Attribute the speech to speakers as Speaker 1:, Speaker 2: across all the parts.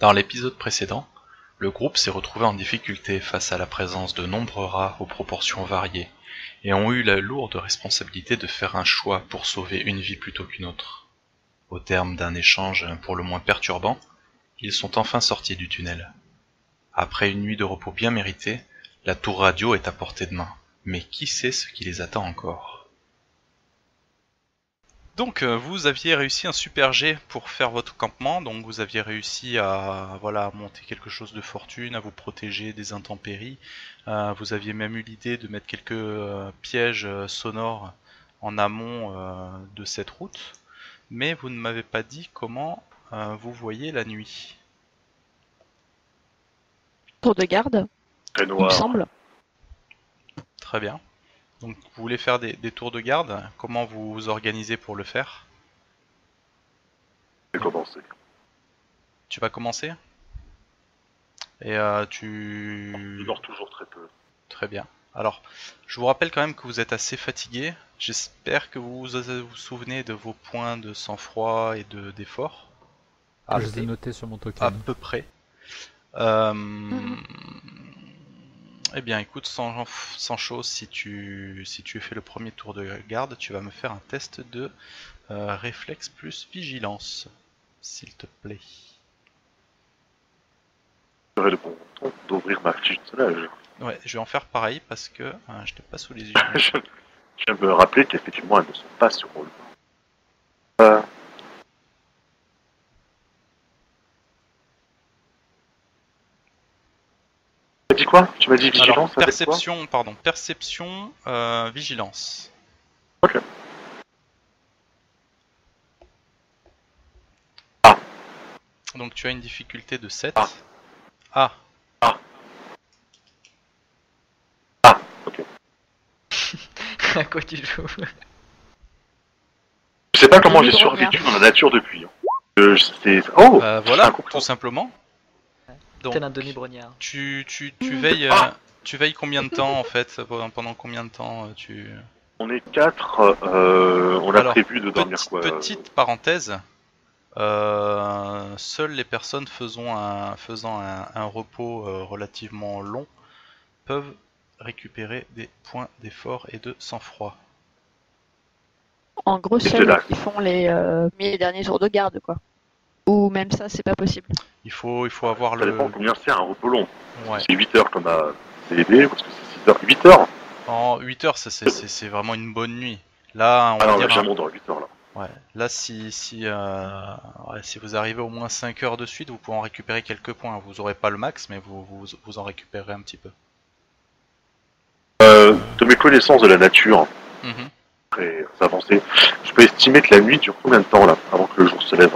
Speaker 1: Dans l'épisode précédent, le groupe s'est retrouvé en difficulté face à la présence de nombreux rats aux proportions variées, et ont eu la lourde responsabilité de faire un choix pour sauver une vie plutôt qu'une autre. Au terme d'un échange pour le moins perturbant, ils sont enfin sortis du tunnel. Après une nuit de repos bien méritée, la tour radio est à portée de main. Mais qui sait ce qui les attend encore? Donc euh, vous aviez réussi un super jet pour faire votre campement, donc vous aviez réussi à voilà monter quelque chose de fortune, à vous protéger des intempéries. Euh, vous aviez même eu l'idée de mettre quelques euh, pièges sonores en amont de cette route, mais vous ne m'avez pas dit comment vous voyez la nuit.
Speaker 2: Tour de garde, il me semble.
Speaker 1: Très bien. Donc vous voulez faire des, tours de garde? Comment vous vous organisez pour le faire?
Speaker 3: Je vais commencer.
Speaker 1: Tu vas commencer? Et euh, tu...
Speaker 3: Je dors toujours très peu.
Speaker 1: Très bien. Alors, je vous rappelle quand même que vous êtes assez fatigué. J'espère que vous vous souvenez de vos points de sang-froid et de d'effort.
Speaker 4: Je les ai notés sur mon token.
Speaker 1: À peu près. Euh, eh bien, écoute, sans, sans chose, si tu, si tu fais le premier tour de garde, tu vas me faire un test de euh, réflexe plus vigilance, s'il te plaît.
Speaker 3: J'aurais le bon temps d'ouvrir ma fiche de personnage.
Speaker 1: Ouais, je vais en faire pareil parce que euh, je t'ai pas sous les yeux.
Speaker 3: je, de me rappeler qu'effectivement, elles ne sont pas sur rôle. Euh, quoi Tu m'as dit vigilance
Speaker 1: Perception, pardon, perception, euh, vigilance.
Speaker 3: Ok. Ah.
Speaker 1: Donc tu as une difficulté de 7.
Speaker 3: Ah.
Speaker 1: Ah.
Speaker 3: Ah. Ah, ok.
Speaker 2: à quoi tu joues
Speaker 3: Je sais pas comment j'ai survécu dans la nature depuis. Hein. Euh,
Speaker 1: oh, bah, voilà, tout simplement.
Speaker 2: Donc, un Denis Brognard.
Speaker 1: Tu, tu, tu veilles, euh, tu veilles combien de temps en fait Pendant combien de temps euh, tu
Speaker 3: On est quatre. Euh, on a prévu de dormir quoi
Speaker 1: Petite parenthèse. seules les personnes faisant un, faisant un, repos relativement long peuvent récupérer des points d'effort et de sang-froid.
Speaker 2: En gros, seuls qui font les, les derniers jours de garde, quoi. Ou même ça, c'est pas possible.
Speaker 1: Il faut, il faut avoir
Speaker 3: ça
Speaker 1: le.
Speaker 3: dépend combien c'est un repos long. C'est 8 heures qu'on a aidé, parce que c'est 6 heures. 8 heures
Speaker 1: En 8 heures, c'est vraiment une bonne nuit. Là, on
Speaker 3: ah
Speaker 1: va
Speaker 3: non,
Speaker 1: dire.
Speaker 3: Un... dans 8 heures là.
Speaker 1: Ouais. Là, si, si, euh... ouais, si vous arrivez au moins 5 heures de suite, vous pouvez en récupérer quelques points. Vous aurez pas le max, mais vous, vous, vous en récupérerez un petit peu.
Speaker 3: Euh, de mes connaissances de la nature,
Speaker 1: mm
Speaker 3: très avancées, je peux estimer que la nuit dure combien de temps là, avant que le jour se lève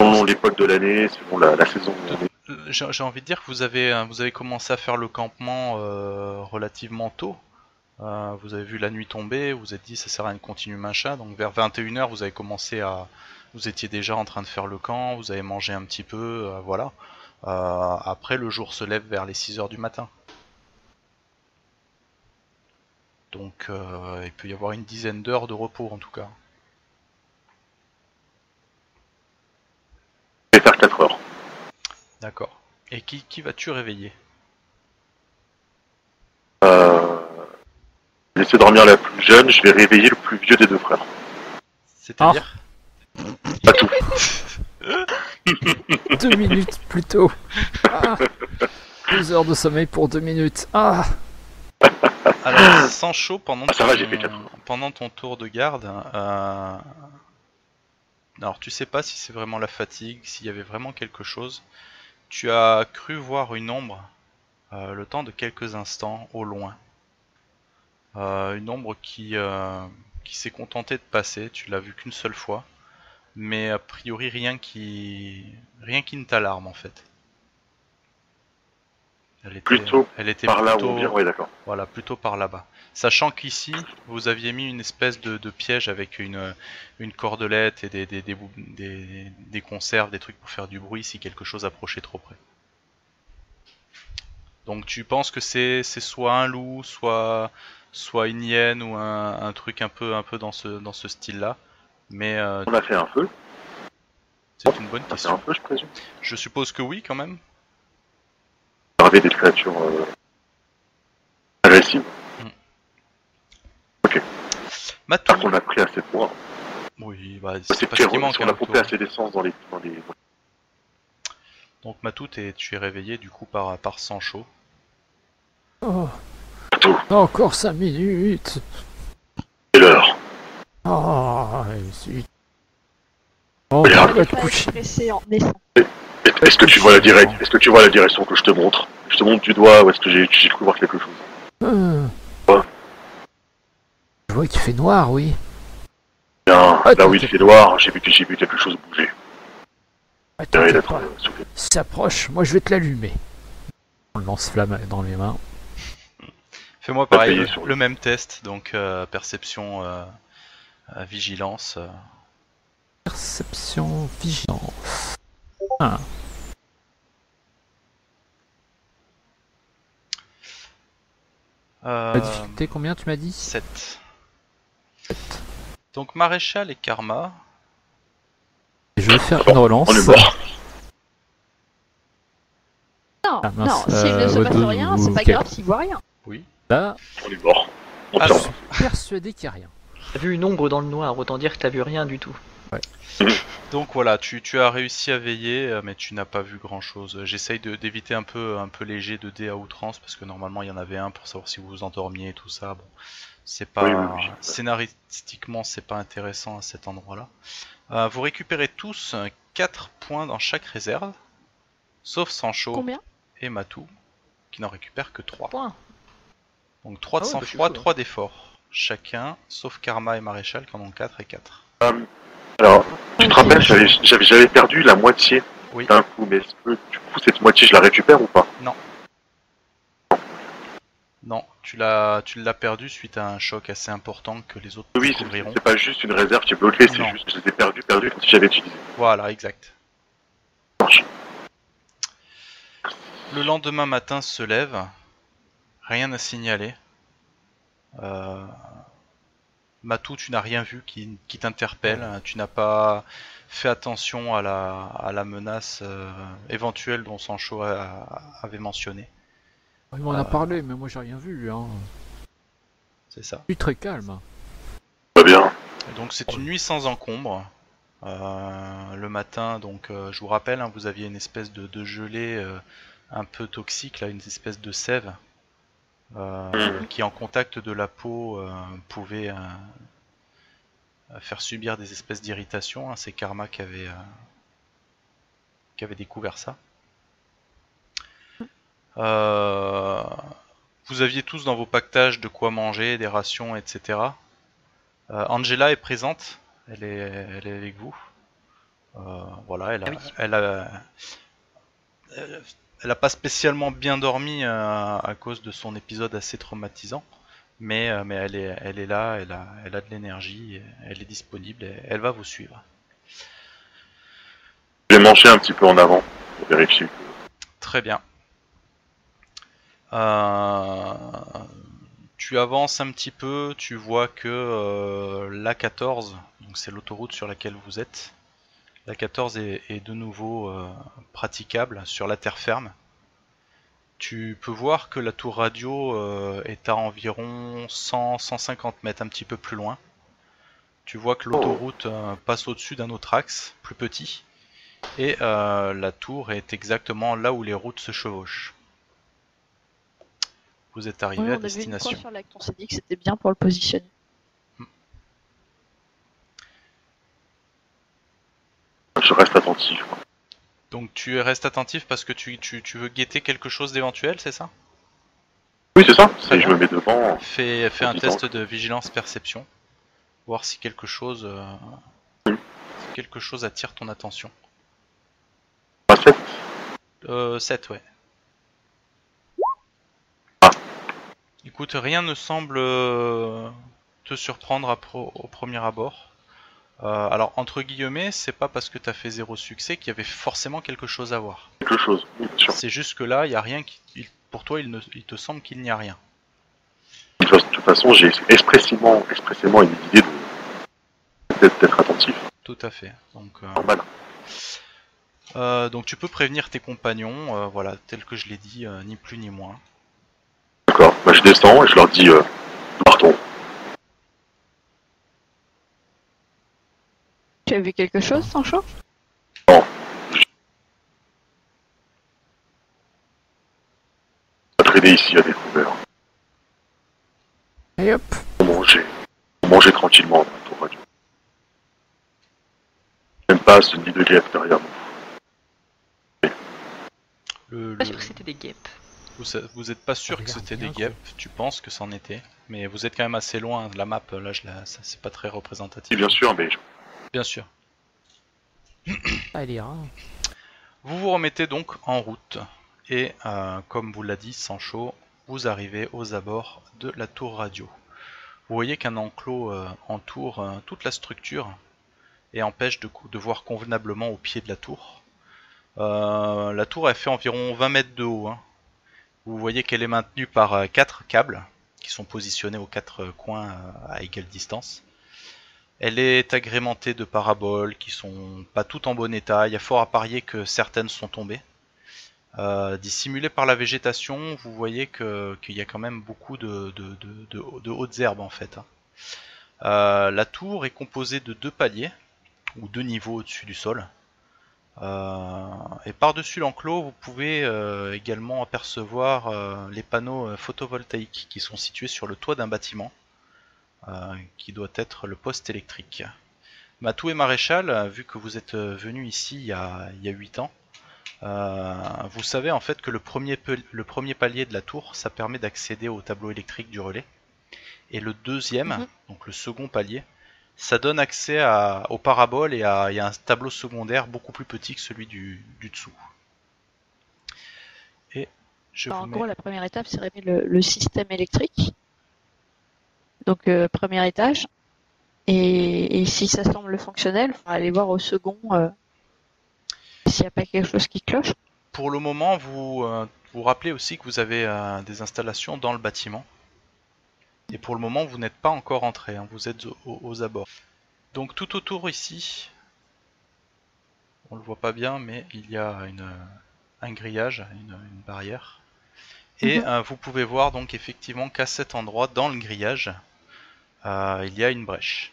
Speaker 3: selon l'époque de l'année, selon la, saison de l'année.
Speaker 1: J'ai envie de dire que vous avez, euh, commencé à faire le campement euh, relativement tôt. Euh, vous avez vu la nuit tomber, vous vous êtes dit ça sert à une continue machin, donc vers 21h vous avez commencé à... Vous étiez déjà en train de faire le camp, vous avez mangé un petit peu, voilà. après le jour se lève vers les 6h du matin. Donc il peut y avoir une dizaine d'heures de repos en tout cas.
Speaker 3: Vais faire 4 heures.
Speaker 1: D'accord. Et qui, qui vas-tu réveiller?
Speaker 3: Euh... Laisser dormir la plus jeune, je vais réveiller le plus vieux des deux frères.
Speaker 1: C'est-à-dire?
Speaker 3: Pas tout.
Speaker 4: deux minutes plus tôt. Ah. Deux heures de sommeil pour deux minutes. Ah
Speaker 1: Alors, sans chaud, pendant,
Speaker 3: ah,
Speaker 1: ton, pendant ton tour de garde, euh, alors tu sais pas si c'est vraiment la fatigue, s'il y avait vraiment quelque chose. Tu as cru voir une ombre euh, le temps de quelques instants au loin. Euh, une ombre qui, euh, qui s'est contentée de passer, tu l'as vu qu'une seule fois. Mais a priori rien qui, rien qui ne t'alarme en fait.
Speaker 3: Elle était, plutôt elle était par plutôt, là où d'accord.
Speaker 1: Voilà, plutôt par là-bas. Sachant qu'ici, vous aviez mis une espèce de, piège avec une, une cordelette et des, des, des, des, conserves, des trucs pour faire du bruit si quelque chose approchait trop près. Donc tu penses que c'est soit un loup, soit, soit une hyène ou un, un truc un peu, un peu dans ce, dans ce style-là. Mais, euh,
Speaker 3: On a fait un feu
Speaker 1: C'est une bonne question.
Speaker 3: un peu, je présume.
Speaker 1: Je suppose que oui, quand même.
Speaker 3: Graver des créatures euh, agressives.
Speaker 1: Matou.
Speaker 3: Parce qu'on a pris assez de points.
Speaker 1: Oui, bah,
Speaker 3: C'est
Speaker 1: pas ce qui manque.
Speaker 3: on
Speaker 1: hein,
Speaker 3: a pompé assez d'essence dans les, dans les...
Speaker 1: Donc Matou, t'es- tu es réveillé du coup par, par Sancho.
Speaker 4: Oh,
Speaker 3: bateaux.
Speaker 4: encore 5 minutes.
Speaker 3: C'est l'heure.
Speaker 4: Ah, zut. Oh,
Speaker 3: Regarde.
Speaker 4: va
Speaker 2: Fallait
Speaker 4: te coucher.
Speaker 3: Est-ce que tu vois la direction Est-ce que tu vois la direction que je te montre? Je te montre du doigt ou est-ce que j'ai cru voir quelque chose?
Speaker 4: Hum.
Speaker 3: Quoi?
Speaker 4: Je vois qu'il fait noir, oui.
Speaker 3: Bien,
Speaker 4: Ah,
Speaker 3: là où il fait noir, j'ai vu, j'ai vu quelque chose bouger.
Speaker 4: Attends, pas.
Speaker 3: euh.
Speaker 4: Il s'approche, moi je vais te l'allumer. On lance flamme dans les mains.
Speaker 1: Fais-moi pareil, le, même test, donc euh, perception, euh, euh, vigilance. euh.
Speaker 4: Perception, vigilance. Ah, la difficulté, combien tu m'as dit
Speaker 1: 7. Donc Maréchal et Karma.
Speaker 4: Je vais faire une relance.
Speaker 3: On est mort.
Speaker 2: Non,
Speaker 4: Ah,
Speaker 2: non, s'il ne se
Speaker 4: euh,
Speaker 2: passe rien, c'est pas grave s'il voit rien.
Speaker 1: Oui.
Speaker 4: Là,
Speaker 3: On est mort. On
Speaker 1: Ah,
Speaker 3: tient.
Speaker 4: je suis persuadé qu'il n'y a rien.
Speaker 5: T'as vu une ombre dans le noir, autant dire que t'as vu rien du tout.
Speaker 1: Donc voilà, tu, tu as réussi à veiller, euh, mais tu n'as pas vu grand chose. J'essaye de- d'éviter un peu, un peu léger de dés à outrance, parce que normalement il y en avait un pour savoir si vous vous endormiez et tout ça. Bon, c'est pas.
Speaker 3: Oui, oui, oui.
Speaker 1: Scénaristiquement, c'est pas intéressant à cet endroit-là. Euh, vous récupérez tous 4 points dans chaque réserve, sauf Sancho
Speaker 2: Combien?
Speaker 1: et Matou, qui n'en récupèrent que 3.
Speaker 5: Point.
Speaker 1: Donc 3 de
Speaker 5: Ah ouais, bah,
Speaker 1: sang-froid,
Speaker 5: fou, hein.
Speaker 1: 3 d'effort. Chacun, sauf Karma et Maréchal, qui en ont 4 et 4.
Speaker 3: Alors, tu te rappelles, j'avais- perdu la moitié
Speaker 1: Oui.
Speaker 3: d'un coup, mais est-ce que du coup cette moitié je la récupère ou pas?
Speaker 1: Non, tu l'as, tu l'as perdu suite à un choc assez important que les autres
Speaker 3: Oui, c'est pas juste une réserve qui est bloquée, c'est
Speaker 1: Non.
Speaker 3: juste que je les ai perdus, perdus comme si j'avais utilisé.
Speaker 1: Voilà, exact. Le lendemain matin se lève, rien à signaler. Euh... Matou, tu n'as rien vu qui, qui t'interpelle, tu n'as pas fait attention à la, à la menace euh, éventuelle dont Sancho a- avait mentionné.
Speaker 4: Il m'en
Speaker 1: Euh.
Speaker 4: a parlé, mais moi j'ai rien vu. Hein.
Speaker 1: C'est ça.
Speaker 4: Je suis très calme.
Speaker 3: Pas bien.
Speaker 1: Et donc c'est une nuit sans encombre. Euh, le matin, donc euh, je vous rappelle, hein, vous aviez une espèce de, de gelée euh, un peu toxique, là, une espèce de sève euh, qui en contact de la peau euh, pouvait euh, faire subir des espèces d'irritation. hein. C'est Karma qui avait, qui avait découvert ça. Euh, vous aviez tous dans vos pactages de quoi manger, des rations, etc. Angela est présente, elle est, elle est avec vous. Voilà, elle a,
Speaker 5: Ah oui.
Speaker 1: elle a, elle, a pas spécialement bien dormi euh, à cause de son épisode assez traumatisant, mais, euh, mais elle est, elle est là, elle a, elle a de l'énergie, elle est disponible, et elle va vous suivre.
Speaker 3: Je vais manger un petit peu en avant pour vérifier.
Speaker 1: Très bien. Euh, tu avances un petit peu, tu vois que euh, l'A14, donc c'est l'autoroute sur laquelle vous êtes, l'A14 est, est de nouveau euh, praticable sur la terre ferme. Tu peux voir que la tour radio euh, est à environ 100-150 mètres, un petit peu plus loin. Tu vois que l'autoroute euh, passe au-dessus d'un autre axe, plus petit, et la tour est exactement là où les routes se chevauchent. Vous êtes arrivé à
Speaker 2: avait une
Speaker 1: destination.
Speaker 2: sur l'acte, on s'est dit que c'était bien pour le positionner.
Speaker 3: Je reste attentif.
Speaker 1: Donc tu restes attentif parce que tu, tu, tu veux guetter quelque chose d'éventuel, c'est ça?
Speaker 3: Oui, c'est ça. Je me mets devant.
Speaker 1: Fais, fais un test de vigilance perception. Voir si quelque chose euh, si quelque chose attire ton attention.
Speaker 3: À 7.
Speaker 1: Euh, 7, ouais.
Speaker 3: Ah.
Speaker 1: Écoute, rien ne semble euh, te surprendre à pro- au premier abord. Euh, alors, entre guillemets, c'est pas parce que t'as fait zéro succès qu'il y avait forcément quelque chose à voir.
Speaker 3: Quelque chose. Oui, bien sûr.
Speaker 1: C'est juste que là, il y a rien qui. il- Pour toi, il, ne, il te semble qu'il n'y a rien.
Speaker 3: De toute façon- j'ai expressément, expressément une idée d'être attentif.
Speaker 1: Tout à fait. Donc, euh,
Speaker 3: Normal.
Speaker 1: donc tu peux prévenir tes compagnons, voilà, tel que je l'ai dit, ni plus ni moins.
Speaker 3: D'accord, je descends et je leur dis
Speaker 2: Tu as vu quelque chose, Sancho?
Speaker 3: Non. Pas traîner ici à découvert.
Speaker 4: Et hop.
Speaker 3: Pour manger. Pour manger tranquillement dans tour radio. Même pas ce nid de guêpes derrière nous.
Speaker 5: Le, Pas sûr que c'était des guêpes.
Speaker 1: Vous, êtes pas sûr que c'était des guêpes, tu penses que c'en était, mais vous êtes quand même assez loin de la map, là je la... c'est pas très représentatif.
Speaker 3: bien sûr, mais
Speaker 1: Bien sûr.
Speaker 4: Allez, hein.
Speaker 1: Vous vous remettez donc en route et euh, comme vous l'a dit Sancho, vous arrivez aux abords de la tour radio. Vous voyez qu'un enclos euh, entoure euh, toute la structure et empêche de, de, voir convenablement au pied de la tour. la tour elle fait environ 20 mètres de haut. Hein. Vous voyez qu'elle est maintenue par quatre câbles qui sont positionnés aux quatre coins à égale distance. Elle est agrémentée de paraboles qui sont pas toutes en bon état. Il y a fort à parier que certaines sont tombées. Euh, dissimulées par la végétation, vous voyez qu'il y a quand même beaucoup de, hautes herbes en fait. Hein. Euh, la tour est composée de deux paliers, ou deux niveaux au-dessus du sol. Euh, et par-dessus l'enclos, vous pouvez également apercevoir les panneaux photovoltaïques qui sont situés sur le toit d'un bâtiment. Euh, qui doit être le poste électrique. Matou et Maréchal, vu que vous êtes venu ici il y a, il 8 ans, euh, vous savez en fait que le premier, le premier palier de la tour, ça permet d'accéder au tableau électrique du relais. Et le deuxième, mhm. donc le second palier, ça donne accès à, aux paraboles et à, un tableau secondaire beaucoup plus petit que celui du, dessous.
Speaker 2: Et je en gros, la première étape, c'est le, le système électrique donc euh, premier étage. Et, si ça semble fonctionnel, on va aller voir au second euh, s'il n'y a pas quelque chose qui cloche.
Speaker 1: Pour le moment, vous euh, vous rappelez aussi que vous avez des installations dans le bâtiment. Et pour le moment, vous n'êtes pas encore entré, hein, vous êtes aux, abords. Donc tout autour ici, on le voit pas bien, mais il y a une, un grillage, une, barrière. Et mhm. vous pouvez voir donc effectivement qu'à cet endroit, dans le grillage, euh, il y a une brèche.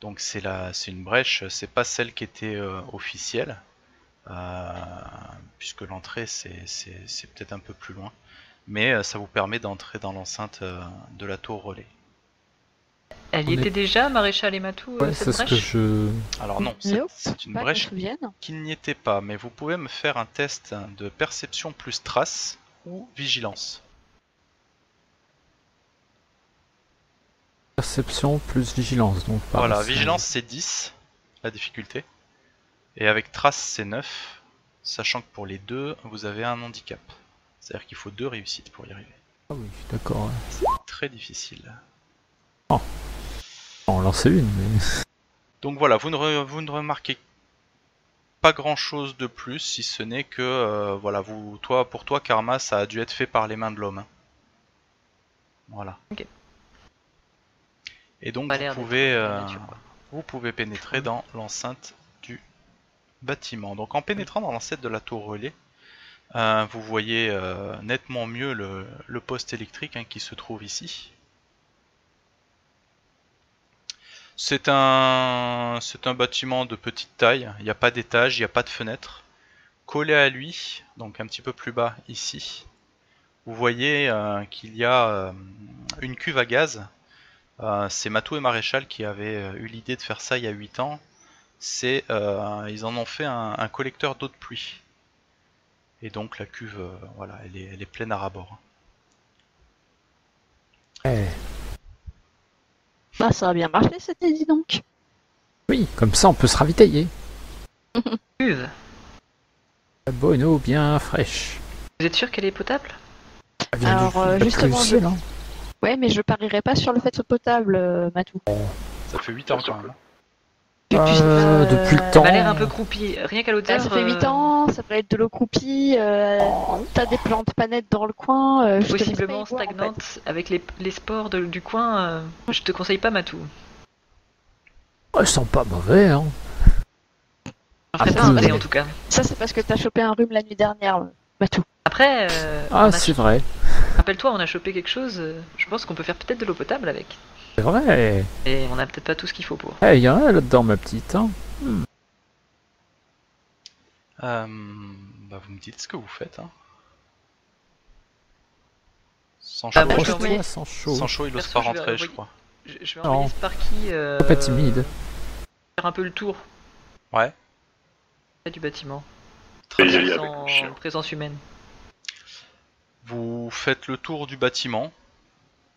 Speaker 1: Donc c'est la, c'est une brèche, c'est pas celle qui était euh, officielle, euh, puisque l'entrée c'est, c'est, peut-être un peu plus loin, mais ça vous permet d'entrer dans l'enceinte de la tour relais.
Speaker 5: Elle y était déjà, Maréchal et Matou cette brèche que je...
Speaker 1: Alors non, c'est, une brèche qui n'y était pas, mais vous pouvez me faire un test de perception plus trace ou vigilance.
Speaker 4: Perception plus vigilance. Donc
Speaker 1: voilà, vigilance c'est 10, la difficulté. Et avec trace c'est 9, sachant que pour les deux, vous avez un handicap. C'est-à-dire qu'il faut deux réussites pour y arriver.
Speaker 4: Ah oui, d'accord.
Speaker 1: C'est très difficile.
Speaker 4: Oh. On en une, mais...
Speaker 1: Donc voilà, vous ne, vous ne remarquez pas grand chose de plus, si ce n'est que, euh, voilà, vous, toi, pour toi, Karma, ça a dû être fait par les mains de l'homme. Hein. Voilà. Et donc vous pouvez, euh, vous pouvez pénétrer dans l'enceinte du bâtiment. Donc en pénétrant dans l'enceinte de la tour relais, euh, vous voyez euh, nettement mieux le, poste électrique hein, qui se trouve ici. C'est un, c'est un bâtiment de petite taille, il n'y a pas d'étage, il n'y a pas de fenêtre. Collé à lui, donc un petit peu plus bas ici, vous voyez qu'il y a une cuve à gaz euh, c'est Matou et Maréchal qui avaient euh, eu l'idée de faire ça il y a 8 ans. C'est, euh, ils en ont fait un, collecteur d'eau de pluie. Et donc la cuve, voilà, elle est, elle est, pleine à rabord.
Speaker 2: Eh. Bah ça a bien marché cette dit donc.
Speaker 4: Oui, comme ça on peut se ravitailler.
Speaker 5: Cuve.
Speaker 4: La bonne eau bien fraîche.
Speaker 5: Vous êtes sûr qu'elle est potable?
Speaker 2: Alors justement, Ouais, mais je parierais pas sur le fait potable, euh, Matou.
Speaker 1: Ça fait 8 ans quand même.
Speaker 4: Euh, depuis le temps.
Speaker 5: Ça a l'air un peu croupi, rien qu'à l'odeur.
Speaker 2: ça fait 8 euh, ans, ça peut être de l'eau croupie, t'as des plantes pas nettes dans le coin.
Speaker 5: Possiblement stagnantes, avec les, les spores du coin, je te conseille pas Matou.
Speaker 4: Ils sont pas mauvais, hein.
Speaker 5: Ah, en tout cas.
Speaker 2: Ça, c'est parce que t'as chopé un rhume la nuit dernière, Matou.
Speaker 5: Après. Euh,
Speaker 4: ah, c'est vrai.
Speaker 5: Rappelle-toi, on a chopé quelque chose. Euh, je pense qu'on peut faire peut-être de l'eau potable avec.
Speaker 4: C'est vrai.
Speaker 5: Et on a peut-être pas tout ce qu'il faut pour.
Speaker 4: Eh, il y en a là-dedans, ma petite. Hein. Hmm.
Speaker 1: Euh, bah, vous me dites ce que vous faites. Hein. Sans
Speaker 4: ah, chaud. sans chaud.
Speaker 1: Sans chaud, il n'ose pas rentrer, je, crois.
Speaker 5: Je, vais envoyer Sparky. Euh,
Speaker 4: pas timide.
Speaker 5: Faire un peu le tour.
Speaker 1: Ouais.
Speaker 5: Du bâtiment.
Speaker 3: Très
Speaker 5: en présence humaine.
Speaker 1: Vous faites le tour du bâtiment.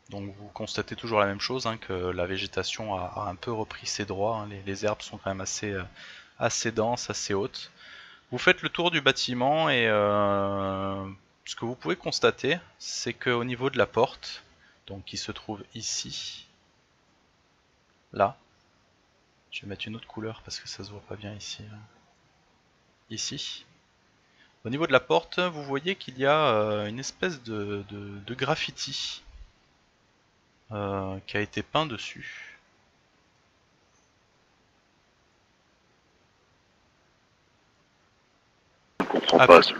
Speaker 1: Donc vous constatez toujours la même chose, hein, que la végétation a, un peu repris ses droits. Hein. Les, herbes sont quand même assez, euh, assez denses, assez hautes. Vous faites le tour du bâtiment et euh, ce que vous pouvez constater, c'est qu'au niveau de la porte, donc qui se trouve ici, là, je vais mettre une autre couleur parce que ça se voit pas bien ici. Hein. Ici. Au niveau de la porte, vous voyez qu'il y a euh, une espèce de, de, graffiti euh, qui a été peint dessus.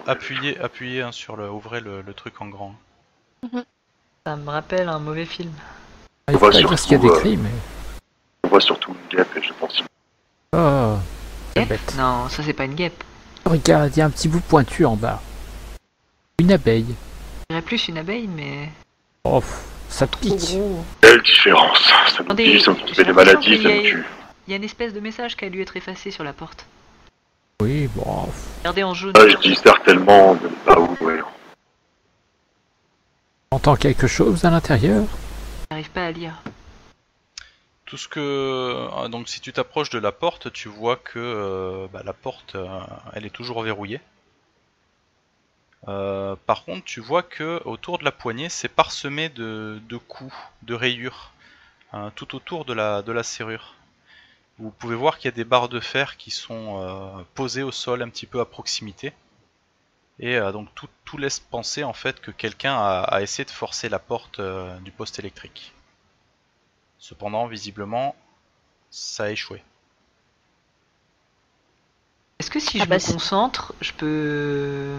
Speaker 1: appuyez, appuyez hein, sur le, ouvrez le, truc en grand.
Speaker 5: Ça me rappelle un mauvais film.
Speaker 4: Ah, il faut qu'il y a des cris, mais...
Speaker 3: On voit surtout une guêpe, je pense.
Speaker 4: Oh,
Speaker 5: bête. Non, ça c'est pas une guêpe.
Speaker 4: Regarde, il y a un petit bout pointu en bas. Une abeille.
Speaker 5: Il y a plus une abeille, mais.
Speaker 4: Oh, ça pique.
Speaker 3: Quelle différence Ça me dit, ça me fait des maladies, ça me tue.
Speaker 5: Il y a une espèce de message qui a dû être effacé sur la porte.
Speaker 4: Oui, bon.
Speaker 5: Regardez en jaune.
Speaker 3: Ah, je dis certainement, mais pas où, ouais.
Speaker 4: Entend quelque chose à l'intérieur?
Speaker 5: J'arrive pas à lire.
Speaker 1: Tout ce que ah, donc si tu t'approches de la porte, tu vois que euh, bah, la porte, euh, elle est toujours verrouillée. Euh, par contre, tu vois que autour de la poignée, c'est parsemé de, coups, de rayures, hein, tout autour de la, de la serrure. Vous pouvez voir qu'il y a des barres de fer qui sont posées au sol un petit peu à proximité. Et donc tout, tout, laisse penser en fait que quelqu'un a, essayé de forcer la porte du poste électrique. Cependant, visiblement, ça a échoué.
Speaker 5: Est-ce que si ah je bah me concentre, je peux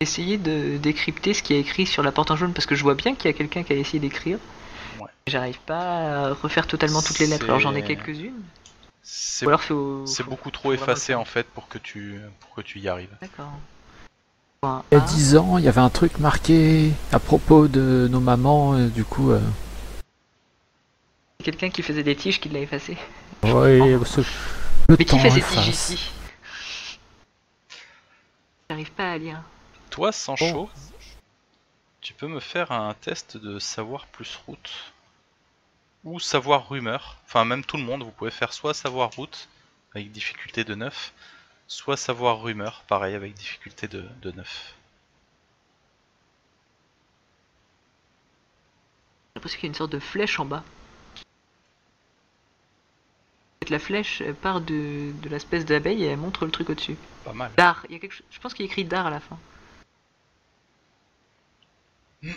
Speaker 5: essayer de décrypter ce qui est écrit sur la porte en jaune? Parce que je vois bien qu'il y a quelqu'un qui a essayé d'écrire. J'arrive pas à refaire totalement toutes les lettres, alors j'en ai quelques-unes.
Speaker 1: C'est beaucoup trop effacé en fait pour que tu, pour que tu y arrives.
Speaker 5: D'accord.
Speaker 4: Il y a 10 ans, il y avait un truc marqué à propos de nos mamans, du coup. Euh,
Speaker 5: quelqu'un qui faisait des tiges qui l'a effacé.
Speaker 4: Oui,
Speaker 5: Mais qui fait ces tiges ici J'arrive pas à lire.
Speaker 1: Toi, sans chaud, tu peux me faire un test de savoir plus route. Ou savoir rumeur. Enfin, même tout le monde, vous pouvez faire soit savoir route, avec difficulté de 9, soit savoir rumeur, pareil, avec difficulté de, de 9.
Speaker 5: J'ai l'impression qu'il y a une sorte de flèche en bas la flèche part de, de l'espèce d'abeille et elle montre le truc au-dessus.
Speaker 1: Pas mal.
Speaker 5: Dar, il y a quelque... je pense qu'il écrit Dar à la fin.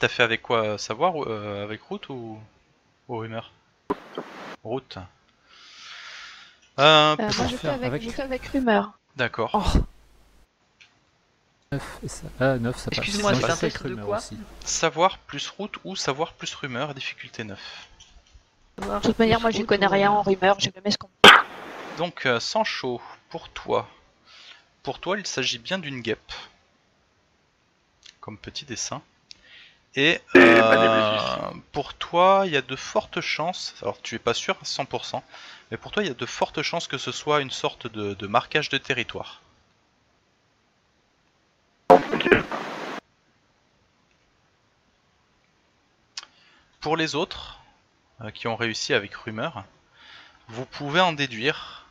Speaker 1: T'as fait avec quoi Savoir euh, Avec route ou, ou rumeur Route.
Speaker 2: Euh, euh moi je fais avec, avec... rumeur.
Speaker 1: D'accord.
Speaker 4: Oh. 9, ça... Ah, 9 ça
Speaker 5: passe. Excuse-moi, c'est un test de quoi?
Speaker 1: Savoir plus route ou savoir plus rumeur, difficulté 9.
Speaker 2: De toute manière, moi je connais rien en rumeur, j'ai même ce qu'on.
Speaker 1: Donc, euh, sans chaud, pour toi. Pour toi, il s'agit bien d'une guêpe. Comme petit dessin. Et euh, pour toi, il y a de fortes chances, alors tu es pas sûr à 100%, mais pour toi, il y a de fortes chances que ce soit une sorte de, marquage de territoire. Pour les autres, qui ont réussi avec Rumeur, vous pouvez en déduire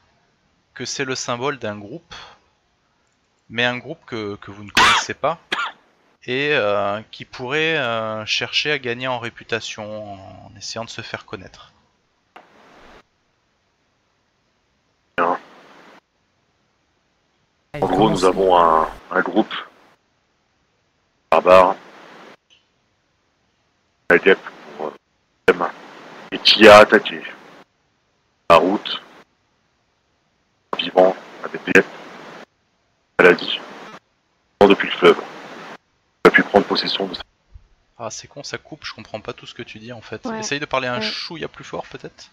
Speaker 1: que c'est le symbole d'un groupe, mais un groupe que, vous ne connaissez pas, et euh, qui pourrait euh, chercher à gagner en réputation en essayant de se faire connaître.
Speaker 3: En gros, nous avons un, un groupe barbare, adepte pour et qui a attaqué. route, vivant, avec des maladies, depuis le fleuve. On a pu prendre possession de ça.
Speaker 1: Ah, c'est con, ça coupe, je comprends pas tout ce que tu dis en fait. Essaye de parler un chouïa plus fort peut-être?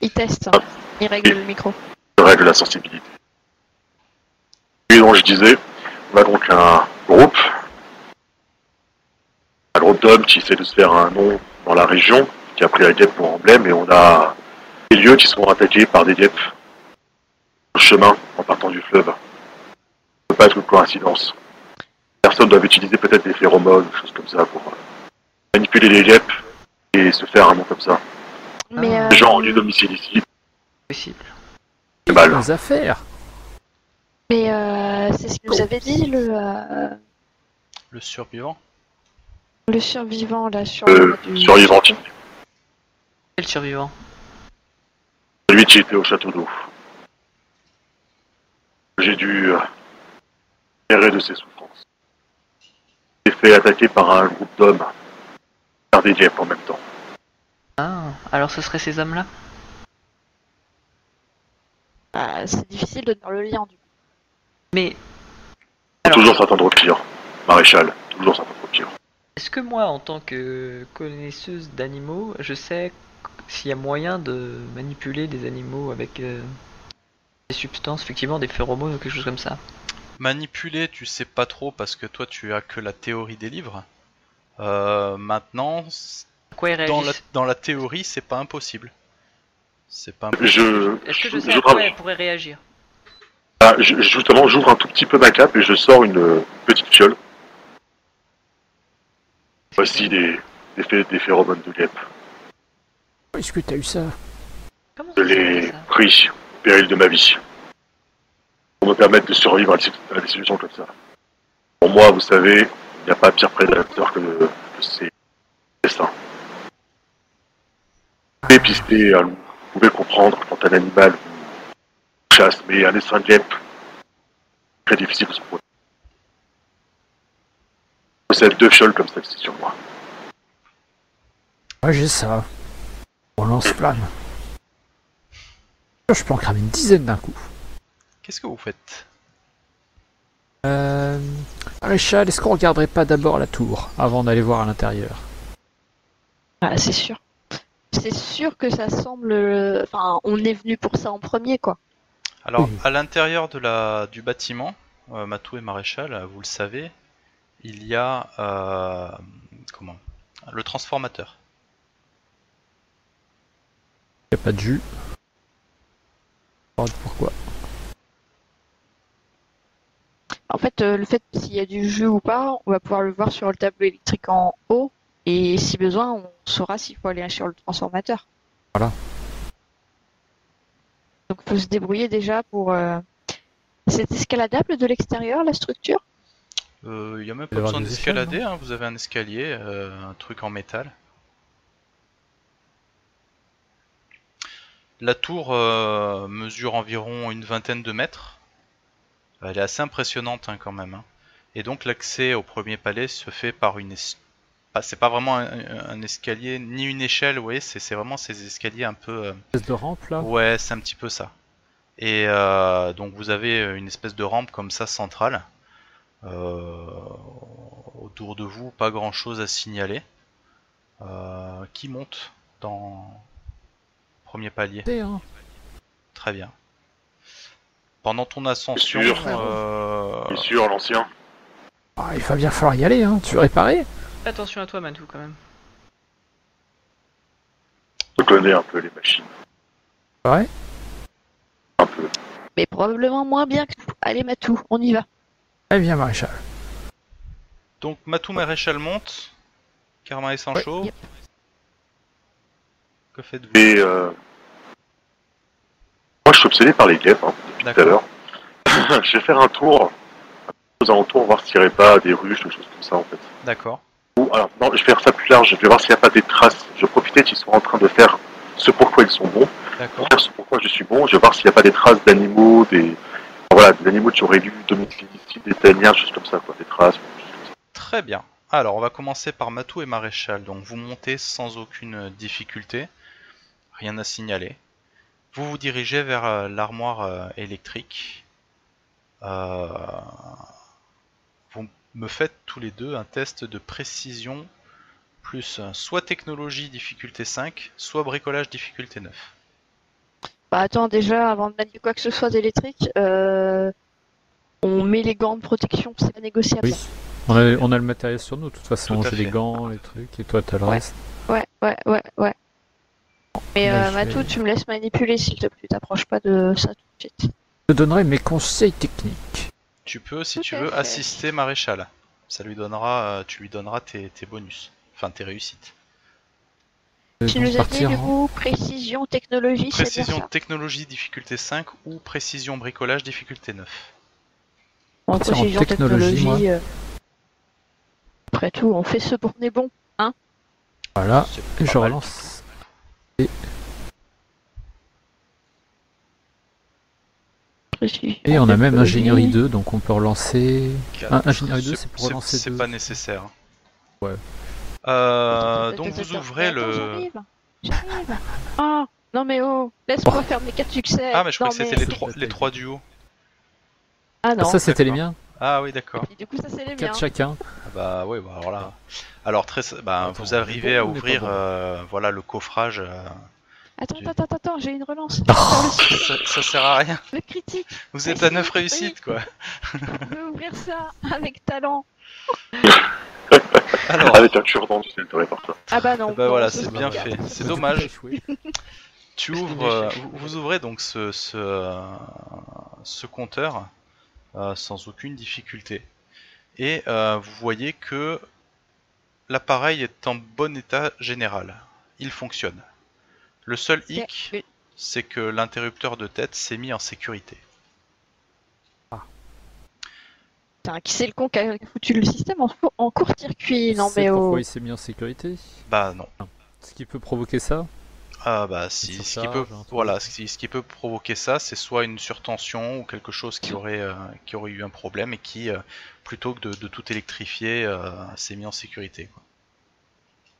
Speaker 2: Il teste, hein. il règle le micro.
Speaker 3: Il règle la sensibilité. Et donc je disais, on a donc un groupe, un groupe d'hommes qui essaie de se faire un nom dans la région, qui a pris la guêpe pour emblème, et on a des lieux qui sont attaqués par des guêpes au chemin en partant du fleuve. Ça ne peut pas être une coïncidence. Personne doit utiliser peut-être des phéromones, des choses comme ça, pour euh, manipuler les guêpes et se faire un nom comme ça. Mais euh... Genre du domicile ici.
Speaker 5: Possible.
Speaker 3: C'est mal.
Speaker 4: Des affaires.
Speaker 2: Mais euh, c'est ce que vous avez dit, le. Euh...
Speaker 1: Le survivant
Speaker 2: Le survivant, là, sur.
Speaker 3: Euh, survivant.
Speaker 5: Quel survivant?
Speaker 3: Celui qui était au château d'eau. J'ai dû euh, de ses souffrances. J'ai fait attaquer par un groupe d'hommes, par des dièpes en même temps.
Speaker 5: Ah, alors ce seraient ces hommes-là?
Speaker 2: Bah, C'est difficile de faire le lien du coup.
Speaker 5: Mais.
Speaker 3: Toujours s'attendre au pire, maréchal, toujours s'attendre au pire.
Speaker 5: Est-ce que moi, en tant que connaisseuse d'animaux, je sais s'il y a moyen de manipuler des animaux avec euh, des substances, effectivement des phéromones ou quelque chose comme ça?
Speaker 1: Manipuler, tu sais pas trop parce que toi tu as que la théorie des livres. Euh, maintenant, dans la, dans la théorie, c'est pas impossible. C'est pas
Speaker 3: impossible.
Speaker 5: Est-ce que je sais à quoi elle pourrait réagir?
Speaker 3: Ah, Justement, j'ouvre un tout petit peu ma cape et je sors une petite fiole. Voici des, des, des phéromones de guêpe.
Speaker 4: Est-ce que t'as eu ça
Speaker 3: Je l'ai pris au péril de ma vie. Pour me permettre de survivre à des situations comme ça. Pour moi, vous savez, il n'y a pas pire prédateur que, que ces destins. Dépister un loup, vous pouvez comprendre quand un animal vous chasse, mais un essaim de guêpe, très difficile de se protéger. Je possède deux fioles comme celle-ci sur moi.
Speaker 4: Ouais, j'ai ça. On lance-flamme. Je peux en cramer une dizaine d'un coup.
Speaker 1: Qu'est-ce que vous faites?
Speaker 4: Euh... Maréchal, est-ce qu'on regarderait pas d'abord la tour avant d'aller voir à l'intérieur?
Speaker 2: Ah, c'est sûr c'est sûr que ça semble. Enfin, on est venu pour ça en premier, quoi.
Speaker 1: Alors, à l'intérieur de la du bâtiment, euh, Matou et Maréchal, vous le savez, il y a euh, comment le transformateur.
Speaker 4: Il n'y a pas de jus. Pourquoi
Speaker 2: En fait, euh, le fait s'il y a du jus ou pas, on va pouvoir le voir sur le tableau électrique en haut. Et si besoin, on saura s'il faut aller sur le transformateur.
Speaker 4: Voilà.
Speaker 2: Donc il faut se débrouiller déjà pour... Euh, c'est escaladable de l'extérieur, la structure?
Speaker 1: Il euh, n'y a même pas besoin d'escalader, hein. vous avez un escalier, euh, un truc en métal. La tour mesure environ une vingtaine de mètres. Elle est assez impressionnante hein, quand même. Hein. Et donc l'accès au premier palais se fait par une, c'est pas vraiment un, escalier ni une échelle, ouais, c'est vraiment ces escaliers un peu.
Speaker 4: Euh... de rampe là?
Speaker 1: Ouais, c'est un petit peu ça. Et euh, donc vous avez une espèce de rampe comme ça centrale. Euh, autour de vous, pas grand chose à signaler. Euh, qui monte dans premier palier
Speaker 4: hein.
Speaker 1: Très bien. Pendant ton ascension.
Speaker 3: Bien sûr, euh... sûr l'ancien.
Speaker 4: Ah, il va bien falloir y aller, hein. Tu veux réparer?
Speaker 5: Attention à toi, Matou, quand même.
Speaker 3: Je connais un peu les machines.
Speaker 4: Ouais
Speaker 3: Un peu.
Speaker 2: Mais probablement moins bien que Allez, Matou, on y va.
Speaker 4: Eh bien, Maréchal.
Speaker 1: Donc, Matou Maréchal monte. Karma et Sancho. Que faites-vous
Speaker 3: Et euh... Moi, je suis obsédé par les guêpes, hein, depuis tout à l'heure. je vais faire un tour aux alentours, voir s'il n'y aurait pas des ruches, des choses comme ça, en fait.
Speaker 1: D'accord
Speaker 3: alors, non, je vais faire ça plus large, je vais voir s'il n'y a pas des traces. Je vais profiter qu'ils sont en train de faire ce pourquoi ils sont bons.
Speaker 1: D'accord.
Speaker 3: ce pourquoi je suis bon, je vais voir s'il n'y a pas des traces d'animaux, des. Voilà, des animaux qui auraient dû domicilier ici, des tanières, choses comme ça, quoi, des traces.
Speaker 1: Très bien. Alors, on va commencer par Matou et Maréchal. Donc, vous montez sans aucune difficulté. Rien à signaler. Vous vous dirigez vers euh, l'armoire euh, électrique. Euh, me faites tous les deux un test de précision plus soit technologie difficulté 5, soit bricolage difficulté 9.
Speaker 2: Bah attends, déjà, avant de mettre quoi que ce soit d'électrique, on met les gants de protection, c'est pas négociable.
Speaker 4: Oui. On a, on a le matériel sur nous, de toute façon, j'ai les gants, les trucs, et toi t'as le reste.
Speaker 2: Ouais, ouais, ouais, ouais. Mais euh, Matou, tu me laisses manipuler s'il te plaît, t'approches pas de ça tout de suite.
Speaker 4: Je te donnerai mes conseils techniques.
Speaker 1: Tu peux, si tu veux, assister Maréchal. Ça lui donnera, euh, tu lui donneras tes, bonus, enfin tes réussites.
Speaker 2: Tu nous as dit du coup précision technologie,
Speaker 1: Précision technologie difficulté 5 ou précision bricolage difficulté 9.
Speaker 2: En précision technologie, euh, après tout, on fait ce pour est bon, hein
Speaker 4: Voilà, et je relance. Et... on a même ingénierie 2, donc on peut relancer. ingénierie 2, c'est pour relancer.
Speaker 1: C'est pas nécessaire. Ouais. Euh, donc vous ouvrez le.
Speaker 2: J'arrive, j'arrive. Oh, non mais oh, laisse-moi faire mes 4 succès.
Speaker 1: Ah, mais je crois que c'était les, 3, les trois duos.
Speaker 4: Ah non. Ah, ça c'était les miens.
Speaker 1: Ah oui, d'accord.
Speaker 2: Du coup, ça c'est les
Speaker 4: 4 chacun.
Speaker 1: Ah bah ouais, bah alors là. Alors très, bah, vous arrivez à ouvrir, euh, voilà, le coffrage. Euh,
Speaker 2: attends, attends, attends, attends, j'ai une relance.
Speaker 1: ça, sert à rien.
Speaker 2: Le critique.
Speaker 1: Vous êtes à 9 réussites, quoi.
Speaker 2: Je vais ouvrir ça avec talent.
Speaker 3: Alors... Avec un cure-dent, tu sais, par toi.
Speaker 2: Ah bah non.
Speaker 1: bah voilà, c'est bien fait. C'est dommage. tu ouvres, euh, vous, ouvrez donc ce, ce, ce compteur euh, sans aucune difficulté. Et euh, vous voyez que l'appareil est en bon état général. Il fonctionne. Le seul hic, c'est que l'interrupteur de tête s'est mis en sécurité.
Speaker 2: Ah. qui c'est le con qui a foutu le système en, court-circuit Non mais
Speaker 4: pourquoi oh. il s'est mis en sécurité
Speaker 1: Bah non.
Speaker 4: Ce qui peut provoquer ça
Speaker 1: ah bah si, ce qui peut, voilà, ce qui, peut provoquer ça, c'est soit une surtension ou quelque chose qui aurait, euh, qui aurait eu un problème et qui, euh, plutôt que de, tout électrifier, euh, s'est mis en sécurité. Quoi.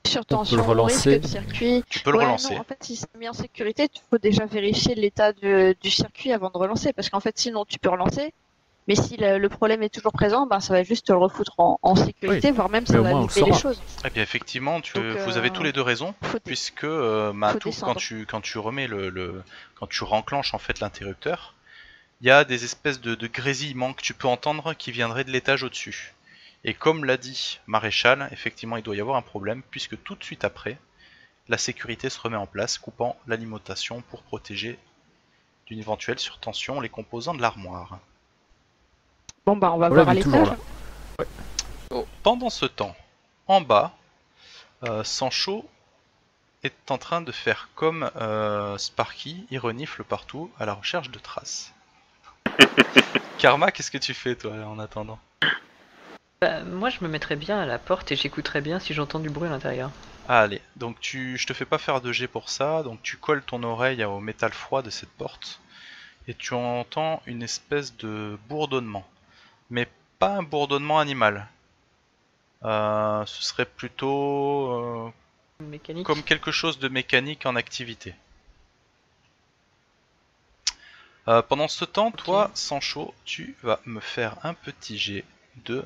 Speaker 2: Surtension, risque de circuit.
Speaker 1: Tu peux le relancer.
Speaker 2: en fait, si c'est mis en sécurité, il faut déjà vérifier l'état du circuit avant de relancer, parce qu'en fait, sinon tu peux relancer, mais si le, problème est toujours présent, ben, ça va juste te le refoutre en, sécurité, voire même ça va limiter les choses.
Speaker 1: Et bien effectivement, tu, vous avez tous les deux raisons, puisque euh, Matou, quand tu, quand tu remets le, quand tu renclenches en fait l'interrupteur, il y a des espèces de, de grésillements que tu peux entendre qui viendraient de l'étage au-dessus. Et comme l'a dit Maréchal, effectivement il doit y avoir un problème, puisque tout de suite après, la sécurité se remet en place, coupant l'alimentation pour protéger d'une éventuelle surtension les composants de l'armoire.
Speaker 2: Bon bah on va voir à l'étage.
Speaker 1: Oh, pendant ce temps, en bas, euh, Sancho est en train de faire comme euh, Sparky, il renifle partout à la recherche de traces. Karma, qu'est-ce que tu fais toi en attendant?
Speaker 5: Bah, Moi je me mettrais bien à la porte et j'écouterais bien si j'entends du bruit à l'intérieur.
Speaker 1: Allez, donc tu, je te fais pas faire de jet pour ça, donc tu colles ton oreille au métal froid de cette porte et tu entends une espèce de bourdonnement mais pas un bourdonnement animal. Euh, ce serait plutôt
Speaker 5: euh,
Speaker 1: comme quelque chose de mécanique en activité. Euh, pendant ce temps, toi, Sancho, tu vas me faire un petit jet de...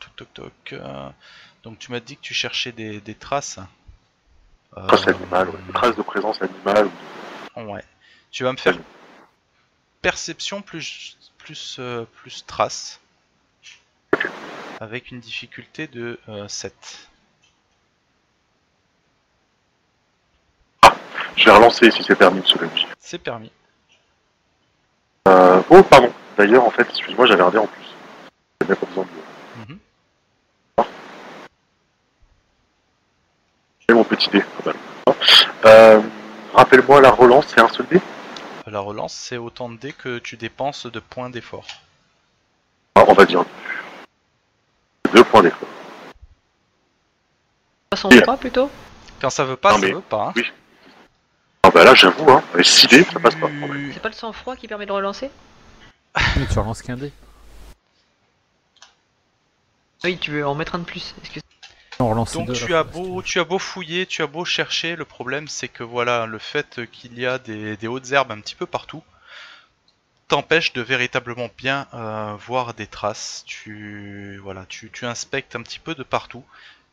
Speaker 1: Toc toc toc. Donc tu m'as dit que tu cherchais des, traces.
Speaker 3: Traces animales, traces de présence animale.
Speaker 1: Ouais. Tu vas me faire perception plus plus, euh, plus trace. Avec une difficulté de 7.
Speaker 3: Euh, ah, je vais relancer si c'est permis, monsieur
Speaker 1: C'est permis.
Speaker 3: Euh, oh, pardon. D'ailleurs, en fait, excuse-moi, j'avais regardé en plus. J'ai pas besoin de... Mhm. J'ai mon petit dé. Euh, Rappelle-moi, la relance, c'est un seul dé?
Speaker 1: La relance, c'est autant de dés que tu dépenses de points d'effort.
Speaker 3: Ah, on va dire deux points d'effort.
Speaker 5: Ça sang-froid plutôt?
Speaker 1: Quand ça veut pas, ça veut pas. Hein.
Speaker 3: Oui. Ah bah là, j'avoue, hein, avec 6 dés, ça passe pas.
Speaker 5: C'est pas le sang-froid qui permet de relancer?
Speaker 4: Mais tu relances qu'un dé.
Speaker 5: Oui, tu veux en mettre un de plus.
Speaker 1: Donc tu as beau, tu as beau fouiller, tu as beau chercher, le problème c'est que voilà, le fait qu'il y a des, hautes herbes un petit peu partout t'empêche de véritablement bien euh, voir des traces. Tu voilà, tu, inspectes un petit peu de partout,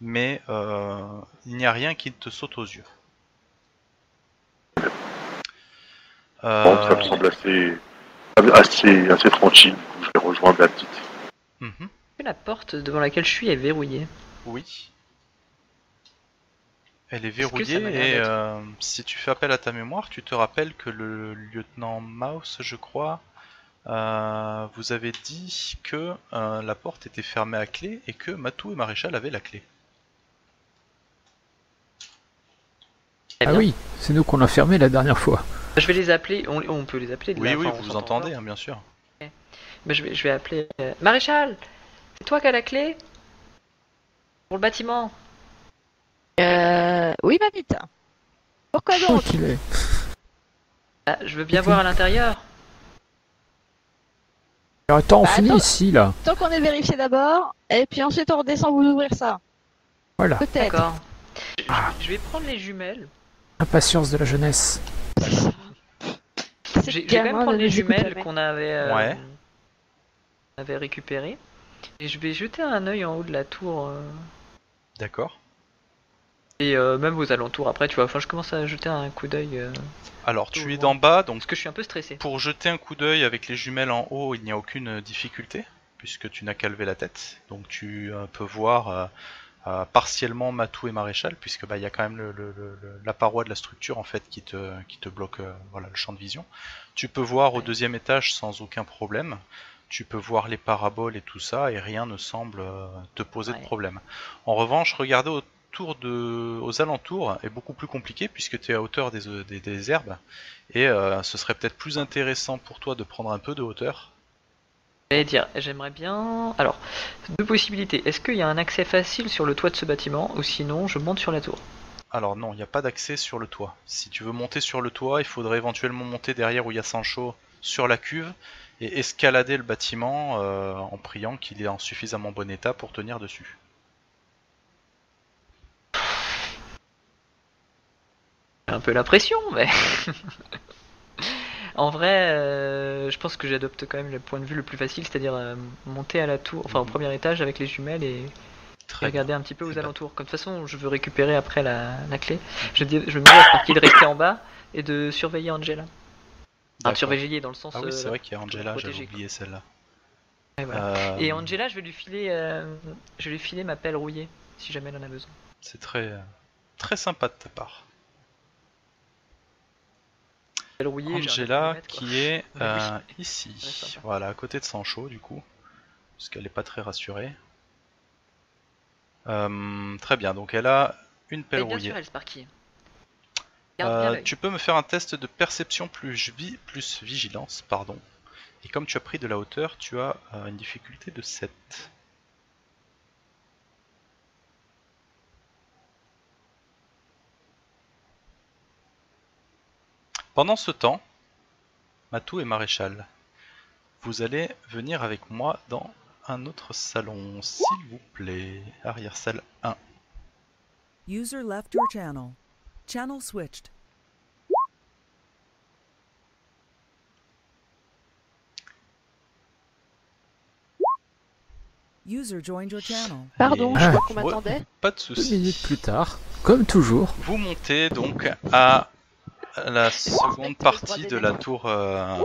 Speaker 1: mais euh, il n'y a rien qui te saute aux yeux.
Speaker 3: ça me semble assez, assez, tranquille. je vais rejoindre la petite.
Speaker 5: Mhm. La porte devant laquelle je suis est verrouillée.
Speaker 1: Oui. Elle est verrouillée et euh, si tu fais appel à ta mémoire, tu te rappelles que le lieutenant Mouse, je crois, euh, vous avez dit que euh, la porte était fermée à clé et que Matou et Maréchal avaient la clé.
Speaker 4: Ah oui, c'est nous qu'on a fermé la dernière fois.
Speaker 5: Je vais les appeler, on, peut les appeler.
Speaker 1: oui, oui, vous vous entendez, hein, bien sûr.
Speaker 5: Mais je, vais, je vais appeler. Maréchal C'est toi qui as la clé Pour le bâtiment
Speaker 2: euh, oui, ma vite. Pourquoi donc
Speaker 5: ah, Je veux bien voir à l'intérieur.
Speaker 4: Attends, on bah, finit ici là.
Speaker 2: Tant qu'on est vérifié d'abord, et puis ensuite on redescend vous ouvrir ça.
Speaker 4: Voilà.
Speaker 2: Peut-être.
Speaker 5: D'accord. Je, vais prendre les jumelles.
Speaker 4: Impatience de la jeunesse.
Speaker 5: Je vais quand même prendre les jumelles qu'on avait, euh, avait récupérées. Et je vais jeter un œil en haut de la tour. Euh.
Speaker 1: D'accord.
Speaker 5: Et euh, même aux alentours après, tu vois, enfin je commence à jeter un coup d'œil. Euh,
Speaker 1: Alors tu es d'en bas, donc
Speaker 5: parce que je suis un peu stressé.
Speaker 1: pour jeter un coup d'œil avec les jumelles en haut, il n'y a aucune difficulté, puisque tu n'as qu'à lever la tête. Donc tu euh, peux voir partiellement Matou et Maréchal, puisque bah il y a quand même le, la paroi de la structure en fait qui te, qui te bloque voilà, le champ de vision. Tu peux voir au deuxième étage sans aucun problème. Tu peux voir les paraboles et tout ça, et rien ne semble te poser de problème. En revanche, regardez au tour de, aux alentours est beaucoup plus compliqué puisque tu es à hauteur des, des, herbes et euh, ce serait peut-être plus intéressant pour toi de prendre un peu de hauteur.
Speaker 5: J'allais dire, j'aimerais bien. Alors, deux possibilités. Est-ce qu'il y a un accès facile sur le toit de ce bâtiment ou sinon je monte sur la tour?
Speaker 1: Alors non, il n'y a pas d'accès sur le toit. Si tu veux monter sur le toit, il faudrait éventuellement monter derrière où il y a Sancho sur la cuve et escalader le bâtiment euh, en priant qu'il est en suffisamment bon état pour tenir dessus.
Speaker 5: un peu la pression, mais. en vrai, euh, je pense que j'adopte quand même le point de vue le plus facile, c'est-à-dire euh, monter à la tour, enfin au mhm. premier étage avec les jumelles et regarder un petit peu aux alentours. Comme de toute façon, je veux récupérer après la, clé. Je, je me dis à partir de rester en bas et de surveiller Angela. Surveiller dans le sens.
Speaker 1: Ah oui, c'est vrai qu'il y a Angela, j'avais oublié celle-là.
Speaker 5: Et, Angela, je vais lui filer, euh, je vais lui filer ma pelle rouillée si jamais elle en a besoin.
Speaker 1: C'est très, très sympa de ta part. Angela qui est euh, ici, voilà, à côté de Sancho du coup, parce qu'elle n'est pas très rassurée. Euh, très bien, donc elle a une pelle rouillée. Euh, tu peux me faire un test de perception plus, plus vigilance, pardon. Et comme tu as pris de la hauteur, tu as une difficulté de 7. Pendant ce temps, Matou et Maréchal, vous allez venir avec moi dans un autre salon, s'il vous plaît. Arrière salle 1. User left your channel. Channel switched.
Speaker 2: User joined your channel. Pardon, je crois qu'on m'attendait.
Speaker 1: Pas de soucis.
Speaker 4: Deux minutes plus tard, comme toujours.
Speaker 1: Vous montez donc à la seconde partie de la tour euh,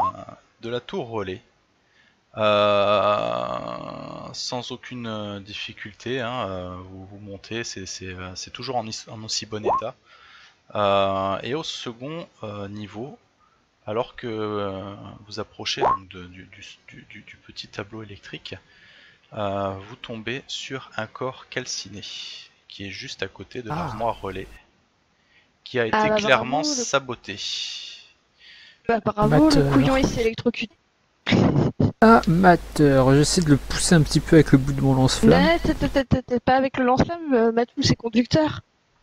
Speaker 1: de la tour relais. Euh, sans aucune euh, difficulté, hein, vous, vous, montez, c'est toujours en, aussi bon état. Et au second niveau, alors que vous approchez du, petit tableau électrique, vous tombez sur un corps calciné qui est juste à côté de ah. l'armoire relais qui a été ah, bah, clairement saboté.
Speaker 2: Bah, bravo, le couillon il s'est électrocuté.
Speaker 4: Amateur, j'essaie de le pousser un petit peu avec le bout de mon lance-flamme.
Speaker 2: Mais t'es pas avec le lance-flamme, euh, Matou, c'est conducteur.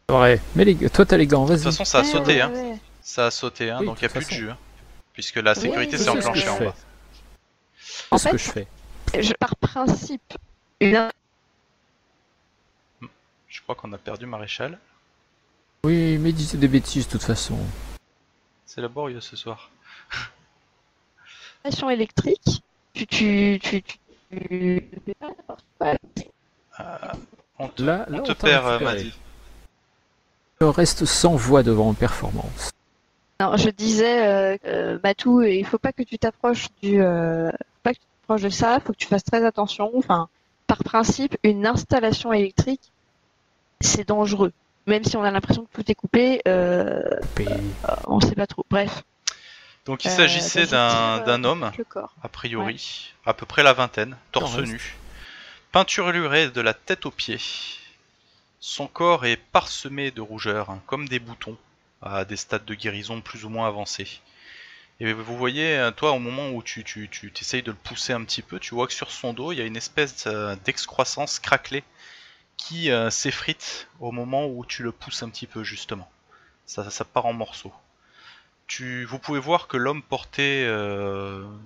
Speaker 4: Ouais, mais les... toi t'as les gants, vas-y.
Speaker 1: De toute façon, ça a sauté, hein. Ça a sauté, hein, donc il a plus de jus. Hein. Puisque la sécurité s'est enclenchée en bas.
Speaker 4: C'est ce que je fais.
Speaker 2: Je, par principe, une
Speaker 1: Je crois qu'on a perdu Maréchal.
Speaker 4: Oui, mais disait des bêtises de toute façon.
Speaker 1: C'est laborieux ce soir.
Speaker 2: Station électrique, tu, tu, tu, tu,
Speaker 1: euh, on te, là, on te perd, Maddy.
Speaker 4: Il reste sans voix devant performance.
Speaker 2: Non, je disais, euh, euh, Matou, il faut pas que tu t'approches du, euh, pas que tu t'approches de ça, il faut que tu fasses très attention. Enfin, par principe, une installation électrique, c'est dangereux. Même si on a l'impression que tout est coupé, euh, on sait pas trop. Bref.
Speaker 1: Donc il s'agissait d'un homme, a priori, à peu près la vingtaine, torse nu, peinturluré de la tête aux pieds. Son corps est parsemé de rougeurs, hein, comme des boutons à des stades de guérison plus ou moins avancés. Et vous voyez, euh, toi, au moment où tu, tu, essayes de le pousser un petit peu, tu vois que sur son dos, il y a une espèce euh, d'excroissance craquelée qui euh, s'effrite au moment où tu le pousses un petit peu, justement. Ça, ça part en morceaux. Tu, vous pouvez voir que l'homme portait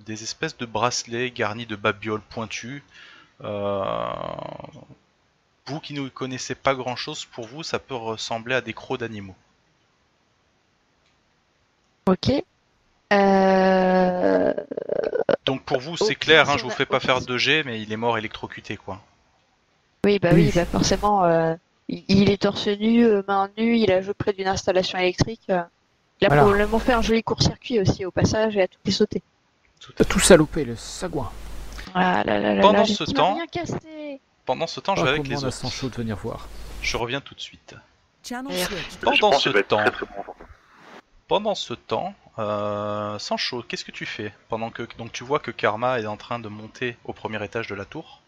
Speaker 1: des espèces de bracelets garnis de babioles pointues. Vous qui ne connaissez pas grand chose, pour vous, ça peut ressembler à des crocs d'animaux.
Speaker 2: Ok. Euh...
Speaker 1: Donc pour vous, c'est clair, hein, je vous fais pas faire 2G, mais il est mort électrocuté, quoi.
Speaker 2: Oui, bah oui, bah forcément, euh, il est torse nu, euh, main nue, il a joué près d'une installation électrique. Euh. il a probablement fait un joli court-circuit aussi au passage et a tout fait sauter.
Speaker 4: Tout, a tout salopé, le sagouin.
Speaker 2: Ah là là là
Speaker 1: pendant, ce temps, pendant ce temps, je vais avec les autres.
Speaker 4: chaud de venir voir.
Speaker 1: Je reviens tout de suite. Pendant ce temps, pendant ce temps, euh, Sancho, qu'est-ce que tu fais Pendant que donc tu vois que Karma est en train de monter au premier étage de la tour.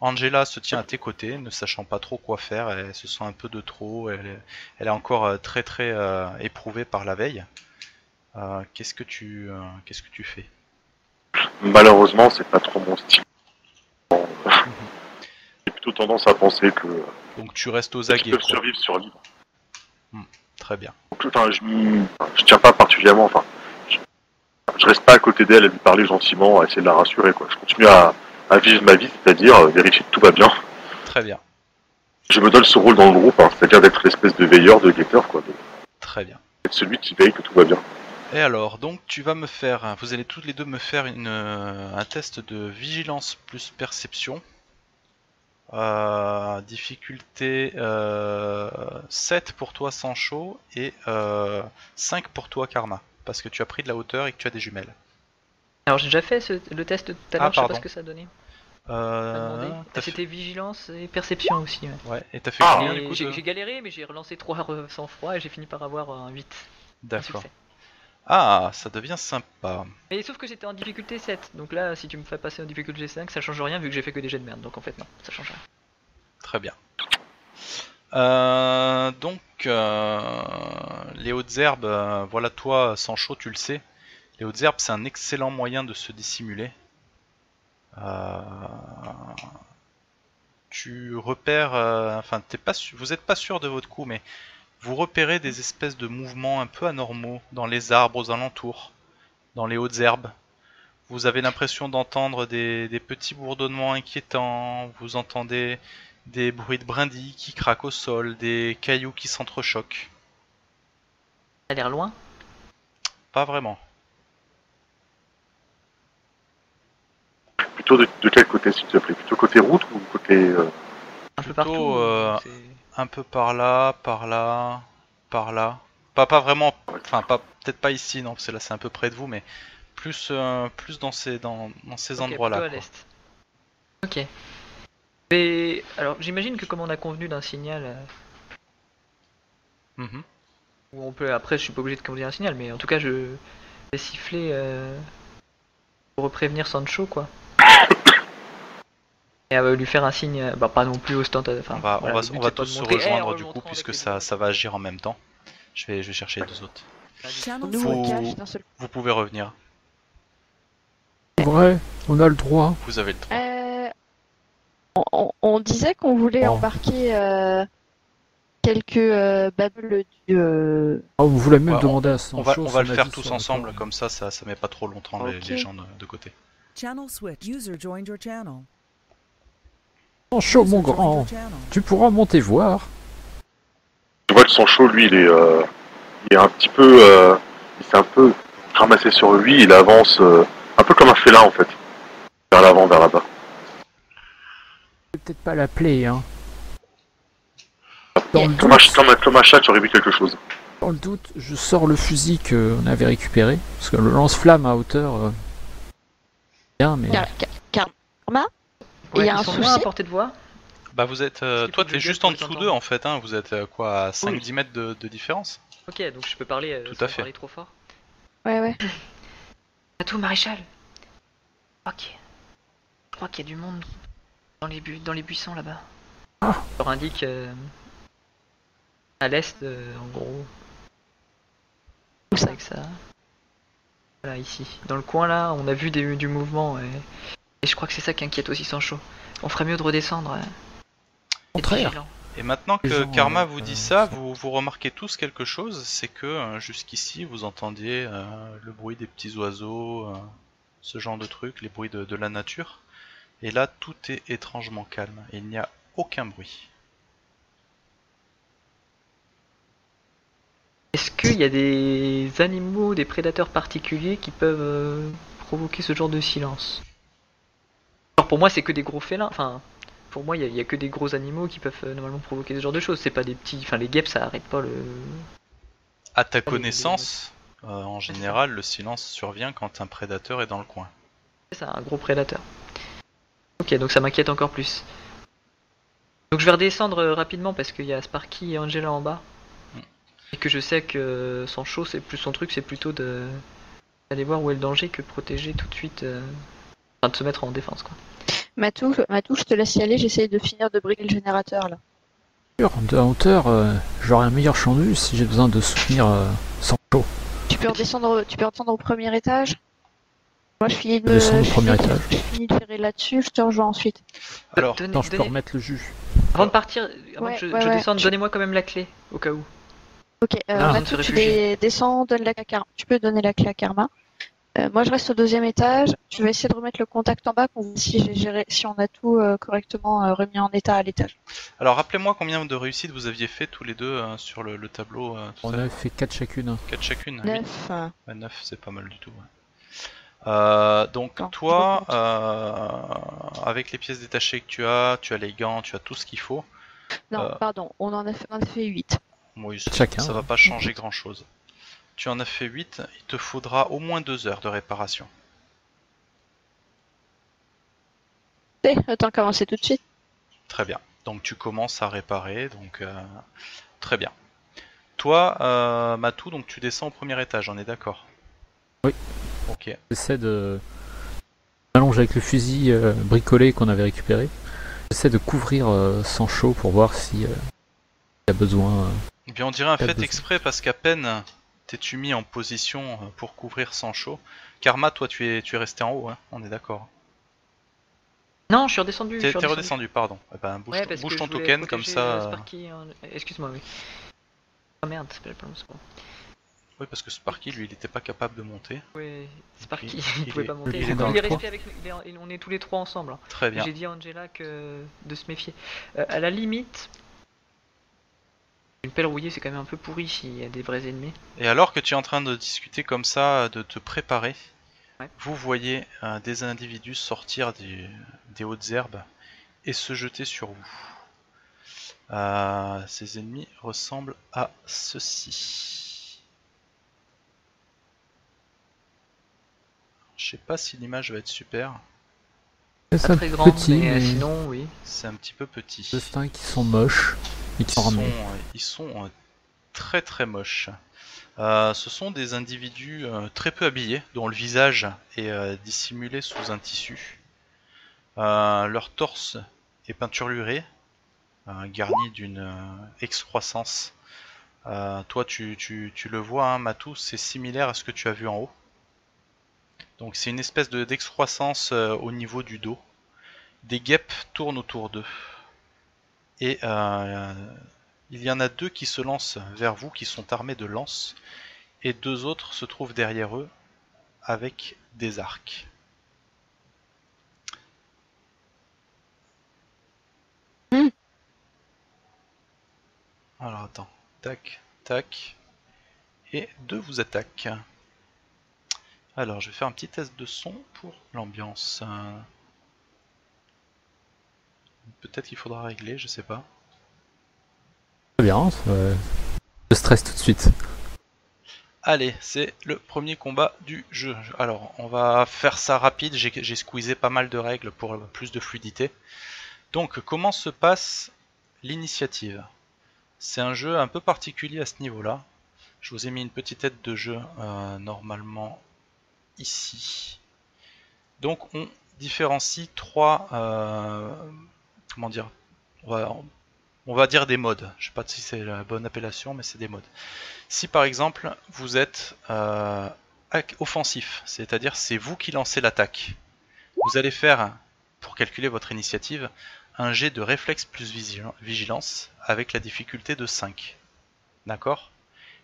Speaker 1: Angela se tient à tes côtés, ne sachant pas trop quoi faire. Elle se sent un peu de trop. Elle est, elle est encore euh, très très euh, éprouvée par la veille. Euh, qu'est-ce que tu qu'est-ce que tu fais?
Speaker 3: Malheureusement, c'est pas trop mon style. Plutôt tendance à penser que.
Speaker 1: Donc tu restes aux aguets.
Speaker 3: survivre sur l'île.
Speaker 1: Hmm. Très bien.
Speaker 3: Enfin, je, je tiens pas particulièrement, enfin, je, reste pas à côté d'elle à lui parler gentiment, à essayer de la rassurer, quoi. Je continue à, vivre ma vie, c'est-à-dire euh, vérifier que tout va bien.
Speaker 1: Très bien.
Speaker 3: Je me donne ce rôle dans le groupe, hein, c'est-à-dire d'être l'espèce de veilleur, de guetteur, quoi.
Speaker 1: Très bien.
Speaker 3: Être celui qui veille que tout va bien.
Speaker 1: Et alors, donc tu vas me faire, vous allez tous les deux me faire une, un test de vigilance plus perception. Euh, difficulté euh, 7 pour toi Sancho et euh, 5 pour toi Karma. Parce que tu as pris de la hauteur et que tu as des jumelles.
Speaker 5: Alors j'ai déjà fait le test tout à l'heure, ah, je sais pas ce que ça a donné.
Speaker 1: Euh,
Speaker 5: C'était vigilance et perception aussi.
Speaker 1: Ouais, et t'as fait
Speaker 5: ah, J'ai galéré, mais j'ai relancé 3 sans froid et j'ai fini par avoir un 8.
Speaker 1: D'accord. Ah, ça devient sympa.
Speaker 5: Mais sauf que j'étais en difficulté 7, donc là, si tu me fais passer en difficulté 5, ça change rien vu que j'ai fait que des jets de merde, donc en fait, non, ça change rien.
Speaker 1: Très bien. Euh, donc, euh, les hautes herbes, euh, voilà toi, sans chaud, tu le sais. Les hautes herbes, c'est un excellent moyen de se dissimuler. tu repères, enfin, t'es pas, vous n'êtes pas sûr de votre coup, mais vous repérez des espèces de mouvements un peu anormaux dans les arbres aux alentours, dans les hautes herbes. Vous avez l'impression d'entendre des, petits bourdonnements inquiétants, vous entendez des bruits de brindilles qui craquent au sol, des cailloux qui s'entrechoquent.
Speaker 5: Ça a l'air loin
Speaker 1: Pas vraiment.
Speaker 3: Plutôt de, quel côté, s'il te plaît? Plutôt côté route ou côté... Euh,
Speaker 5: un peu partout.
Speaker 1: Euh, un peu par là, par là, par là. Pas, pas vraiment, enfin pas peut-être pas ici non, parce que là c'est un peu près de vous, mais plus, euh, plus dans ces, dans, dans ces endroits-là.
Speaker 5: à l'est. Ok. Mais alors j'imagine que comme on a convenu d'un signal, euh,
Speaker 1: mhm.
Speaker 5: ou on peut après je suis pas obligé de convenir un signal, mais en tout cas je vais siffler euh, pour prévenir Sancho quoi. Et euh, lui faire un signe, euh, bah, pas non plus ostentaire.
Speaker 1: Enfin, on va, on va, on va tous se rejoindre du coup, puisque ça, ça va agir en même temps. Je vais, je vais chercher les deux autres. Vous, vous pouvez revenir.
Speaker 4: Ouais, on a le droit.
Speaker 1: Vous avez le droit.
Speaker 2: Euh, on, on, disait qu'on voulait embarquer euh, quelques euh, babbles du.
Speaker 4: Ah, vous voulez même demander à son
Speaker 1: On va, on va le faire tous ensemble, comme ça, ça, ça met pas trop longtemps les, les, gens de, de côté. Channel switch. User joined your channel.
Speaker 4: Sancho, mon grand, tu pourras monter voir.
Speaker 3: Tu vois que Sancho, lui, il est, euh, il est un petit peu, euh, il s'est un peu ramassé sur lui. Il avance euh, un peu comme un félin en fait, vers l'avant, vers là-bas.
Speaker 4: Je vais peut-être pas l'appeler, hein.
Speaker 3: Dans comme, un, comme, un, comme un chat, tu aurais vu quelque chose.
Speaker 4: Dans le doute, je sors le fusil qu'on avait récupéré, parce que le lance-flamme à hauteur. Euh, bien, mais.
Speaker 2: Karma?
Speaker 5: Il y a un souci à portée de voix
Speaker 1: Bah, vous êtes. Euh, toi, t'es juste en dessous d'eux en fait, hein. Vous êtes euh, quoi, à 5-10 mètres de, de, différence
Speaker 5: Ok, donc je peux parler,
Speaker 1: Tout à fait.
Speaker 5: parler trop fort
Speaker 2: Ouais, ouais.
Speaker 5: À tout, maréchal Ok. Je crois qu'il y a du monde dans les, bu dans les buissons là-bas.
Speaker 4: Ah.
Speaker 5: Je leur indique à l'est, en gros. Où ça? Que ça Voilà, ici. Dans le coin là, on a vu des, du mouvement et... et je crois que c'est ça qui inquiète aussi Sancho. On ferait mieux de redescendre. Hein.
Speaker 4: Contraire.
Speaker 1: Et maintenant que Karma vous dit ça, vous, vous remarquez tous quelque chose, c'est que euh, jusqu'ici vous entendiez euh, le bruit des petits oiseaux, euh, ce genre de trucs, les bruits de, de, la nature. Et là, tout est étrangement calme. Il n'y a aucun bruit.
Speaker 5: Est-ce qu'il y a des animaux, des prédateurs particuliers qui peuvent euh, provoquer ce genre de silence? Pour moi, c'est que des gros félins. Enfin, pour moi, il n'y a, que des gros animaux qui peuvent euh, normalement provoquer ce genre de choses. C'est pas des petits. Enfin, les guêpes, ça arrête pas le.
Speaker 1: À ta connaissance, euh, en général, le silence survient quand un prédateur est dans le coin.
Speaker 5: C'est ça, un gros prédateur. Ok, donc ça m'inquiète encore plus. Donc je vais redescendre rapidement parce qu'il y a Sparky et Angela en bas. Et que je sais que son show, c'est plus son truc, c'est plutôt de d'aller voir où est le danger que protéger tout de suite, euh... enfin de se mettre en défense quoi.
Speaker 2: Matou, Matou, je te laisse y aller, j'essaye de finir de briller le générateur là.
Speaker 4: De hauteur, euh, j'aurai un meilleur champ de vue si j'ai besoin de soutenir euh, Sancho.
Speaker 2: Tu peux redescendre, tu peux redescendre au premier étage? Moi, je finis de,
Speaker 4: descendre au premier étage.
Speaker 2: Je finis de tirer là-dessus, je te rejoins ensuite.
Speaker 1: Alors,
Speaker 5: donnez,
Speaker 4: Attends, je peux
Speaker 5: donnez...
Speaker 4: remettre le jus.
Speaker 5: Avant de partir, avant
Speaker 2: Ouais,
Speaker 5: que je,
Speaker 2: ouais,
Speaker 5: je
Speaker 2: ouais.
Speaker 5: descende,
Speaker 2: Tu-
Speaker 5: donnez-moi quand même la clé au cas où.
Speaker 2: Ok, euh,
Speaker 4: Ah.
Speaker 2: Matou, tu descends, donne la clé à Karma. Tu peux donner la clé à Karma. Euh, moi, je reste au deuxième étage. Tu vas essayer de remettre le contact en bas pour voir si j'ai géré, si on a tout euh, correctement euh, remis en état à l'étage.
Speaker 1: alors rappelez-moi combien de réussites vous aviez fait tous les deux sur le, le tableau. euh, tout
Speaker 4: On a fait 4 chacune.
Speaker 1: 4 chacune.
Speaker 2: 9.
Speaker 1: 9, c'est pas mal du tout. ouais. Euh, donc
Speaker 2: Non,
Speaker 1: toi,
Speaker 2: je
Speaker 1: euh, avec les pièces détachées que tu as, tu as les gants, tu as tout ce qu'il faut.
Speaker 2: Non,
Speaker 1: Euh.
Speaker 2: pardon, on en a fait, on en a fait 8.
Speaker 1: Oui, ça,
Speaker 4: Chacun.
Speaker 1: ça va pas changer grand chose. Tu en as fait 8, il te faudra au moins 2 heures de réparation.
Speaker 2: Autant commencer tout de suite.
Speaker 1: Très bien. Donc tu commences à réparer, donc euh, très bien. Toi, euh, Matou, donc tu descends au premier étage, on est d'accord?
Speaker 4: Oui.
Speaker 1: Ok.
Speaker 4: J'essaie de. Allonge avec le fusil euh, bricolé qu'on avait récupéré. J'essaie de couvrir euh, Sancho pour voir si euh, il a besoin. euh,
Speaker 1: Eh bien, on dirait un fait
Speaker 4: besoin.
Speaker 1: exprès parce qu'à peine t'es-tu mis en position euh, pour couvrir Sancho. Karma, toi, tu es, tu es resté en haut, hein, on est d'accord.
Speaker 5: Non, je suis redescendu.
Speaker 1: T'es redescendu, pardon. Eh ben, bouge,
Speaker 5: Ouais,
Speaker 1: ton- bouge token comme ça.
Speaker 5: euh,
Speaker 1: euh.
Speaker 5: Excuse-moi, oui. Ah merde, c'est pas le bon.
Speaker 1: Oui, parce que Sparky, lui, il était pas capable de monter.
Speaker 5: Ouais, Sparky,
Speaker 1: Il-
Speaker 5: il, pouvait
Speaker 1: est-
Speaker 5: pas monter.
Speaker 4: il est
Speaker 5: Il, resté avec nous, on est tous les trois ensemble. hein.
Speaker 1: Très bien.
Speaker 5: J'ai dit à Angela que de se méfier. Euh, à la limite, une pelle rouillée c'est quand même un peu pourri s'il y a des vrais ennemis.
Speaker 1: Et alors que tu es en train de discuter comme ça, de te préparer,
Speaker 5: Ouais.
Speaker 1: vous voyez euh, des individus sortir des, des hautes herbes et se jeter sur vous. Euh, ces ennemis ressemblent à ceci. Je sais pas si l'image va être super,
Speaker 4: C'est
Speaker 5: très grand,
Speaker 4: petit,
Speaker 5: mais, euh,
Speaker 4: mais
Speaker 5: sinon oui.
Speaker 1: c'est un petit peu petit.
Speaker 4: destins qui sont moches
Speaker 1: Ils
Speaker 4: sont
Speaker 1: euh, ils sont euh, très très moches. Euh, ce sont des individus euh, très peu habillés, dont le visage est euh, dissimulé sous un tissu. Leur torse est peinturluré, garni d'une excroissance. Toi, tu, tu- tu le vois, hein, Matou, c'est similaire à ce que tu as vu en haut. Donc, c'est une espèce de- d'excroissance au niveau du dos. Des guêpes tournent autour d'eux. Et euh, il y en a deux qui se lancent vers vous, qui sont armés de lances, et deux autres se trouvent derrière eux avec des arcs. Hmm. Alors attends, tac, tac. Et deux vous attaquent. Alors je vais faire un petit test de son pour l'ambiance. Peut-être qu'il faudra régler, je sais pas.
Speaker 4: Très bien, je stresse tout de suite.
Speaker 1: Allez, c'est le premier combat du jeu. Alors, on va faire ça rapide. J'ai squeezé pas mal de règles pour plus de fluidité. Donc, comment se passe l'initiative? C'est un jeu un peu particulier à ce niveau-là. Je vous ai mis une petite tête de jeu euh, normalement ici. Donc, on différencie trois euh, comment dire, on va, dire des modes. Je sais pas si c'est la bonne appellation, mais c'est des modes. Si par exemple vous êtes euh, offensif, c'est-à-dire c'est vous qui lancez l'attaque, vous allez faire, pour calculer votre initiative, un jet de réflexe plus vigilance avec la difficulté de 5. D'accord?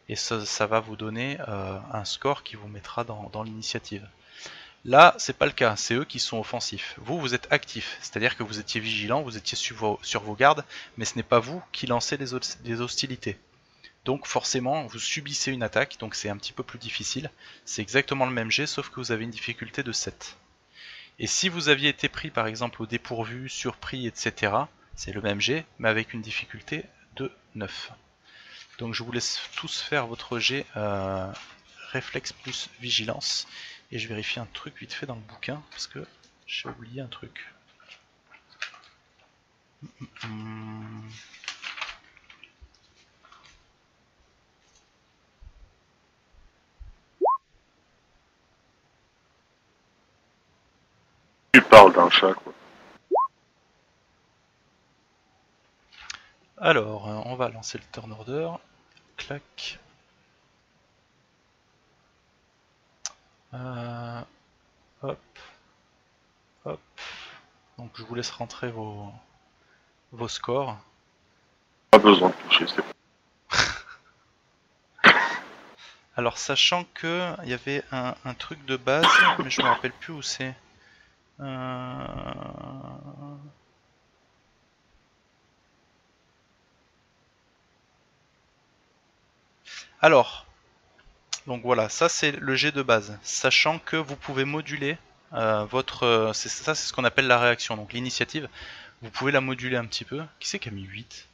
Speaker 1: Et ça, va vous donner euh, un score qui vous mettra dans l'initiative. Là, c'est pas le cas, c'est eux qui sont offensifs. Vous, vous êtes actif, c'est-à-dire que vous étiez vigilant, vous étiez sur vos, gardes, mais ce n'est pas vous qui lancez des, hostilités. Donc forcément, vous subissez une attaque, donc c'est un petit peu plus difficile. C'est exactement le même jet, sauf que vous avez une difficulté de 7. Et si vous aviez été pris par exemple au dépourvu, surpris, etc., c'est le même jet, mais avec une difficulté de 9. Donc je vous laisse tous faire votre jet euh, réflexe plus vigilance. Et je vérifie un truc vite fait dans le bouquin, parce que j'ai oublié un truc.
Speaker 3: Tu parles d'un chat, quoi.
Speaker 1: Alors, euh, on va lancer le turn order. Clac. Euh, hop. Hop. Donc je vous laisse rentrer vos, vos scores.
Speaker 3: Pas besoin de toucher, c'est
Speaker 1: Alors sachant que il y avait un, truc de base, mais je me rappelle plus où c'est. Euh, Alors, donc voilà, ça c'est le jet de base, sachant que vous pouvez moduler euh, votre... Euh, ça c'est ce qu'on appelle la réaction, donc l'initiative, vous pouvez la moduler un petit peu. Qui c'est qui a mis 8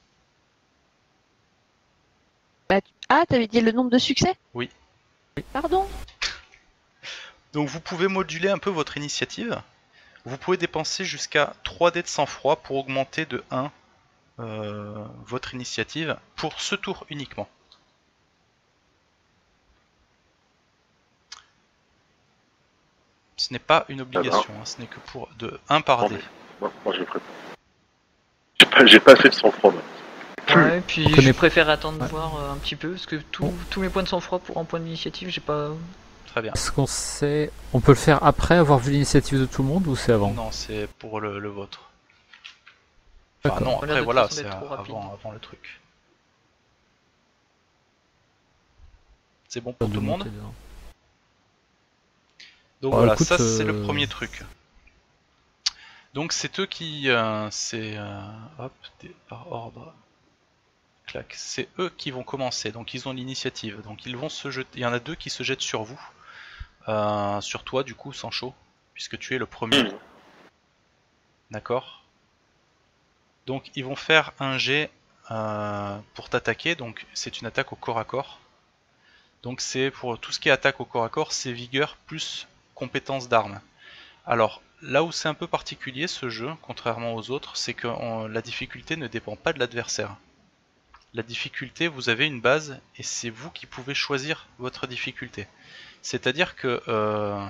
Speaker 2: bah, Ah, t'avais dit le nombre de succès
Speaker 1: Oui.
Speaker 2: Pardon
Speaker 1: Donc vous pouvez moduler un peu votre initiative. Vous pouvez dépenser jusqu'à 3 dés de sang-froid pour augmenter de 1 euh, votre initiative pour ce tour uniquement. Ce n'est pas une obligation, hein, ce n'est que pour de 1 par dé.
Speaker 3: Moi, j'ai J'ai pas, assez de sang-froid.
Speaker 5: Ouais, puis je préfère attendre de voir euh, un petit peu, parce que tous mes points de sang-froid pour un point d'initiative, j'ai pas.
Speaker 1: Très bien.
Speaker 4: Est-ce qu'on sait. On peut le faire après avoir vu l'initiative de tout le monde ou c'est avant?
Speaker 1: Non, c'est pour le, vôtre. Enfin, non, après voilà, c'est avant, avant le truc. C'est bon pour tout le monde donc voilà, ça c'est le euh, premier truc. Donc c'est eux qui, euh, c'est euh, hop, par ordre, clac, c'est eux qui vont commencer. Donc ils ont l'initiative. Donc ils vont se jeter. Il y en a deux qui se jettent sur vous, sur toi du coup, Sancho, puisque tu es le premier. D'accord? Donc ils vont faire un jet pour t'attaquer. Donc c'est une attaque au corps à corps. Donc c'est pour tout ce qui est attaque au corps à corps, c'est vigueur plus compétences d'armes. Alors, là où c'est un peu particulier ce jeu, contrairement aux autres, c'est que la difficulté ne dépend pas de l'adversaire. La difficulté, vous avez une base et c'est vous qui pouvez choisir votre difficulté. C'est-à-dire que euh,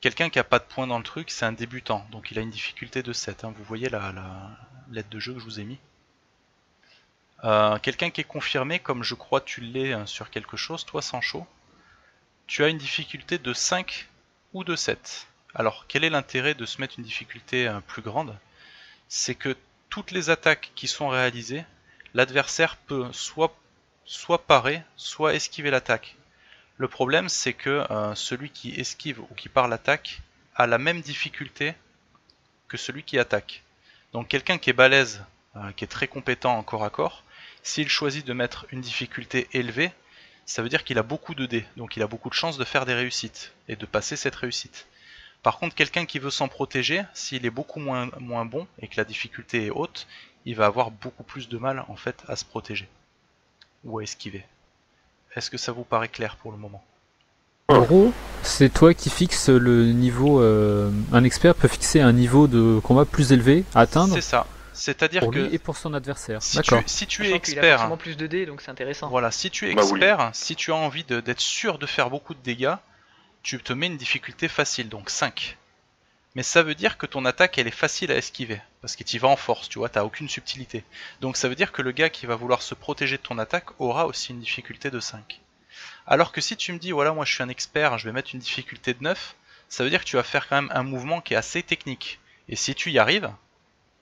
Speaker 1: quelqu'un qui a pas de points dans le truc, c'est un débutant, donc il a une difficulté de 7. Hein. Vous voyez la, lettre de jeu que je vous ai mis. Euh, quelqu'un qui est confirmé, comme je crois tu l'es hein, sur quelque chose, toi Sancho, tu as une difficulté de 5 ou de 7. Alors quel est l'intérêt de se mettre une difficulté euh, plus grande? C'est que toutes les attaques qui sont réalisées, l'adversaire peut soit, soit parer, soit esquiver l'attaque. Le problème c'est que euh, celui qui esquive ou qui part l'attaque a la même difficulté que celui qui attaque. Donc quelqu'un qui est balèze, euh, qui est très compétent en corps à corps, S'il choisit de mettre une difficulté élevée, ça veut dire qu'il a beaucoup de dés, donc il a beaucoup de chances de faire des réussites et de passer cette réussite. Par contre, quelqu'un qui veut s'en protéger, s'il est beaucoup moins, moins bon et que la difficulté est haute, il va avoir beaucoup plus de mal en fait à se protéger ou à esquiver. Est-ce que ça vous paraît clair pour le moment?
Speaker 4: En gros, c'est toi qui fixes le niveau. Euh, un expert peut fixer un niveau de combat plus élevé à atteindre.
Speaker 1: C'est ça. C'est-à-dire que
Speaker 4: lui et pour son adversaire.
Speaker 1: Si tu, si tu es expert,
Speaker 5: il plus de dés, donc c'est intéressant.
Speaker 1: Voilà, si tu es bah expert, si tu as envie d'être sûr de faire beaucoup de dégâts, tu te mets une difficulté facile, donc 5. Mais ça veut dire que ton attaque elle est facile à esquiver, parce que tu vas en force, tu vois, t'as aucune subtilité. Donc ça veut dire que le gars qui va vouloir se protéger de ton attaque aura aussi une difficulté de 5. Alors que si tu me dis, voilà, moi je suis un expert, je vais mettre une difficulté de 9, ça veut dire que tu vas faire quand même un mouvement qui est assez technique. Et si tu y arrives,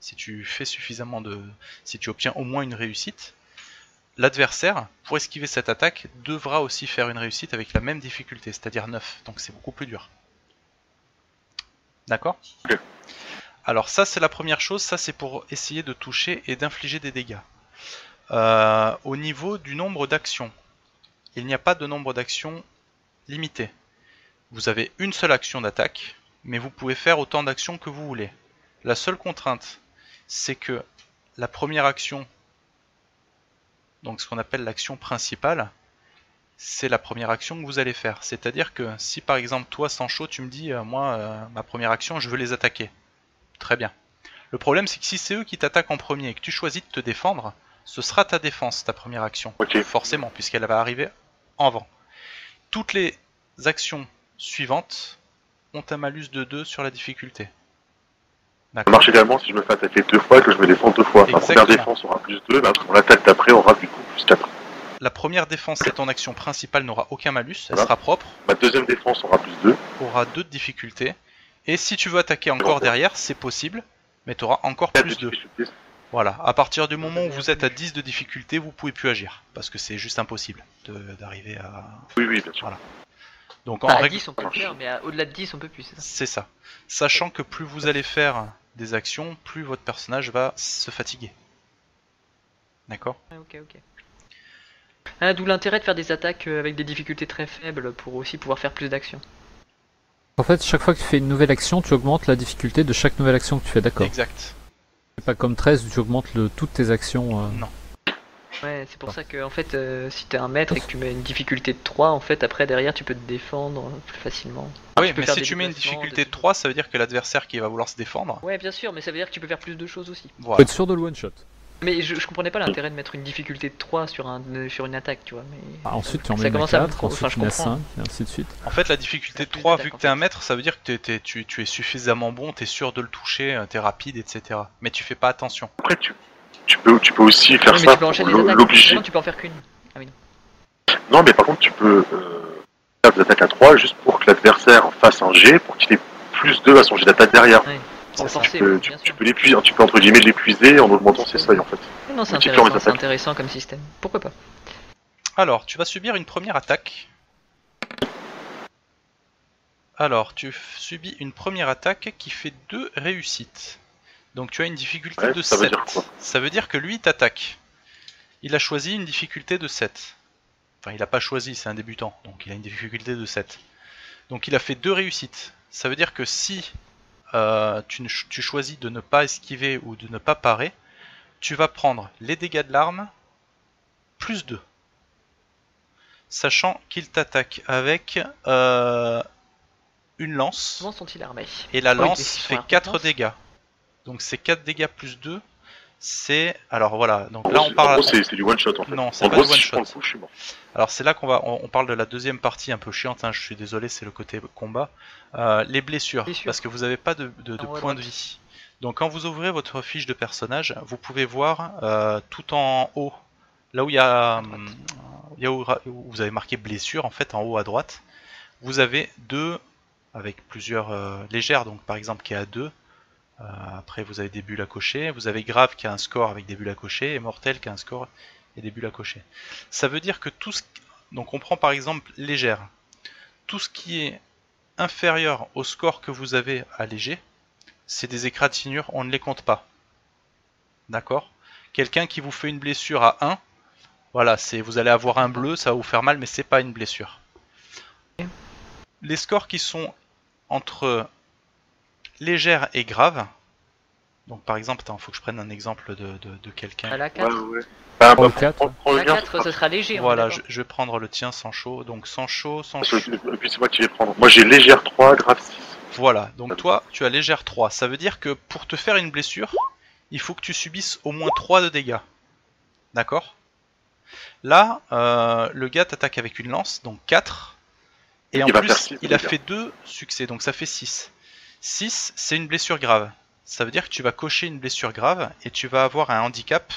Speaker 1: si tu fais suffisamment de. si tu obtiens au moins une réussite, l'adversaire, pour esquiver cette attaque, devra aussi faire une réussite avec la même difficulté, c'est-à-dire 9. Donc c'est beaucoup plus dur. D'accord? Alors ça c'est la première chose, ça c'est pour essayer de toucher et d'infliger des dégâts. Euh, au niveau du nombre d'actions, il n'y a pas de nombre d'actions limité. Vous avez une seule action d'attaque, mais vous pouvez faire autant d'actions que vous voulez. La seule contrainte, c'est que la première action, donc ce qu'on appelle l'action principale, c'est la première action que vous allez faire. C'est-à-dire que si par exemple toi Sancho tu me dis euh, moi euh, ma première action je veux les attaquer. Très bien. Le problème c'est que si c'est eux qui t'attaquent en premier et que tu choisis de te défendre, ce sera ta défense, ta première action. Forcément, puisqu'elle va arriver en avant. Toutes les actions suivantes ont un malus de 2 sur la difficulté.
Speaker 3: Ça marche également si je me fais attaquer deux fois et que je me défends deux fois. Ma première défense aura plus 2, mais mon attaque d'après aura du coup plus 4.
Speaker 1: La première défense et ton action principale n'aura aucun malus, elle sera propre.
Speaker 3: Ma deuxième défense aura plus 2.
Speaker 1: Aura 2 de difficulté. Et si tu veux attaquer encore derrière, c'est possible, mais tu auras encore plus de. Voilà, à partir du moment où vous êtes à 10 de difficulté, vous pouvez plus agir, parce que c'est juste impossible d'arriver à...
Speaker 3: Oui, oui, bien sûr.
Speaker 1: Voilà.
Speaker 5: Donc en à 10 on peut faire, mais au-delà de 10 on peut plus, c'est ça
Speaker 1: C'est ça. Sachant que plus vous allez faire des actions, plus votre personnage va se fatiguer. D'accord?
Speaker 5: Ok, ok. Ah, D'où l'intérêt de faire des attaques euh, avec des difficultés très faibles pour aussi pouvoir faire plus d'actions.
Speaker 4: En fait, chaque fois que tu fais une nouvelle action, tu augmentes la difficulté de chaque nouvelle action que tu fais, d'accord?
Speaker 1: Exact.
Speaker 4: C'est pas comme 13 où tu augmentes le, toutes tes actions. Euh.
Speaker 1: Non.
Speaker 5: Ouais, c'est pour ça que en fait, euh, si t'es un maître et que tu mets une difficulté de 3, en fait, après derrière, tu peux te défendre plus facilement.
Speaker 1: oui, mais si tu mets une difficulté de 3, ça veut dire que l'adversaire qui va vouloir se défendre.
Speaker 5: Ouais, bien sûr, mais ça veut dire que tu peux faire plus de choses aussi.
Speaker 4: Tu peux être sûr de le one shot.
Speaker 5: Mais je, comprenais pas l'intérêt de mettre une difficulté de 3 sur, un, sur une attaque, tu vois. Mais...
Speaker 4: Ah, ensuite, tu en mets 4, ensuite tu mets 5, et ainsi de suite.
Speaker 1: En fait, la difficulté de 3, vu que t'es un maître, ça veut dire que tu, tu, es suffisamment bon, t'es sûr de le toucher, euh, t'es rapide, etc. Mais tu fais pas attention.
Speaker 3: Après, tu, tu, peux, tu peux aussi faire ça pour l'obliger.
Speaker 5: Tu peux en faire qu'une. Ah oui.
Speaker 3: Non, mais par contre, tu peux euh, faire des attaques à 3 juste pour que l'adversaire fasse un G pour qu'il ait plus 2 à son jet d'attaque derrière tu, peux, tu, peux l'épuiser, tu peux entre guillemets l'épuiser en augmentant ses seuils en fait.
Speaker 5: Non, c'est intéressant, intéressant comme système. Pourquoi pas?
Speaker 1: Alors, tu vas subir une première attaque. Alors, tu subis une première attaque qui fait deux réussites. Donc tu as une difficulté de ça 7. Veut dire ça veut dire que lui t'attaque. Il a choisi une difficulté de 7. Enfin, il n'a pas choisi, c'est un débutant, donc il a une difficulté de 7. Donc il a fait deux réussites. Ça veut dire que si euh, tu, choisis de ne pas esquiver ou de ne pas parer, tu vas prendre les dégâts de l'arme plus 2. Sachant qu'il t'attaque avec euh, une lance.
Speaker 5: Comment sont-ils armés?
Speaker 1: Et la lance fait 4 dégâts. Donc c'est 4 dégâts plus 2 c'est alors voilà donc là on parle
Speaker 3: c'est du one shot en fait.
Speaker 1: Non c'est pas du one shot. alors c'est là qu'on va on, parle de la deuxième partie un peu chiante hein, je suis désolé c'est le côté combat. Euh, les blessures, parce que vous n'avez pas de, de, de points de vie. Donc quand vous ouvrez votre fiche de personnage vous pouvez voir euh, tout en haut là où il y a, hum, il y a où, vous avez marqué blessure en fait en haut à droite vous avez deux avec plusieurs euh, légères donc par exemple qui est à 2 euh, après, vous avez des bulles à cocher. Vous avez grave qui a un score avec des bulles à cocher et mortel qui a un score et des bulles à cocher. Ça veut dire que tout ce donc on prend par exemple légère. Tout ce qui est inférieur au score que vous avez à léger, c'est des écratignures, on ne les compte pas. D'accord? Quelqu'un qui vous fait une blessure à 1, Voilà, c'est vous allez avoir un bleu, ça va vous faire mal, mais c'est pas une blessure. Les scores qui sont entre légère et grave. Donc par exemple, il faut que je prenne un exemple de, de, quelqu'un.
Speaker 5: À la 4 ouais,
Speaker 4: bah, bah, 4.
Speaker 5: la 4, ce sera léger.
Speaker 1: Voilà, je, je, vais prendre le tien sans chaud. Donc sans chaud, sans chaud.
Speaker 3: Et puis c'est moi qui vais prendre. Moi j'ai légère 3, grave 6.
Speaker 1: Voilà, donc toi, tu as légère 3. Ça veut dire que pour te faire une blessure, il faut que tu subisses au moins 3 de dégâts. D'accord? Là, euh, le gars t'attaque avec une lance, donc 4. Et en plus, il a fait 2 succès, donc ça fait 6. 6, c'est une blessure grave. Ça veut dire que tu vas cocher une blessure grave et tu vas avoir un handicap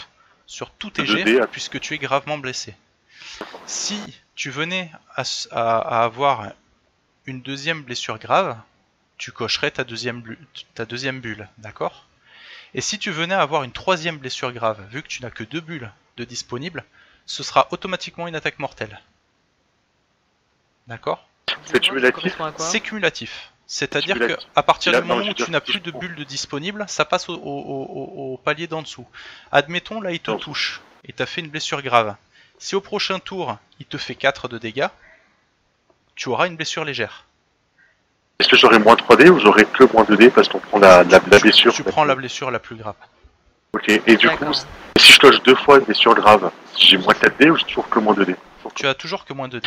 Speaker 1: sur tous tes jets puisque tu es gravement blessé. Si tu venais à, avoir une deuxième blessure grave, tu cocherais ta deuxième, ta deuxième bulle, d'accord? Et si tu venais à avoir une troisième blessure grave, vu que tu n'as que deux bulles de disponibles, ce sera automatiquement une attaque mortelle. D'accord?
Speaker 3: C'est cumulatif?
Speaker 1: C'est cumulatif. C'est-à-dire que à partir du moment où tu n'as plus de bulles de disponibles, ça passe au, palier d'en dessous. Admettons, là, il te touche et t'as fait une blessure grave. Si au prochain tour, il te fait 4 de dégâts, tu auras une blessure légère.
Speaker 3: Est-ce que j'aurai moins 3D ou j'aurai que moins 2D parce qu'on prend la, blessure
Speaker 1: Tu prends la blessure la plus grave.
Speaker 3: Ok, et du coup, si je coche deux fois une blessure grave, j'ai moins 4D ou j'ai toujours que moins 2D
Speaker 1: Tu as toujours que moins 2D.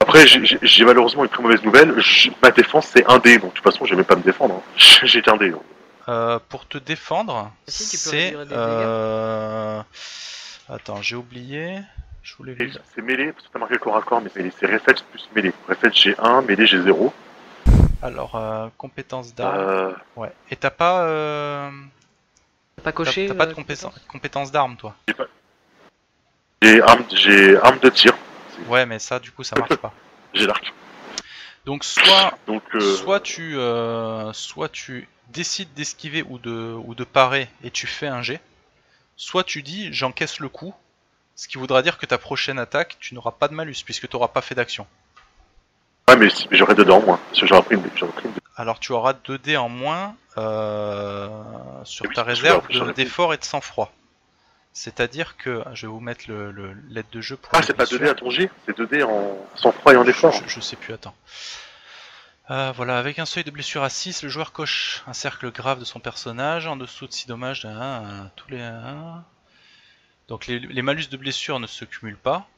Speaker 3: Après, j'ai malheureusement une très mauvaise nouvelle. ma défense, c'est un dé, donc de toute façon, je vais même pas me défendre. Hein. j'ai un dé.
Speaker 1: Euh, pour te défendre, c'est. Euh... Attends, j'ai oublié. Je voulais
Speaker 3: C'est mêlé, parce que t'as marqué le corps à corps, mais c'est réflexe plus mêlé. Réflexe, j'ai 1, mêlé, j'ai 0.
Speaker 1: Alors, euh, compétence d'arme. Euh... Ouais. Et t'as pas. Euh...
Speaker 5: Pas coché
Speaker 1: T'as pas de euh, compétence, compétence d'arme, toi?
Speaker 3: J'ai arme, arme de tir.
Speaker 1: Ouais, mais ça, du coup, ça marche pas.
Speaker 3: J'ai l'arc.
Speaker 1: Donc soit, Donc, euh, soit tu, euh, soit tu décides d'esquiver ou de, ou de parer et tu fais un jet, soit tu dis j'encaisse le coup, ce qui voudra dire que ta prochaine attaque, tu n'auras pas de malus puisque tu n'auras pas fait d'action.
Speaker 3: Ouais, mais, j'aurai 2 dés en moins. J'aurai pris,
Speaker 1: Alors tu auras 2 dés en moins euh, sur ta réserve d'effort et de sang-froid. C'est-à-dire que, je vais vous mettre le, l'aide de jeu pour.
Speaker 3: Ah, c'est pas 2D à ton J, c'est 2D en sang-froid et en effort.
Speaker 1: Je, sais plus, attends. Euh, voilà, avec un seuil de blessure à 6, le joueur coche un cercle grave de son personnage, en dessous de 6 dommages, tous les Donc les, les, malus de blessure ne se cumulent pas.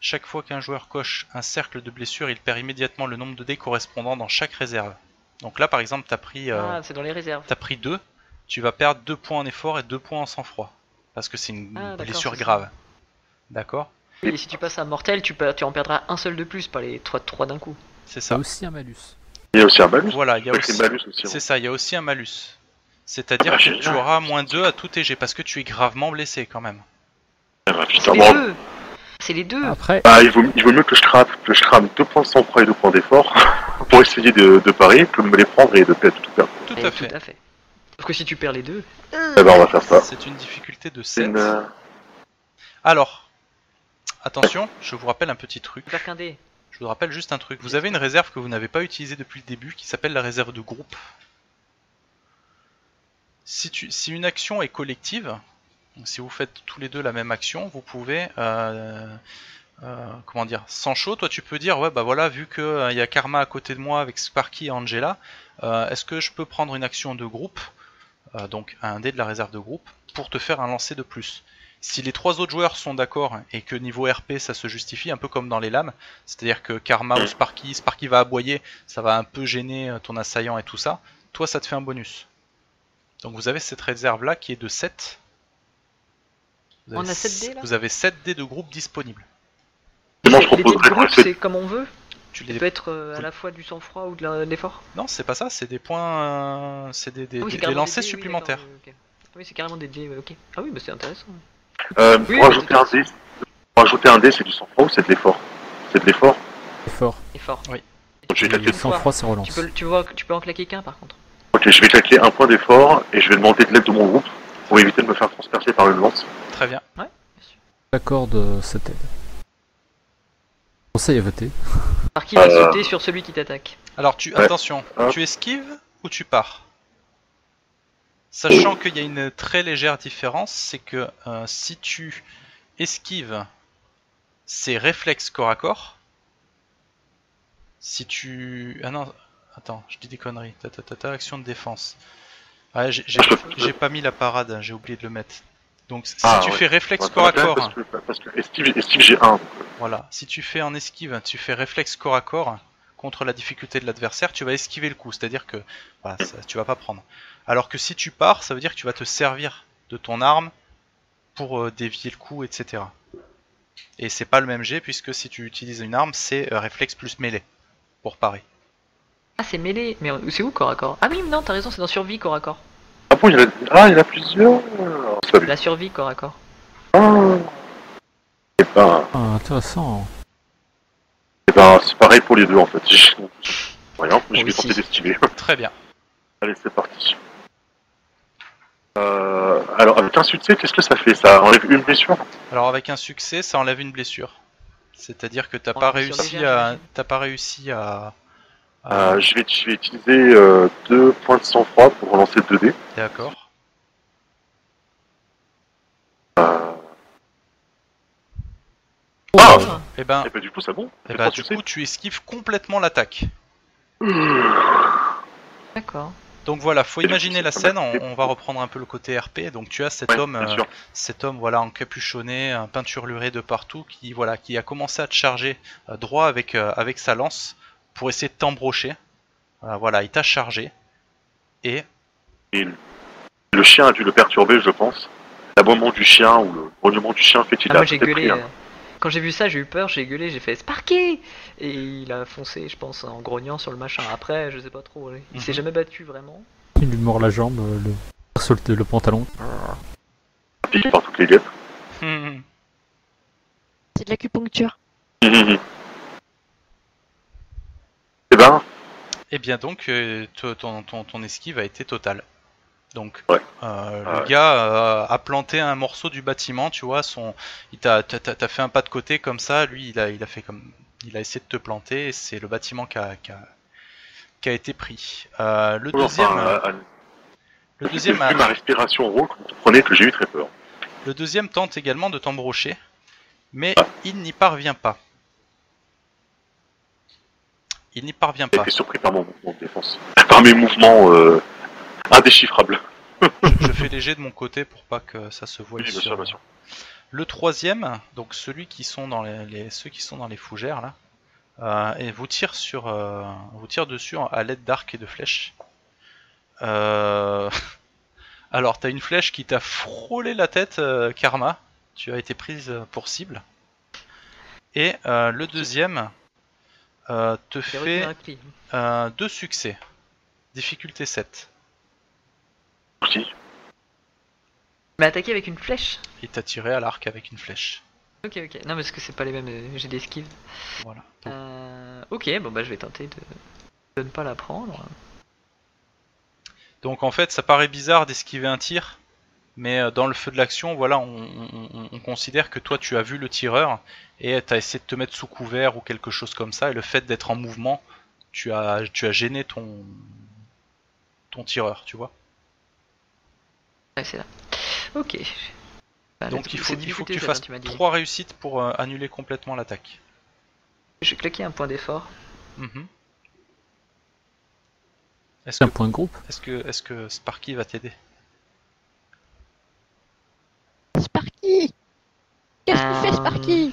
Speaker 1: Chaque fois qu'un joueur coche un cercle de blessure, il perd immédiatement le nombre de dés correspondant dans chaque réserve. Donc là, par exemple, t'as pris, euh,
Speaker 5: ah, c'est dans les réserves.
Speaker 1: T'as pris 2, tu vas perdre 2 points en effort et 2 points en sang-froid parce que c'est une ah, blessure grave. D'accord
Speaker 5: Et si tu passes à mortel, tu, tu en perdras un seul de plus, pas les 3, 3 d'un coup.
Speaker 1: C'est ça.
Speaker 4: Il y a aussi un malus.
Speaker 3: Il y a aussi un malus
Speaker 1: Voilà, il y a aussi. C'est ça, il y a aussi un malus. C'est-à-dire ah, que tu auras moins 2 à tout TG parce que tu es gravement blessé quand même.
Speaker 3: Ah, bah, c'est
Speaker 5: les deux C'est les deux
Speaker 3: Après... Bah, il, vaut, mieux que je crame, que je crame 2 points de sang-froid et 2 points d'effort pour essayer de, de, parier que de me les prendre et de perdre tout perdre.
Speaker 1: Tout à fait. Tout à fait.
Speaker 5: Parce que si tu perds les deux.
Speaker 3: Eh ben, on va faire ça.
Speaker 1: C'est une difficulté de 7. Alors, attention, je vous rappelle un petit truc. Je vous rappelle juste un truc. Vous avez une réserve que vous n'avez pas utilisée depuis le début qui s'appelle la réserve de groupe. Si, tu, si une action est collective, si vous faites tous les deux la même action, vous pouvez euh, euh, comment dire, sans chaud, toi tu peux dire ouais bah voilà vu que euh, il y a Karma à côté de moi avec Sparky et Angela, est-ce que je peux prendre une action de groupe euh, donc un dé de la réserve de groupe, pour te faire un lancer de plus. Si les trois autres joueurs sont d'accord et que niveau RP ça se justifie, un peu comme dans les lames, c'est-à-dire que Karma ou Sparky, Sparky va aboyer, ça va un peu gêner euh, ton assaillant et tout ça, toi ça te fait un bonus. Donc vous avez cette réserve là qui est de 7.
Speaker 5: Vous avez, on a 7 dés là
Speaker 1: Vous avez 7 dés de groupe disponibles.
Speaker 5: Les dés de groupe c'est comme on veut tu les... peut être euh, à la fois du sang-froid ou de l'effort
Speaker 1: Non, c'est pas ça, c'est des points. Euh, c'est des, des, ah lancers supplémentaires.
Speaker 5: Oui, ah oui c'est carrément des dés, ok. Ah oui, bah c'est intéressant.
Speaker 3: Euh, pour, rajouter un dé, pour rajouter un dé, c'est du sang-froid ou c'est de l'effort? C'est de l'effort?
Speaker 4: Effort.
Speaker 5: Effort.
Speaker 1: Oui.
Speaker 3: je vais
Speaker 4: claquer sang-froid, c'est relance.
Speaker 5: Tu peux, tu, vois, tu peux en claquer qu'un par contre.
Speaker 3: Ok, je vais claquer un point d'effort et je vais demander de l'aide de mon groupe pour éviter de me faire transpercer par une lance.
Speaker 1: Très bien.
Speaker 5: Ouais,
Speaker 4: J'accorde cette aide. Conseil à voter.
Speaker 5: Par qui va euh. sauter sur celui qui t'attaque
Speaker 1: Alors tu attention, tu esquives ou tu pars? Sachant qu'il y a une très légère différence, c'est que euh, si tu esquive, c'est réflexe corps à corps. Si tu... Ah non, attends, je dis des conneries. Ta, ta, ta, ta action de défense. Ouais, j'ai pas mis la parade, j'ai oublié de le mettre. Donc si ah, tu fais réflexe corps à corps...
Speaker 3: Parce que, parce que esquive, esquive j'ai 1.
Speaker 1: Voilà, si tu fais en esquive, tu fais réflexe corps à corps contre la difficulté de l'adversaire, tu vas esquiver le coup, c'est-à-dire que voilà, ça, tu vas pas prendre. Alors que si tu pars, ça veut dire que tu vas te servir de ton arme pour euh, dévier le coup, etc. Et c'est pas le même jet puisque si tu utilises une arme, c'est euh, réflexe plus mêlée pour parer.
Speaker 5: Ah, c'est mêlé, mais c'est où corps à corps? Ah oui, non, t'as raison, c'est dans survie corps à corps.
Speaker 3: Ah bon, il y, a... ah, il y en a plusieurs
Speaker 5: La survie corps à corps.
Speaker 3: Ah, et ben...
Speaker 4: ah intéressant.
Speaker 3: Et ben, c'est pareil pour les deux en fait. Voyons, je vais tenter d'estimer.
Speaker 1: Très bien.
Speaker 3: Allez, c'est parti. Euh, alors, avec un succès, qu'est-ce que ça fait? Ça enlève une blessure?
Speaker 1: Alors, avec un succès, ça enlève une blessure. C'est-à-dire que t'as pas, réussi à, pas réussi à.
Speaker 3: Euh, je, vais, utiliser euh, deux points de sang-froid pour relancer 2 dés.
Speaker 1: D'accord.
Speaker 3: Ah
Speaker 1: Et eh ben,
Speaker 3: et eh ben du coup, c'est bon.
Speaker 1: Et eh ben, du coup, tu esquives complètement l'attaque.
Speaker 5: D'accord.
Speaker 1: Donc voilà, faut imaginer la scène. On, va reprendre un peu le côté RP. Donc tu as cet homme, euh, cet homme voilà encapuchonné, un peinturluré de partout, qui voilà, qui a commencé à te charger euh, droit avec euh, avec sa lance pour essayer de t'embrocher. voilà, il t'a chargé et...
Speaker 3: le chien a dû le perturber, je pense. L'aboiement du chien ou le grognement du chien fait qu'il
Speaker 5: ah, a. Moi j'ai gueulé. Quand j'ai vu ça, j'ai eu peur, j'ai gueulé, j'ai fait Sparky Et il a foncé, je pense, en grognant sur le machin. Après, je sais pas trop. Il s'est mhm. jamais battu vraiment.
Speaker 4: Il lui mord la jambe, euh, le, le pantalon.
Speaker 3: Piqué par toutes les guêpes.
Speaker 2: C'est de l'acupuncture.
Speaker 3: Et Eh ben.
Speaker 1: Eh bien donc, euh, ton, ton, ton esquive a été totale. Donc,
Speaker 3: euh,
Speaker 1: le gars euh, a planté un morceau du bâtiment, tu vois, son, il t'a, fait un pas de côté comme ça, lui, il a, il a fait comme, il a essayé de te planter, c'est le bâtiment qui a, qui a, été pris. Euh, le deuxième,
Speaker 3: le deuxième, a... ma respiration rauque, vous comprenez que j'ai eu très peur.
Speaker 1: Le deuxième tente également de t'embrocher, mais ah. il n'y parvient pas. Il n'y parvient pas.
Speaker 3: J'étais surpris par mon mouvement de défense, par mes mouvements indéchiffrable.
Speaker 1: je fais léger de mon côté pour pas que ça se voie. Le troisième, donc celui qui sont dans les, ceux qui sont dans les fougères là, euh, et vous tire sur, euh, vous tire dessus à l'aide d'arc et de flèches. Euh... Alors t'as une flèche qui t'a frôlé la tête, euh, Karma. Tu as été prise pour cible. Et le deuxième te fait deux succès. Difficulté 7.
Speaker 5: Mais attaqué avec une flèche
Speaker 1: Il t'a tiré à l'arc avec une flèche.
Speaker 5: Ok, ok. Non, parce que c'est pas les mêmes. Euh, j'ai des skills.
Speaker 1: Voilà.
Speaker 5: Euh, ok, bon bah je vais tenter de... ne pas la prendre.
Speaker 1: Donc en fait, ça paraît bizarre d'esquiver un tir, mais euh, dans le feu de l'action, voilà, on, considère que toi tu as vu le tireur et t'as essayé de te mettre sous couvert ou quelque chose comme ça, et le fait d'être en mouvement, tu as, tu as gêné ton, ton tireur, tu vois.
Speaker 5: Ouais, c'est là. Ok.
Speaker 1: Bah, Donc il faut, il faut que tu fasses 3 réussites pour euh, annuler complètement l'attaque.
Speaker 5: Je vais claquer un point d'effort.
Speaker 1: Mhm.
Speaker 4: Est-ce un point de groupe
Speaker 1: Est-ce que, est que Sparky va t'aider?
Speaker 2: Sparky Qu'est-ce que tu fais Sparky?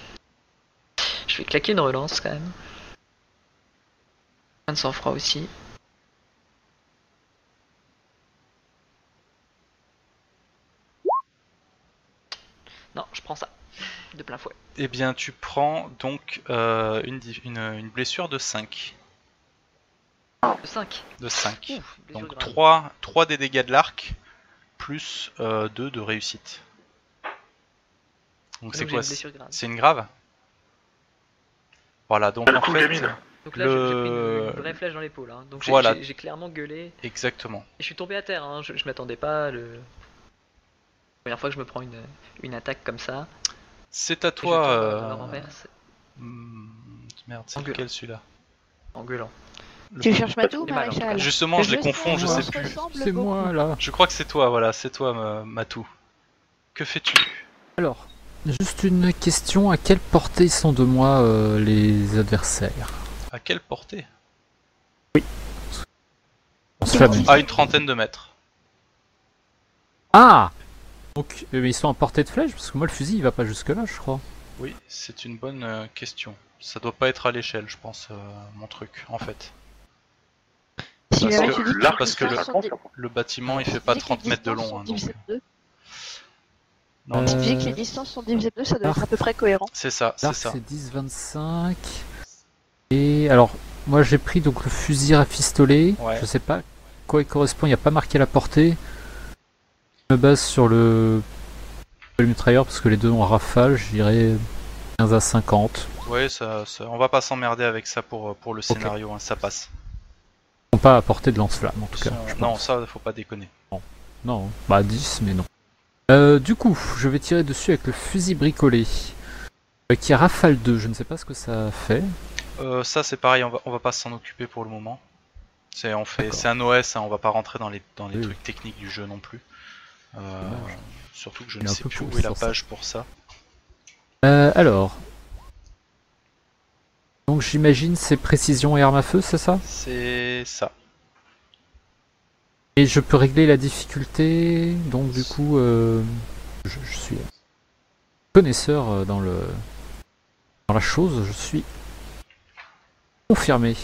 Speaker 5: Je vais claquer une relance quand même. Un de sang-froid aussi. Non, je prends ça. De plein fouet.
Speaker 1: Eh bien, tu prends donc euh, une, une, blessure de 5.
Speaker 5: De 5
Speaker 1: De 5. donc 3, 3 des dégâts de l'arc, plus euh, 2 de réussite. Donc c'est quoi C'est une grave? Voilà, donc en fait...
Speaker 5: Donc là, j'ai pris une vraie flèche dans l'épaule. Hein. Donc j'ai clairement gueulé.
Speaker 1: Exactement.
Speaker 5: Et je suis tombé à terre, hein. je, je m'attendais pas. Le première fois que je me prends une, une attaque comme ça.
Speaker 1: C'est à toi. Euh... Hmm, merde, c'est lequel celui-là
Speaker 5: En gueulant.
Speaker 2: Tu cherches Matou Maréchal
Speaker 1: Justement, je les confonds, je sais plus.
Speaker 4: C'est moi là.
Speaker 1: Je crois que c'est toi, voilà, c'est toi Matou. Que fais-tu
Speaker 4: Alors, juste une question, à quelle portée sont de moi les adversaires?
Speaker 1: À quelle portée?
Speaker 4: Oui.
Speaker 1: À une trentaine de mètres.
Speaker 4: Ah Donc ils sont à portée de flèche parce que moi le fusil il va pas jusque là je crois.
Speaker 1: Oui, c'est une bonne question. Ça doit pas être à l'échelle, je pense, mon truc, en fait. Parce que, le, bâtiment il fait pas 30 mètres de long. Hein, donc...
Speaker 2: Non, euh... que les distances sont divisées de 2, ça doit être à peu près cohérent.
Speaker 1: C'est ça, c'est ça.
Speaker 4: C'est 10, 25. Et alors, moi j'ai pris donc le fusil rafistolé. Je sais pas quoi il correspond, il n'y a pas marqué la portée. Me base sur le, le mitrailleur parce que les deux ont rafale, je dirais 15 à 50.
Speaker 1: Ouais, ça, on va pas s'emmerder avec ça pour, pour le scénario, hein, ça passe
Speaker 4: pas à portée de lance-flamme en tout cas.
Speaker 1: non, ça faut pas déconner.
Speaker 4: Non, bah 10, mais non. Euh, du coup, je vais tirer dessus avec le fusil bricolé. Euh, qui est Rafale 2, je ne sais pas ce que ça fait.
Speaker 1: Euh, ça c'est pareil, on va, on va pas s'en occuper pour le moment. C'est on fait, c'est un OS, hein, on va pas rentrer dans les, dans les trucs techniques du jeu non plus. Surtout que je ne sais plus où est la page pour ça.
Speaker 4: alors, donc j'imagine c'est précision et arme à feu, c'est ça?
Speaker 1: C'est ça.
Speaker 4: Et je peux régler la difficulté, donc du coup, euh, je, suis connaisseur euh, dans le dans la chose, je suis confirmé.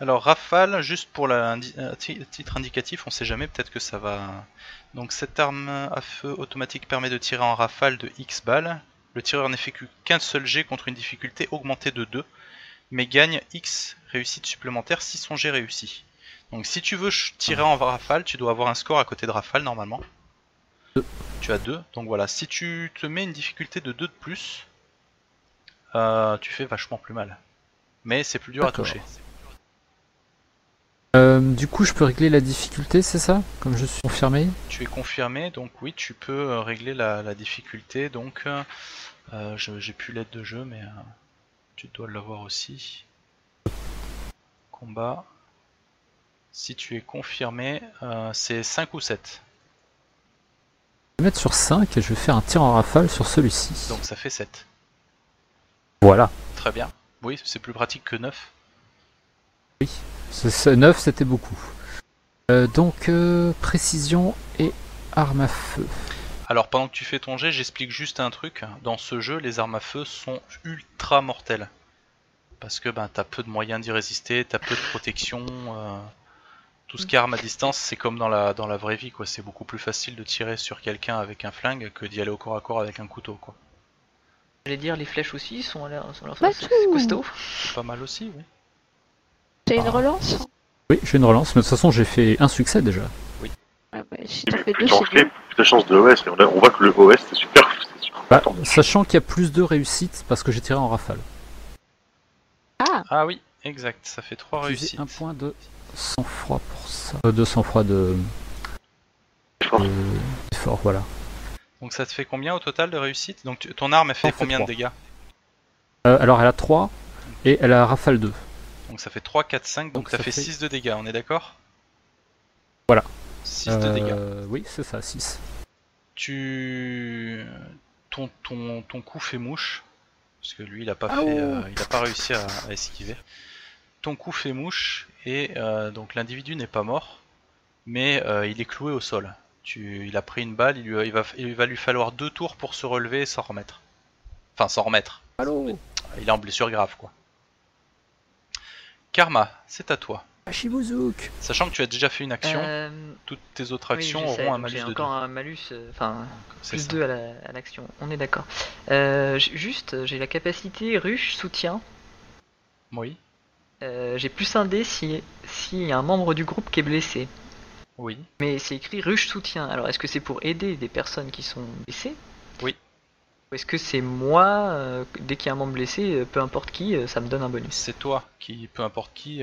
Speaker 1: Alors Rafale, juste pour la titre indicatif, on sait jamais, peut-être que ça va. Donc cette arme à feu automatique permet de tirer en rafale de X balles. Le tireur n'effectue qu'un seul jet contre une difficulté augmentée de 2 mais gagne X réussite supplémentaire si son jet réussit. Donc si tu veux tirer en rafale, tu dois avoir un score à côté de rafale normalement. Tu as 2, donc voilà, si tu te mets une difficulté de 2 de plus, euh, tu fais vachement plus mal. Mais c'est plus dur à toucher.
Speaker 4: Euh, du coup, je peux régler la difficulté, c'est ça? Comme je suis confirmé
Speaker 1: Tu es confirmé, donc oui, tu peux euh, régler la, difficulté. Donc, j'ai plus l'aide de jeu, mais tu dois l'avoir aussi. Combat. Si tu es confirmé, euh, c'est 5 ou 7.
Speaker 4: Je vais mettre sur 5 et je vais faire un tir en rafale sur celui-ci.
Speaker 1: Donc ça fait 7.
Speaker 4: Voilà.
Speaker 1: Très bien. Oui, c'est plus pratique que 9.
Speaker 4: Oui, 9 c'était beaucoup. Euh, donc euh, précision et arme à feu.
Speaker 1: Alors pendant que tu fais ton jet, j'explique juste un truc. Dans ce jeu, les armes à feu sont ultra mortelles. Parce que ben, t'as peu de moyens d'y résister, t'as peu de protection. Euh, tout ce qui est arme à distance, c'est comme dans la, dans la vraie vie. quoi. C'est beaucoup plus facile de tirer sur quelqu'un avec un flingue que d'y aller au corps à corps avec un couteau. quoi.
Speaker 5: J'allais dire, les flèches aussi sont à l'air
Speaker 2: costaud.
Speaker 1: C'est pas mal aussi, oui.
Speaker 2: T'as une relance
Speaker 4: Oui, j'ai une relance, mais de toute façon, j'ai fait un succès déjà.
Speaker 1: Oui.
Speaker 2: Ah bah, si tu fais deux, c'est
Speaker 3: de chance de OS, on, voit que le OS c'est super.
Speaker 4: Bah, sachant qu'il y a plus de réussites parce que j'ai tiré en rafale.
Speaker 2: Ah
Speaker 1: Ah oui, exact, ça fait 3 réussites.
Speaker 4: un point de sang-froid pour ça. Euh, de sang-froid de. Effort, voilà.
Speaker 1: Donc ça te fait combien au total de réussites? Donc ton arme elle fait combien de dégâts?
Speaker 4: Euh, Alors elle a 3 et elle a rafale 2.
Speaker 1: Donc ça fait 3, 4, 5, donc, ça, fait 6 de dégâts, on est d'accord?
Speaker 4: Voilà.
Speaker 1: 6 de dégâts.
Speaker 4: Euh, oui, c'est ça, 6.
Speaker 1: Tu. Ton, ton, ton coup fait mouche. Parce que lui, il a pas, fait, euh, il a pas réussi à, esquiver. Ton coup fait mouche, et euh, donc l'individu n'est pas mort, mais il est cloué au sol. Tu, il a pris une balle, il, lui, il, va, il va lui falloir deux tours pour se relever et s'en remettre. Enfin, s'en remettre.
Speaker 4: Allô?
Speaker 1: Il est en blessure grave, quoi. Karma, c'est à toi. Sachant que tu as déjà fait une action, euh, toutes tes autres actions auront un malus de
Speaker 5: encore un malus, euh, enfin plus 2 à l'action, on est d'accord. Euh, juste, j'ai la capacité ruche soutien.
Speaker 1: Oui.
Speaker 5: j'ai plus un dé s'il y a un membre du groupe qui est blessé.
Speaker 1: Oui.
Speaker 5: Mais c'est écrit ruche soutien. Alors est-ce que c'est pour aider des personnes qui sont blessées?
Speaker 1: Oui.
Speaker 5: Ou est-ce que c'est moi, dès qu'il y a un membre blessé, peu importe qui, ça me donne un bonus?
Speaker 1: C'est toi qui, peu importe qui,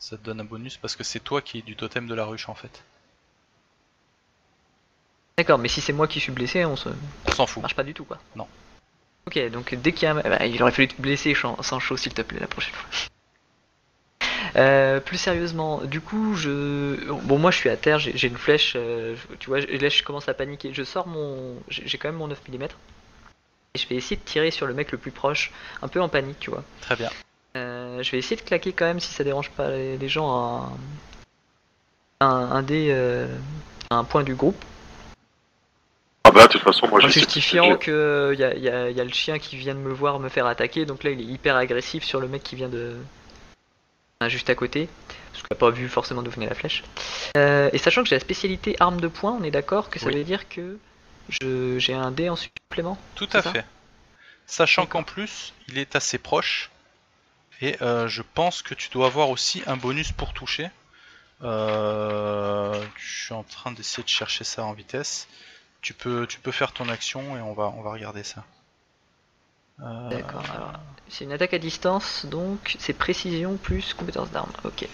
Speaker 1: ça te donne un bonus parce que c'est toi qui es du totem de la ruche en fait.
Speaker 5: D'accord, mais si c'est moi qui suis blessé, on se.
Speaker 1: On s'en fout.
Speaker 5: marche pas du tout quoi.
Speaker 1: Non.
Speaker 5: Ok, donc dès qu'il y a. Bah, il aurait fallu te blesser sans chaud s'il te plaît la prochaine fois. Euh, plus sérieusement, du coup, je. Bon, moi je suis à terre, j'ai une flèche, euh, tu vois, là je commence à paniquer. Je sors mon. J'ai quand même mon 9 mm. Et je vais essayer de tirer sur le mec le plus proche, un peu en panique, tu vois.
Speaker 1: Très bien.
Speaker 5: Euh, je vais essayer de claquer quand même si ça dérange pas les, gens un, un, dé euh, un point du groupe.
Speaker 3: Ah bah de toute façon moi
Speaker 5: En justifiant que il y a, le chien qui vient de me voir me faire attaquer, donc là il est hyper agressif sur le mec qui vient de juste à côté, parce qu'il n'a pas vu forcément d'où venait la flèche. Euh, et sachant que j'ai la spécialité arme de poing, on est d'accord que ça veut dire que j'ai un dé en supplément
Speaker 1: Tout à fait. Sachant qu'en plus, il est assez proche, et euh, je pense que tu dois avoir aussi un bonus pour toucher. Euh, je suis en train d'essayer de chercher ça en vitesse. Tu peux, tu peux faire ton action et on va, on va regarder ça.
Speaker 5: D'accord, alors c'est une attaque à distance, donc c'est précision plus compétence d'arme. Ok.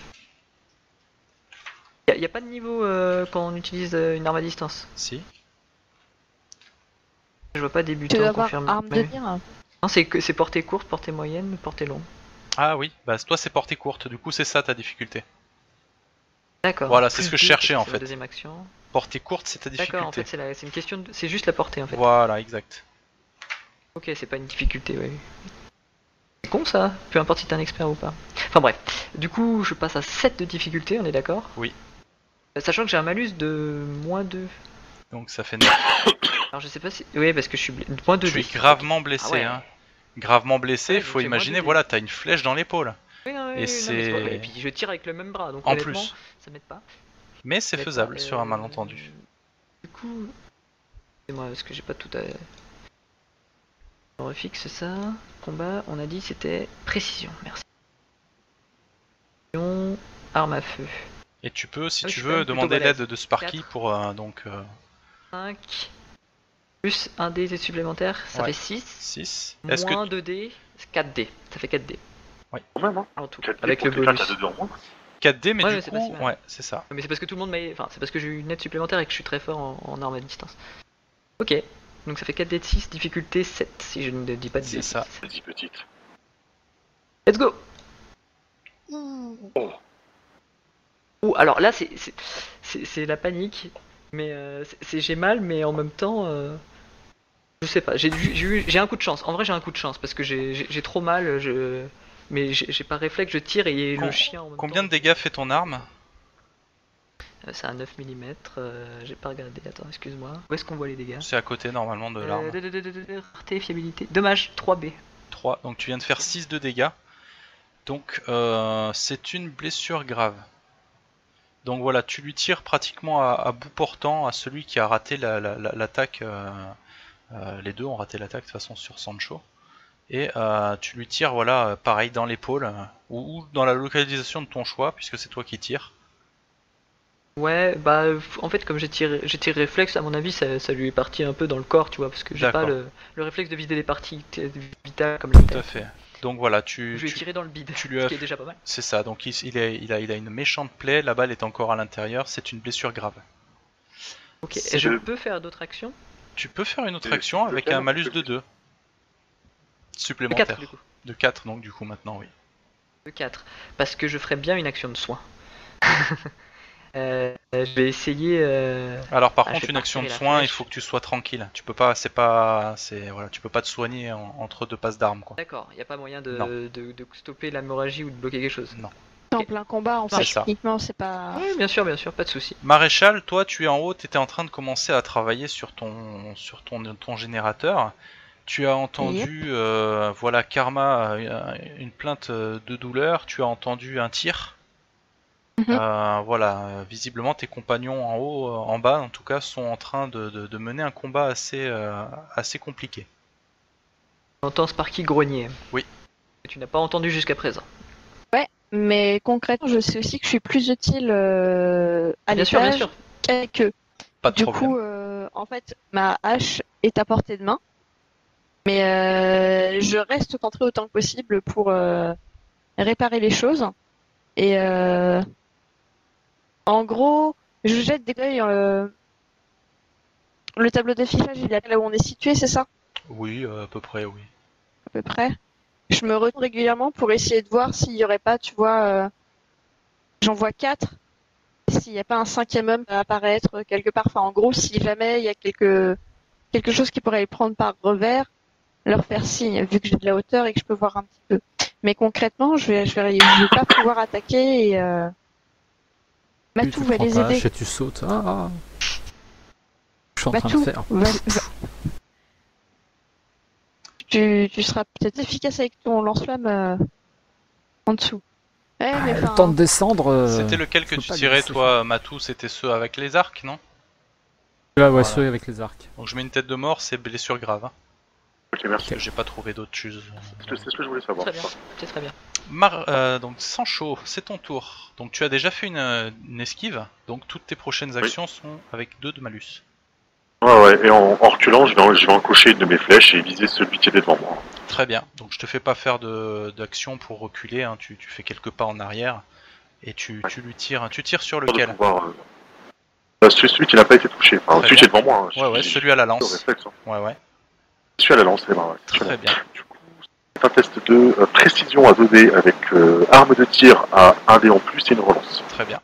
Speaker 5: Il n'y a, pas de niveau euh, quand on utilise euh, une arme à distance?
Speaker 1: Si.
Speaker 5: Je vois pas débuter en confirmé.
Speaker 2: arme de
Speaker 5: Non, c'est c'est portée courte, portée moyenne, portée longue.
Speaker 1: Ah oui, bah toi c'est portée courte, du coup c'est ça ta difficulté.
Speaker 5: D'accord.
Speaker 1: Voilà, c'est ce que je cherchais en fait.
Speaker 5: deuxième action.
Speaker 1: Portée courte, c'est ta difficulté.
Speaker 5: D'accord, en fait c'est une question, de... c'est juste la portée en fait.
Speaker 1: Voilà, exact.
Speaker 5: Ok, c'est pas une difficulté, oui. C'est con ça, peu importe si t'es un expert ou pas. Enfin bref, du coup je passe à 7 de difficulté, on est d'accord?
Speaker 1: Oui.
Speaker 5: Euh, sachant que j'ai un malus de moins 2.
Speaker 1: Donc ça fait 9.
Speaker 5: Alors je sais pas si. Oui, parce que je suis moins 2.
Speaker 1: Tu es gravement blessé, ah hein. Gravement blessé, il faut imaginer, voilà, t'as une flèche dans l'épaule.
Speaker 5: Oui, et c'est. Et puis je tire avec le même bras, donc
Speaker 1: en plus,
Speaker 5: ça m'aide pas.
Speaker 1: Mais c'est faisable sur un euh, malentendu.
Speaker 5: Du coup, c'est moi parce que j'ai pas tout à. On refixe ça. Combat, on a dit c'était précision, merci. Arme à feu.
Speaker 1: Et tu peux, si ah tu veux, demander l'aide de Sparky pour euh, donc.
Speaker 5: 5 euh, plus 1 dé supplémentaire, ça fait 6.
Speaker 1: 6.
Speaker 5: Moins 2 dés, 4 dés. Ça fait 4 dés.
Speaker 3: Même, hein.
Speaker 5: En tout. Avec le bonus.
Speaker 1: 4 dés, mais du coup, ouais, c'est ça.
Speaker 5: Mais c'est parce que tout le monde m'a. Enfin, c'est parce que j'ai eu une aide supplémentaire et que je suis très fort en, en arme à distance. Ok. Donc ça fait 4 d de 6, difficulté 7, si je ne dis pas de
Speaker 1: C'est ça.
Speaker 3: Petite petite.
Speaker 5: Let's go oh. Ouh, alors là, c'est la panique. Mais euh, c'est j'ai mal, mais en même temps, euh, je sais pas. J'ai un coup de chance. En vrai, j'ai un coup de chance parce que j'ai trop mal. Je, mais j'ai pas réflexe, je tire et le chien. En même
Speaker 1: combien de dégâts fait ton arme?
Speaker 5: Euh, c'est un 9 mm, euh, j'ai pas regardé, attends, excuse-moi. Où est-ce qu'on voit les dégâts?
Speaker 1: C'est à côté normalement de l'arme.
Speaker 5: Euh, fiabilité. Dommage, 3B.
Speaker 1: 3, donc tu viens de faire 6 de dégâts. Donc c'est une blessure grave. Donc voilà, tu lui tires pratiquement à, bout portant à celui qui a raté l'attaque. Les deux ont raté l'attaque de toute façon sur Sancho. Et tu lui tires voilà pareil dans l'épaule ou, ou, dans la localisation de ton choix puisque c'est toi qui tires.
Speaker 5: Ouais, bah en fait comme j'ai tiré, j'ai tiré réflexe, à mon avis ça, ça, lui est parti un peu dans le corps, tu vois, parce que j'ai pas le, le, réflexe de vider des parties vitales comme la
Speaker 1: Tout à fait. Donc voilà, tu.
Speaker 5: Je lui ai tiré dans le bide,
Speaker 1: tu lui as...
Speaker 5: ce qui est déjà pas mal.
Speaker 1: C'est ça, donc il, il, est, il, a, il a une méchante plaie, la balle est encore à l'intérieur, c'est une blessure grave.
Speaker 5: Ok, et je peux faire d'autres actions?
Speaker 1: Tu peux faire une autre action avec un malus de 2. Supplémentaire. De 4, du coup. De 4 donc du coup maintenant, oui.
Speaker 5: De 4. Parce que je ferais bien une action de soin. Euh, je vais essayer. Euh,
Speaker 1: Alors par ah, contre, une action de soin, il faut que tu sois tranquille. Tu peux pas, c'est pas, c'est voilà, tu peux pas te soigner entre deux passes d'armes quoi.
Speaker 5: D'accord, il y a pas moyen de, de, stopper l'hémorragie ou de bloquer quelque chose.
Speaker 1: Non.
Speaker 2: En plein combat, en fait, techniquement, c'est pas.
Speaker 5: Oui, bien sûr, bien sûr, pas de souci.
Speaker 1: Maréchal, toi, tu es en haut, tu étais en train de commencer à travailler sur ton, sur ton, ton générateur. Tu as entendu, euh, voilà, Karma, une plainte de douleur. Tu as entendu un tir. Mhm. Euh, voilà, visiblement tes compagnons en haut, euh, en bas en tout cas, sont en train de, mener un combat assez, euh, assez compliqué.
Speaker 5: J'entends Sparky grogner.
Speaker 1: Oui.
Speaker 5: Que tu n'as pas entendu jusqu'à présent.
Speaker 2: Ouais, mais concrètement, je sais aussi que je suis plus utile à l'étage qu'avec eux.
Speaker 1: Pas de
Speaker 2: du coup, en fait, ma hache est à portée de main, mais je reste concentré autant que possible pour réparer les choses. Et en gros, je jette des euh, le tableau d'affichage, il est là où on est situé, c'est ça?
Speaker 1: Oui, euh, à peu près, oui.
Speaker 2: À peu près. Je me retourne régulièrement pour essayer de voir s'il y aurait pas, tu vois, euh, j'en vois quatre. S'il n'y a pas un cinquième homme à apparaître quelque part. Enfin, en gros, si jamais il y a quelque quelque chose qui pourrait les prendre par revers, leur faire signe, vu que j'ai de la hauteur et que je peux voir un petit peu. Mais concrètement, je vais, je vais, je vais pas pouvoir attaquer et euh... Matou va les aider.
Speaker 4: tu sautes. Ah, ah. Je suis en train de faire.
Speaker 2: Tu, tu, seras peut-être efficace avec ton lance-flamme euh, en dessous.
Speaker 4: Ouais, mais ah, le temps de descendre. Euh,
Speaker 1: c'était lequel que tu tirais, toi, Matou? C'était ceux avec les arcs, non?
Speaker 4: Là, ouais, ceux avec les arcs.
Speaker 1: Donc je mets une tête de mort, c'est blessure grave. Hein.
Speaker 3: Ok, merci.
Speaker 1: J'ai pas trouvé d'autres choses.
Speaker 3: C'est ce que je voulais savoir.
Speaker 5: Très bien, c'est très bien.
Speaker 1: Mar euh, donc Sancho, c'est ton tour. Donc tu as déjà fait une, esquive, donc toutes tes prochaines actions sont avec 2 de malus.
Speaker 3: Ouais, ouais, et en, reculant, je vais, je vais encocher une de mes flèches et viser celui qui est devant moi.
Speaker 1: Très bien, donc je te fais pas faire d'action pour reculer, hein. tu, fais quelques pas en arrière et tu, tu lui tires. Hein. Tu tires sur lequel?
Speaker 3: euh, celui, qui n'a pas été touché, enfin, celui qui est devant moi.
Speaker 1: Hein. Ouais, ouais, celui à la lance. Ouais, ouais.
Speaker 3: Celui à la lance, c'est vrai. Ouais.
Speaker 1: Très bien.
Speaker 3: Du coup, c'est un test de euh, précision à 2D avec euh, arme de tir à 1D en plus et une relance.
Speaker 1: Très bien.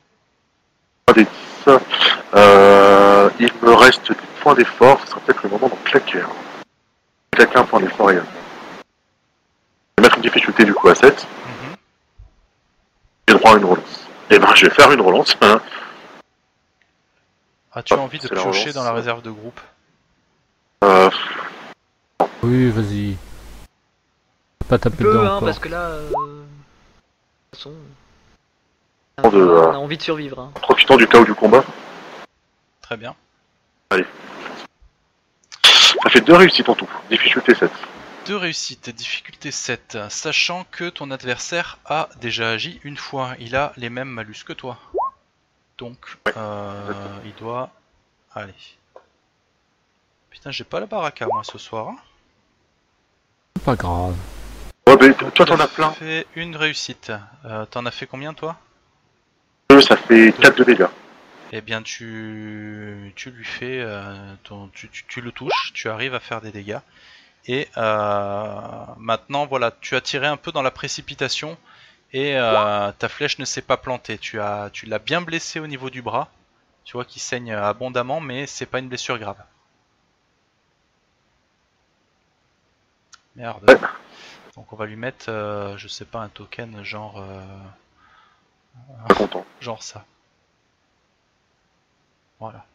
Speaker 3: 1D10. il me reste des points d'effort, ce sera peut-être le moment d'en claquer. Hein. Claquer un point d'effort également. Je vais mettre une difficulté du coup à 7. Mhm. J'ai droit à une relance. Et eh ben je vais faire une relance. Hein.
Speaker 1: As-tu envie de piocher dans la réserve de groupe?
Speaker 3: Euh...
Speaker 4: Oui, vas-y. Pas taper dedans. Hein,
Speaker 5: parce que là. Euh... De toute façon. On, a, envie de survivre. Hein.
Speaker 3: Profitant du chaos du combat.
Speaker 1: Très bien.
Speaker 3: Allez. Ça fait deux réussites en tout. Difficulté 7.
Speaker 1: Deux réussites, difficulté 7. Sachant que ton adversaire a déjà agi une fois. Il a les mêmes malus que toi. Donc, euh, il doit... Allez. Putain, j'ai pas la baraka moi ce soir. Hein.
Speaker 4: Pas grave.
Speaker 3: Ouais, mais toi t'en as plein.
Speaker 1: fait une réussite. Euh, t'en as fait combien toi?
Speaker 3: Ça fait 4 de dégâts.
Speaker 1: Eh bien, tu, tu lui fais, euh, ton, tu, tu, le touches, tu arrives à faire des dégâts. Et maintenant, voilà, tu as tiré un peu dans la précipitation et euh, ta flèche ne s'est pas plantée. Tu as, tu l'as bien blessé au niveau du bras. Tu vois qu'il saigne abondamment, mais c'est pas une blessure grave. Merde. Donc on va lui mettre, euh, je sais pas, un token genre,
Speaker 3: euh,
Speaker 1: genre ça. Voilà.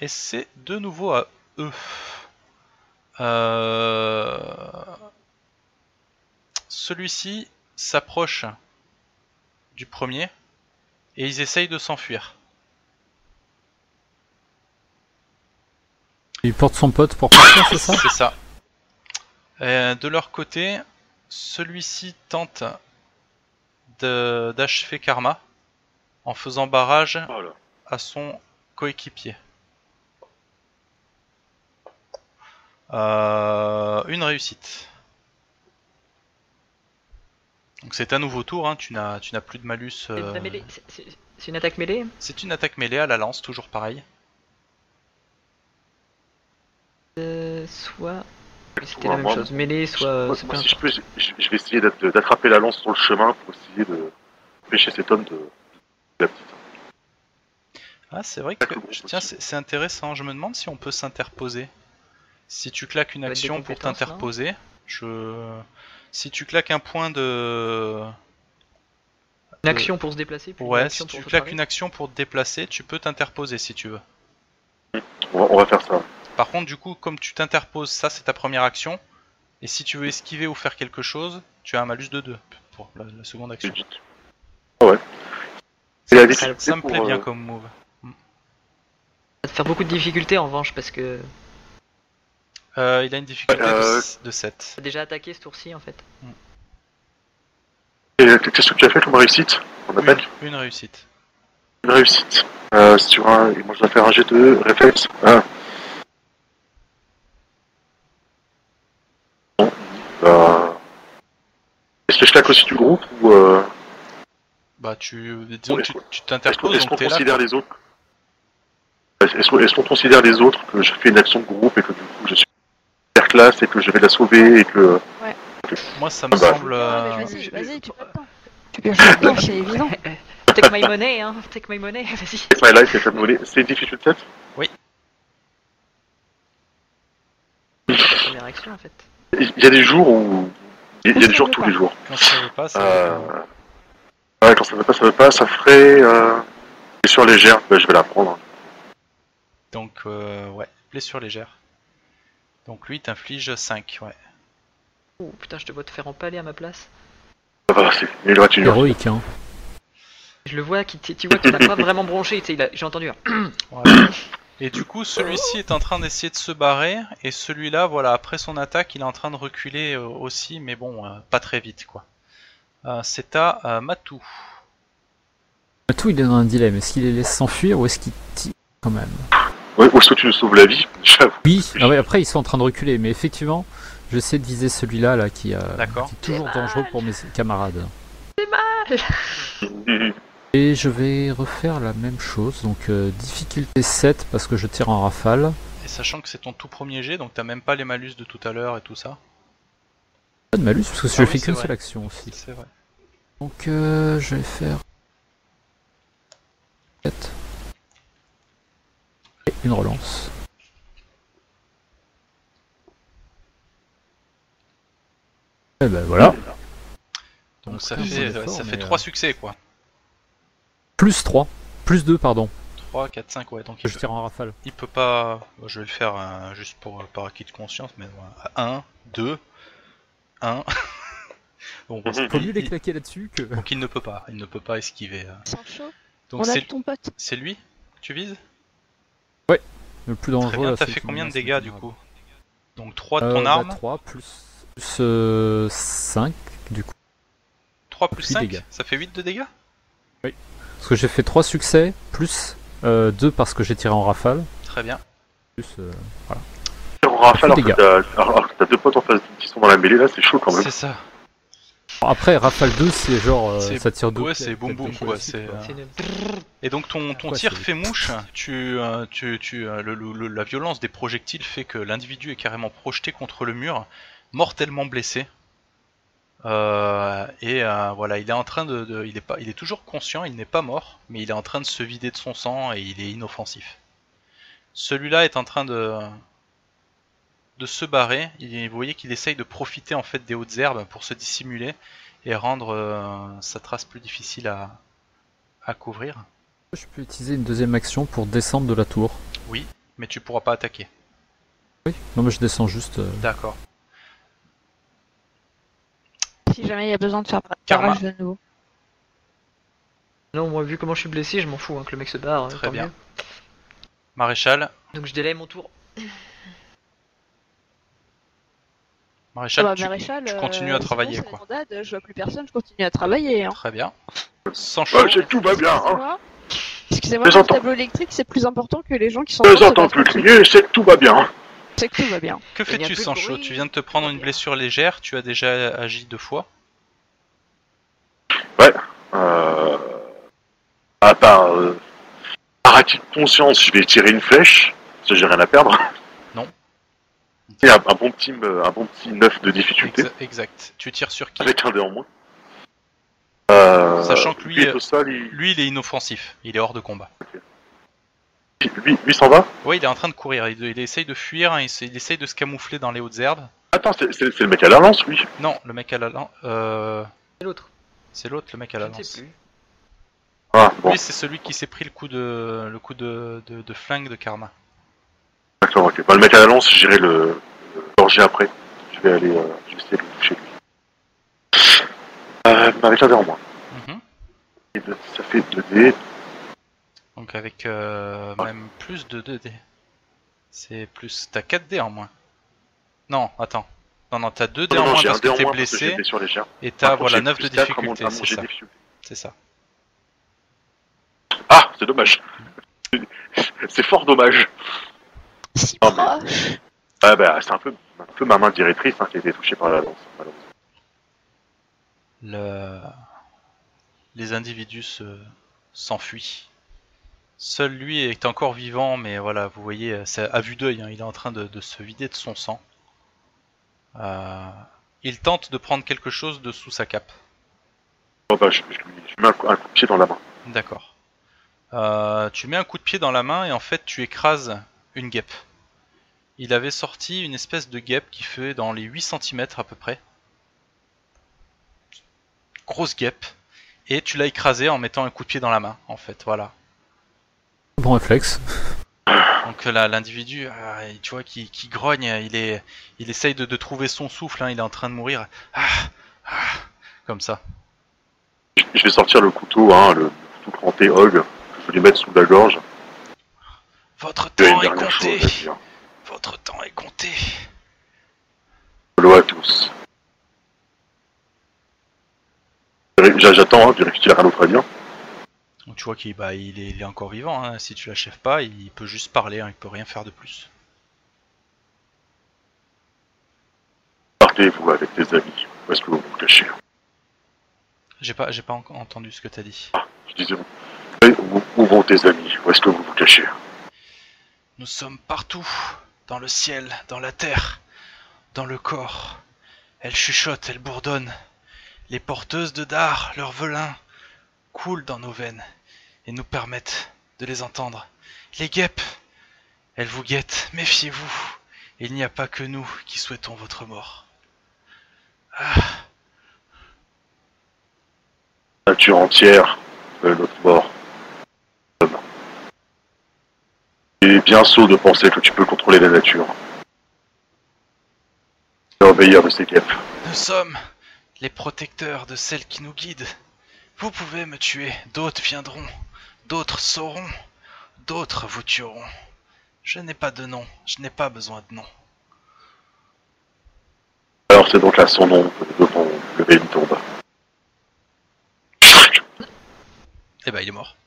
Speaker 1: et c'est de nouveau à eux. Celui-ci s'approchent du premier et ils essayent de s'enfuir.
Speaker 4: Il porte son pote pour partir, c'est ça?
Speaker 1: C'est ça. de leur côté, celui-ci tente d'achever Karma en faisant barrage à son coéquipier. Euh, une réussite. Donc c'est un nouveau tour, hein. tu n'as tu n'as plus de malus.
Speaker 5: Euh, c'est une attaque mêlée
Speaker 1: C'est une attaque mêlée à la lance, toujours pareil.
Speaker 5: Euh, soit c'était la même chose, mêlée, soit.
Speaker 3: si je, peux, je, vais essayer d'attraper la lance sur le chemin pour essayer de pêcher cet homme de, la petite.
Speaker 1: Ah, c'est vrai que. Tiens, c'est intéressant. Je me demande si on peut s'interposer. Si tu claques une action pour t'interposer, je. Si tu claques un point de.
Speaker 5: Une action pour se déplacer
Speaker 1: Ouais, si tu claques une action pour te déplacer, tu peux t'interposer si tu veux.
Speaker 3: On va faire ça.
Speaker 1: Par contre, du coup, comme tu t'interposes, ça c'est ta première action. Et si tu veux esquiver ou faire quelque chose, tu as un malus de 2 pour la, seconde action.
Speaker 3: Ouais.
Speaker 1: Ça, me plaît bien euh, comme move. Ça
Speaker 5: va te faire beaucoup de difficultés en revanche parce que
Speaker 1: euh, il a une difficulté de, 7.
Speaker 5: T'as déjà attaqué ce tour-ci en fait. Mm.
Speaker 3: Et qu'est-ce que tu as fait comme réussite
Speaker 1: On une, une réussite.
Speaker 3: Une réussite. Euh, sur un... Moi je dois faire un jet de réflexe. Ah. Bah... Est-ce que je claque aussi du groupe ou euh...
Speaker 1: Bah tu... Disons tu t'interposes
Speaker 3: Est-ce qu'on considère les autres? Est-ce qu'on considère les autres que je fais une action de groupe et que du coup je suis classe et que je vais la sauver et que.
Speaker 2: Ouais.
Speaker 1: Moi, ça me bah, semble. Euh...
Speaker 2: Vas-y, vas-y, tu peux pas. Tu peux pas, c'est évident.
Speaker 5: Take my money, hein. Take my money, vas-y.
Speaker 3: Take my life, take my money. C'est une difficulté 7
Speaker 1: Oui.
Speaker 5: première action en fait.
Speaker 3: Il y a des jours où. Il y a des jours tous les jours.
Speaker 1: Quand ça veut pas, ça
Speaker 3: euh... Ouais, quand ça veut pas, ça veut pas, ça ferait. Euh... Blessure légère, bah, je vais la prendre.
Speaker 1: Donc, euh, ouais, blessure légère. Donc lui, t'inflige 5, ouais.
Speaker 5: Oh putain, je te vois te faire empaler à ma place.
Speaker 3: Ça va, c'est
Speaker 4: héroïque, hein.
Speaker 5: Je le vois, qui, tu vois qu'il n'a pas vraiment bronché, j'ai entendu.
Speaker 1: Et du coup, celui-ci est en train d'essayer de se barrer, et celui-là, voilà, après son attaque, il est en train de reculer euh, aussi, mais bon, euh, pas très vite, quoi. Euh, c'est à Matou.
Speaker 4: Matou, il est dans un dilemme. Est-ce qu'il les laisse s'enfuir ou est-ce qu'il tire quand même?
Speaker 3: Ouais, ou est-ce que tu nous sauves la vie
Speaker 4: Oui, ah après ils sont en train de reculer, mais effectivement, j'essaie de viser celui-là là, qui, est toujours dangereux pour mes camarades.
Speaker 5: C'est mal
Speaker 4: Et je vais refaire la même chose, donc euh, difficulté 7 parce que je tire en rafale.
Speaker 1: Et sachant que c'est ton tout premier jet, donc t'as même pas les malus de tout à l'heure et tout ça.
Speaker 4: Pas de malus parce que je ah fais qu'une seule action aussi.
Speaker 1: C'est vrai.
Speaker 4: Donc euh, je vais faire 7. Et une relance. Et ben voilà.
Speaker 1: Donc ça fait, ça fait 3 euh, succès quoi.
Speaker 4: Plus 3. Plus 2, pardon.
Speaker 1: 3, 4, 5, ouais. Donc
Speaker 4: je tire en rafale.
Speaker 1: Il peut pas. Je vais le faire euh, juste pour par acquis de conscience, mais 1, 2, 1.
Speaker 4: bon, Faut mieux les claquer là-dessus que.
Speaker 1: Donc il ne peut pas. Il ne peut pas esquiver.
Speaker 2: Euh. Sancho Donc c'est ton pote.
Speaker 1: C'est lui que tu vises?
Speaker 4: Ouais. Le plus dangereux. Très
Speaker 1: bien, t'as fait combien de dégâts du coup Donc 3 de ton euh, arme
Speaker 4: 3 plus, plus 5 du coup.
Speaker 1: 3 plus 5 Ça fait 8 de dégâts?
Speaker 4: Oui. Parce que j'ai fait 3 succès, plus 2 euh, parce que j'ai tiré en rafale.
Speaker 1: Très bien.
Speaker 4: Plus, euh, voilà.
Speaker 3: En rafale, alors que t'as deux potes en face qui sont dans la mêlée, là, c'est chaud quand même.
Speaker 1: C'est ça.
Speaker 4: Après, Rafale 2, c'est genre. Euh, ça tire deux.
Speaker 1: Ouais, c'est boum boum quoi. Et donc, ton, ton tir fait mouche. Tu, tu, tu, le, la violence des projectiles fait que l'individu est carrément projeté contre le mur, mortellement blessé. Euh, et euh, voilà, il est en train de, il est pas, il est toujours conscient, il n'est pas mort, mais il est en train de se vider de son sang et il est inoffensif. Celui-là est en train de de se barrer. vous voyez qu'il essaye de profiter en fait des hautes herbes pour se dissimuler et rendre euh, sa trace plus difficile à, à couvrir.
Speaker 4: Je peux utiliser une deuxième action pour descendre de la tour.
Speaker 1: Oui, mais tu pourras pas attaquer.
Speaker 4: Oui, non mais je descends juste.
Speaker 1: D'accord
Speaker 2: si jamais il y a besoin de faire barrage de nouveau.
Speaker 5: Non, moi, vu comment je suis blessé, je m'en fous hein, que le mec se barre. Hein,
Speaker 1: Très bien. Maréchal.
Speaker 5: Donc je délaye mon tour.
Speaker 1: Maréchal, ah bah, tu, continues à euh, travailler. quoi.
Speaker 2: je vois plus personne, je continue à travailler. Hein.
Speaker 1: Très bien. Sans chaud.
Speaker 3: tout va bien.
Speaker 2: Excusez-moi, le tableau électrique c'est plus important que les gens qui sont.
Speaker 3: Je entends plus crier, c'est que tout va bien.
Speaker 2: C'est que tout va bien.
Speaker 1: Que fais-tu, Sancho Tu viens de te prendre une blessure légère, tu as déjà agi deux fois
Speaker 3: Ouais. Euh... À part. Euh... Par acquis de conscience, je vais tirer une flèche, parce que j'ai rien à perdre.
Speaker 1: Non.
Speaker 3: Et un, bon petit, un bon petit 9 de difficulté.
Speaker 1: Exact. Tu tires sur qui
Speaker 3: Avec un dé en moins.
Speaker 1: Euh... Sachant que lui, lui, il... est inoffensif, il est hors de combat.
Speaker 3: Lui, lui s'en va
Speaker 1: Oui, il est en train de courir. Il, essaye de fuir, hein, il, essaye de se camoufler dans les hautes herbes.
Speaker 3: Attends, c'est le mec à la lance, lui
Speaker 1: Non, le mec à la lance. Euh...
Speaker 5: C'est l'autre.
Speaker 1: C'est l'autre, le mec à la lance.
Speaker 5: Plus.
Speaker 3: Ah, bon.
Speaker 1: Lui, c'est celui qui s'est pris le coup de le coup de, de, flingue de Karma.
Speaker 3: D'accord, ok. Bah, le mec à la lance, j'irai le gorger après. Je vais aller, euh, je vais essayer de le toucher lui. Euh, avec un dé en moins. Mm Ça fait 2 dés,
Speaker 1: donc avec euh, même plus de 2D. C'est plus... T'as 4D en moins. Non, attends. Non, non, t'as 2D en moins parce que t'es blessé. Et t'as voilà 9 de difficulté, c'est ça. C'est ça.
Speaker 3: Ah, c'est dommage. c'est fort dommage.
Speaker 2: Si proche.
Speaker 3: Ah bah, c'est un peu, un peu ma main directrice hein, qui a été touchée par la lance.
Speaker 1: Le... Les individus s'enfuient. Seul lui est encore vivant, mais voilà, vous voyez, c'est à vue d'œil, hein, il est en train de, se vider de son sang. Euh, il tente de prendre quelque chose de sous sa cape.
Speaker 3: Oh bah, je, mets un coup, de pied dans la main.
Speaker 1: D'accord. Euh, tu mets un coup de pied dans la main et en fait tu écrases une guêpe. il avait sorti une espèce de guêpe qui fait dans les 8 cm à peu près. Grosse guêpe. Et tu l'as écrasé en mettant un coup de pied dans la main, en fait, voilà.
Speaker 4: Bon réflexe.
Speaker 1: Donc là, l'individu, euh, tu vois, qui, grogne, il est, il essaye de, trouver son souffle, hein, il est en train de mourir. Ah, ah, comme ça.
Speaker 3: Je vais sortir le couteau, hein, le couteau cranté Hog, je vais lui mettre sous la gorge.
Speaker 1: Votre temps est compté. Votre temps est compté.
Speaker 3: Hello à tous. J'attends, hein, vérifie qu'il a rien d'autre à dire.
Speaker 1: Tu vois qu'il bah, il est, encore vivant, hein. si tu l'achèves pas, il peut juste parler, hein. il peut rien faire de plus.
Speaker 3: Partez-vous avec tes amis, où est-ce que vous vous cachez
Speaker 1: J'ai pas, j'ai pas entendu ce que t'as dit.
Speaker 3: Ah, je disais, où, où vont tes amis, où est-ce que vous vous cachez
Speaker 1: Nous sommes partout, dans le ciel, dans la terre, dans le corps. Elle chuchote, elle bourdonne. Les porteuses de dard, leurs velins, coulent dans nos veines et nous permettent de les entendre. Les guêpes, elles vous guettent, méfiez-vous. Il n'y a pas que nous qui souhaitons votre mort.
Speaker 3: Ah. Nature entière veut notre mort. Il bien sot de penser que tu peux contrôler la nature. Surveilleur de ces guêpes.
Speaker 1: Nous sommes les protecteurs de celles qui nous guident. Vous pouvez me tuer, d'autres viendront, d'autres sauront, d'autres vous tueront. Je n'ai pas de nom, je n'ai pas besoin de nom.
Speaker 3: Alors c'est donc là son nom que nous devons lever une tombe.
Speaker 1: Eh ben il est mort.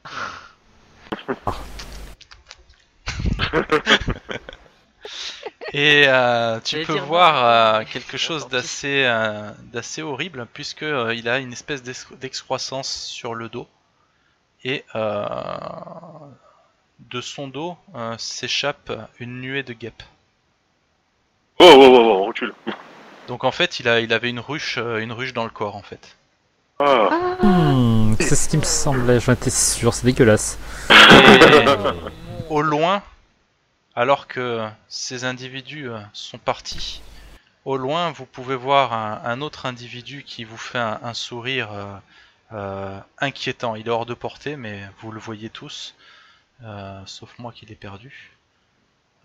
Speaker 1: Et euh, tu peux voir euh, quelque chose d'assez euh, d'assez horrible puisque il a une espèce d'excroissance sur le dos et de son dos s'échappe une nuée de guêpes.
Speaker 3: Oh, oh, oh, oh, recule.
Speaker 1: Donc en fait, il a il avait une ruche une ruche dans le corps en fait.
Speaker 4: Ah. Hmm, c'est ce qui me semblait, j'en étais sûr, c'est dégueulasse.
Speaker 1: au loin, alors que ces individus euh, sont partis, au loin vous pouvez voir un, autre individu qui vous fait un, sourire euh, euh, inquiétant. Il est hors de portée, mais vous le voyez tous, sauf moi qui l'ai perdu.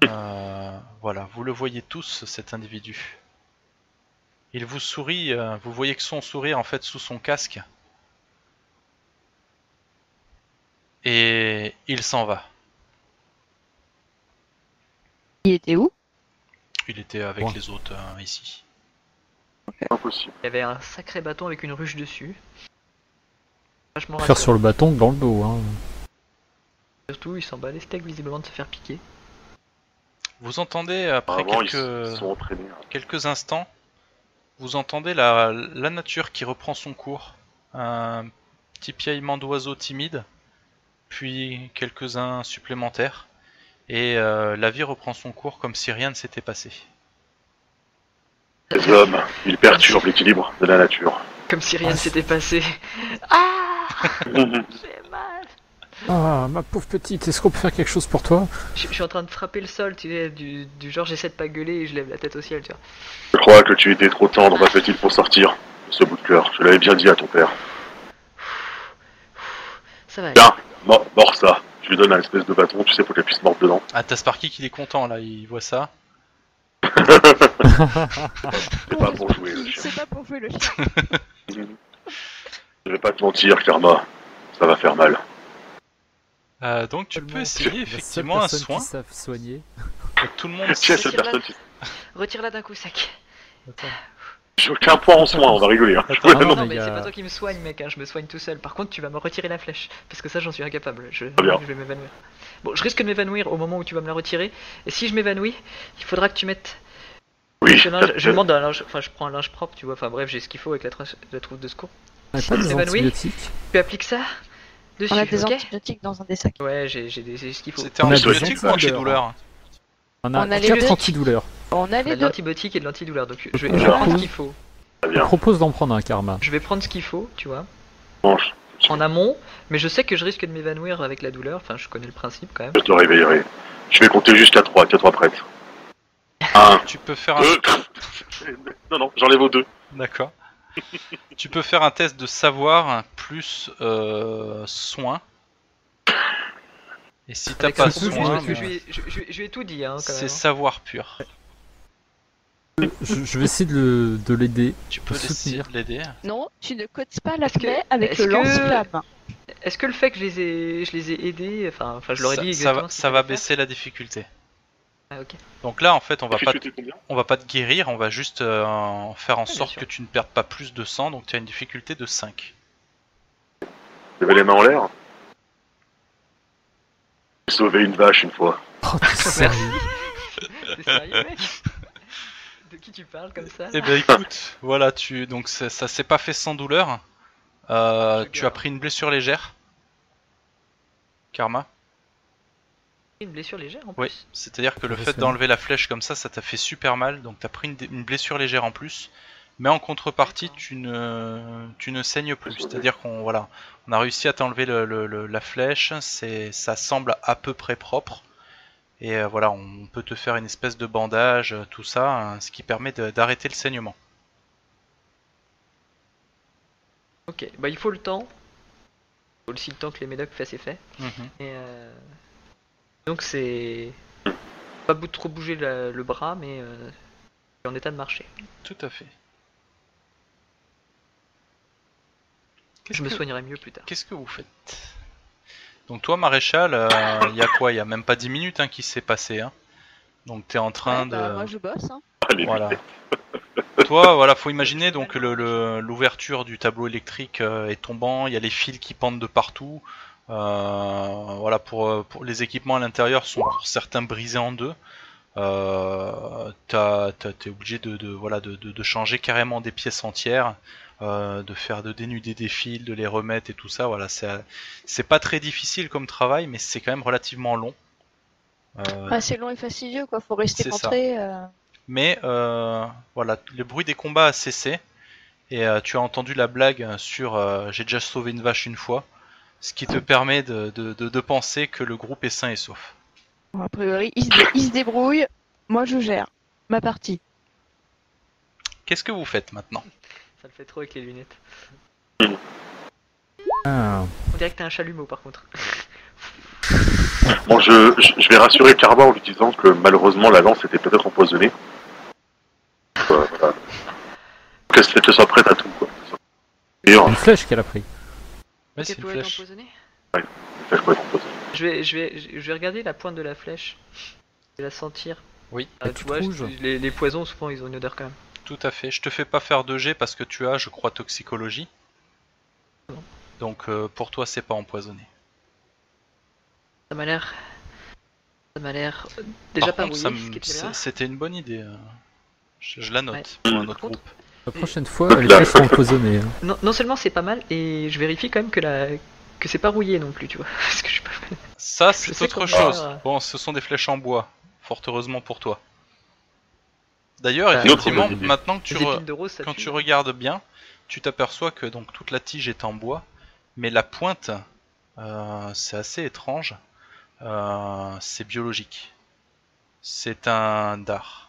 Speaker 1: voilà, vous le voyez tous, cet individu. Il vous sourit, vous voyez que son sourire en fait sous son casque. Et il s'en va.
Speaker 2: Il était où?
Speaker 1: Il était avec les autres euh, ici.
Speaker 3: Impossible.
Speaker 5: Il y avait un sacré bâton avec une ruche dessus.
Speaker 4: Faire sur le bâton dans le dos. Hein.
Speaker 5: Surtout, il s'en bat les steaks visiblement de se faire piquer.
Speaker 1: Vous entendez après quelques... Hein. quelques instants, vous entendez la... la nature qui reprend son cours. Un petit piaillement d'oiseaux timide, puis quelques-uns supplémentaires et euh, la vie reprend son cours comme si rien ne s'était passé.
Speaker 3: Les hommes, ils perturbent l'équilibre de la nature.
Speaker 5: Comme si rien ne s'était passé. Ah J'ai mal
Speaker 4: Ah, ma pauvre petite, est-ce qu'on peut faire quelque chose pour toi?
Speaker 5: Je, suis en train de frapper le sol, tu sais, du, genre j'essaie de pas gueuler et je lève la tête au ciel, tu vois.
Speaker 3: Je crois que tu étais trop tendre, ma petite, pour sortir de ce bout de cœur. Je l'avais bien dit à ton père.
Speaker 5: Ça va.
Speaker 3: Bien, mort ça. Je lui donne un espèce de bâton, tu sais, pour qu'elle puisse mordre dedans.
Speaker 1: Ah, t'as Sparky qui est content là, il voit ça.
Speaker 3: c'est pas pour jouer le chien.
Speaker 2: C'est pas pour jouer le chien.
Speaker 3: Je vais pas te mentir, Karma, ça va faire mal.
Speaker 1: Euh, donc tu peux essayer effectivement un soin.
Speaker 4: Qui soigner.
Speaker 1: Tout le monde.
Speaker 5: Retire-la d'un coup sec.
Speaker 3: J'ai aucun point en soin, on va rigoler. Hein.
Speaker 5: non, mais c'est pas toi qui me soigne, mec, hein, je me soigne tout seul. Par contre, tu vas me retirer la flèche, parce que ça, j'en suis incapable. Je, je vais m'évanouir. Bon, je risque de m'évanouir au moment où tu vas me la retirer. Et si je m'évanouis, il faudra que tu mettes.
Speaker 3: Oui.
Speaker 5: Je, je demande un linge, enfin, je prends un linge propre, tu vois. Enfin, bref, j'ai ce qu'il faut avec la, la trousse de secours.
Speaker 4: Tu
Speaker 5: tu appliques ça dessus.
Speaker 2: On a des antibiotiques dans un des sacs.
Speaker 5: Ouais, j'ai ce qu'il faut.
Speaker 1: C'était antibiotique ou antidouleur
Speaker 4: On a, On a 4 antidouleurs.
Speaker 2: On a les
Speaker 5: de l'antibiotique et de l'antidouleur, donc je vais, prendre ce qu'il faut.
Speaker 4: Je propose d'en prendre un karma.
Speaker 5: Je vais prendre ce qu'il faut, tu vois.
Speaker 3: Mange.
Speaker 5: En amont, mais je sais que je risque de m'évanouir avec la douleur, enfin je connais le principe quand même.
Speaker 3: Je te réveillerai. Je vais compter jusqu'à 3, tiens 3 prêtes.
Speaker 1: Ah. Tu peux faire un.
Speaker 3: non, non, j'enlève aux deux.
Speaker 1: D'accord. Tu peux faire un test de savoir plus euh, soin. Et si t'as pas soin.
Speaker 5: Je, je, vais tout dire. Hein,
Speaker 1: c'est savoir pur.
Speaker 4: Je, vais essayer de l'aider.
Speaker 1: Tu peux essayer de l'aider.
Speaker 2: Non, tu ne codes pas la clé avec le lance-flamme.
Speaker 5: Est-ce que le fait que je les ai, je les ai aidés, enfin, enfin je leur ai dit
Speaker 1: exactement. Ça va, ça va baisser la difficulté.
Speaker 5: Ah, ok.
Speaker 1: Donc là, en fait, on va pas, on va pas te guérir, on va juste euh, faire en ah, sorte que tu ne perdes pas plus de sang, donc tu as une difficulté de 5.
Speaker 3: Levez les mains en l'air. J'ai sauvé une vache une fois.
Speaker 4: Oh, sérieux
Speaker 5: T'es sérieux, mec De qui tu parles comme ça
Speaker 1: Eh ben écoute, voilà, tu donc ça, s'est pas fait sans douleur. Euh, tu as pris une blessure légère. Karma.
Speaker 5: Une blessure légère en
Speaker 1: plus Oui, c'est-à-dire que le fait d'enlever la flèche comme ça, ça t'a fait super mal, donc t'as pris une, blessure légère en plus. Mais en contrepartie, tu ne, tu ne saignes plus. C'est-à-dire qu'on voilà, on a réussi à t'enlever la flèche, c'est, ça semble à peu près propre. Et euh, voilà, on peut te faire une espèce de bandage, euh, tout ça, hein, ce qui permet d'arrêter le saignement.
Speaker 5: Ok, bah il faut le temps. Il faut aussi le temps que les médocs fassent effet. Mhm. Et euh... Donc c'est pas bout de trop bouger le bras, mais euh, en état de marcher.
Speaker 1: Tout à fait.
Speaker 5: Je me soignerai mieux plus tard.
Speaker 1: Qu'est-ce que vous faites? Donc toi, maréchal, euh, il y a quoi? Il y a même pas 10 minutes hein, qui s'est passé. Hein. Donc t'es en train
Speaker 2: bah,
Speaker 1: de.
Speaker 2: moi je bosse. Hein.
Speaker 1: Voilà. toi, voilà, faut imaginer donc l'ouverture du tableau électrique euh, est tombant. Il y a les fils qui pendent de partout. Euh, voilà, pour, pour, les équipements à l'intérieur sont pour certains brisés en deux. Euh, t'es obligé de, de voilà de, de, changer carrément des pièces entières, euh, de faire de dénuder des fils, de les remettre et tout ça. Voilà, c'est pas très difficile comme travail, mais c'est quand même relativement long.
Speaker 2: Euh, ah, c'est long et fastidieux quoi, faut rester concentré. Euh.
Speaker 1: Mais euh, voilà, le bruit des combats a cessé et tu as entendu la blague sur j'ai déjà sauvé une vache une fois. Ce qui te permet de, de, de, penser que le groupe est sain et sauf.
Speaker 2: a priori, il se, débrouille. Moi, je gère ma partie.
Speaker 1: Qu'est-ce que vous faites maintenant?
Speaker 5: Ça le fait trop avec les lunettes.
Speaker 4: Ah.
Speaker 5: On dirait que t'es un chalumeau par contre.
Speaker 3: Bon, je, je, vais rassurer Karma en lui disant que malheureusement la lance était peut-être empoisonnée. Euh, voilà. Qu'elle soit prête à tout. Quoi.
Speaker 4: Une flèche qu'elle a pris.
Speaker 5: Ouais, c'est une flèche.
Speaker 3: Ouais,
Speaker 5: Je vais, je, vais, je vais regarder la pointe de la flèche. Je vais la sentir.
Speaker 1: Oui.
Speaker 5: Ah, tu vois, les, les, poisons, souvent, ils ont une odeur quand même.
Speaker 1: Tout à fait. Je te fais pas faire de G parce que tu as, je crois, toxicologie. Donc euh, pour toi, c'est pas empoisonné.
Speaker 5: Ça m'a l'air. Ça m'a l'air déjà pas
Speaker 1: C'était une bonne idée. Euh. Je, la note pour un autre groupe.
Speaker 4: La prochaine fois, les flèches sont empoisonnées. Hein.
Speaker 5: Non, non, seulement c'est pas mal, et je vérifie quand même que la que c'est pas rouillé non plus, tu vois. que je...
Speaker 1: Ça, c'est autre chose. Bon, ce sont des flèches en bois, fort heureusement pour toi. D'ailleurs, bah, effectivement, maintenant que tu, quand tu regardes bien, tu t'aperçois que donc toute la tige est en bois, mais la pointe, euh, c'est assez étrange. Euh, c'est biologique. C'est un dard.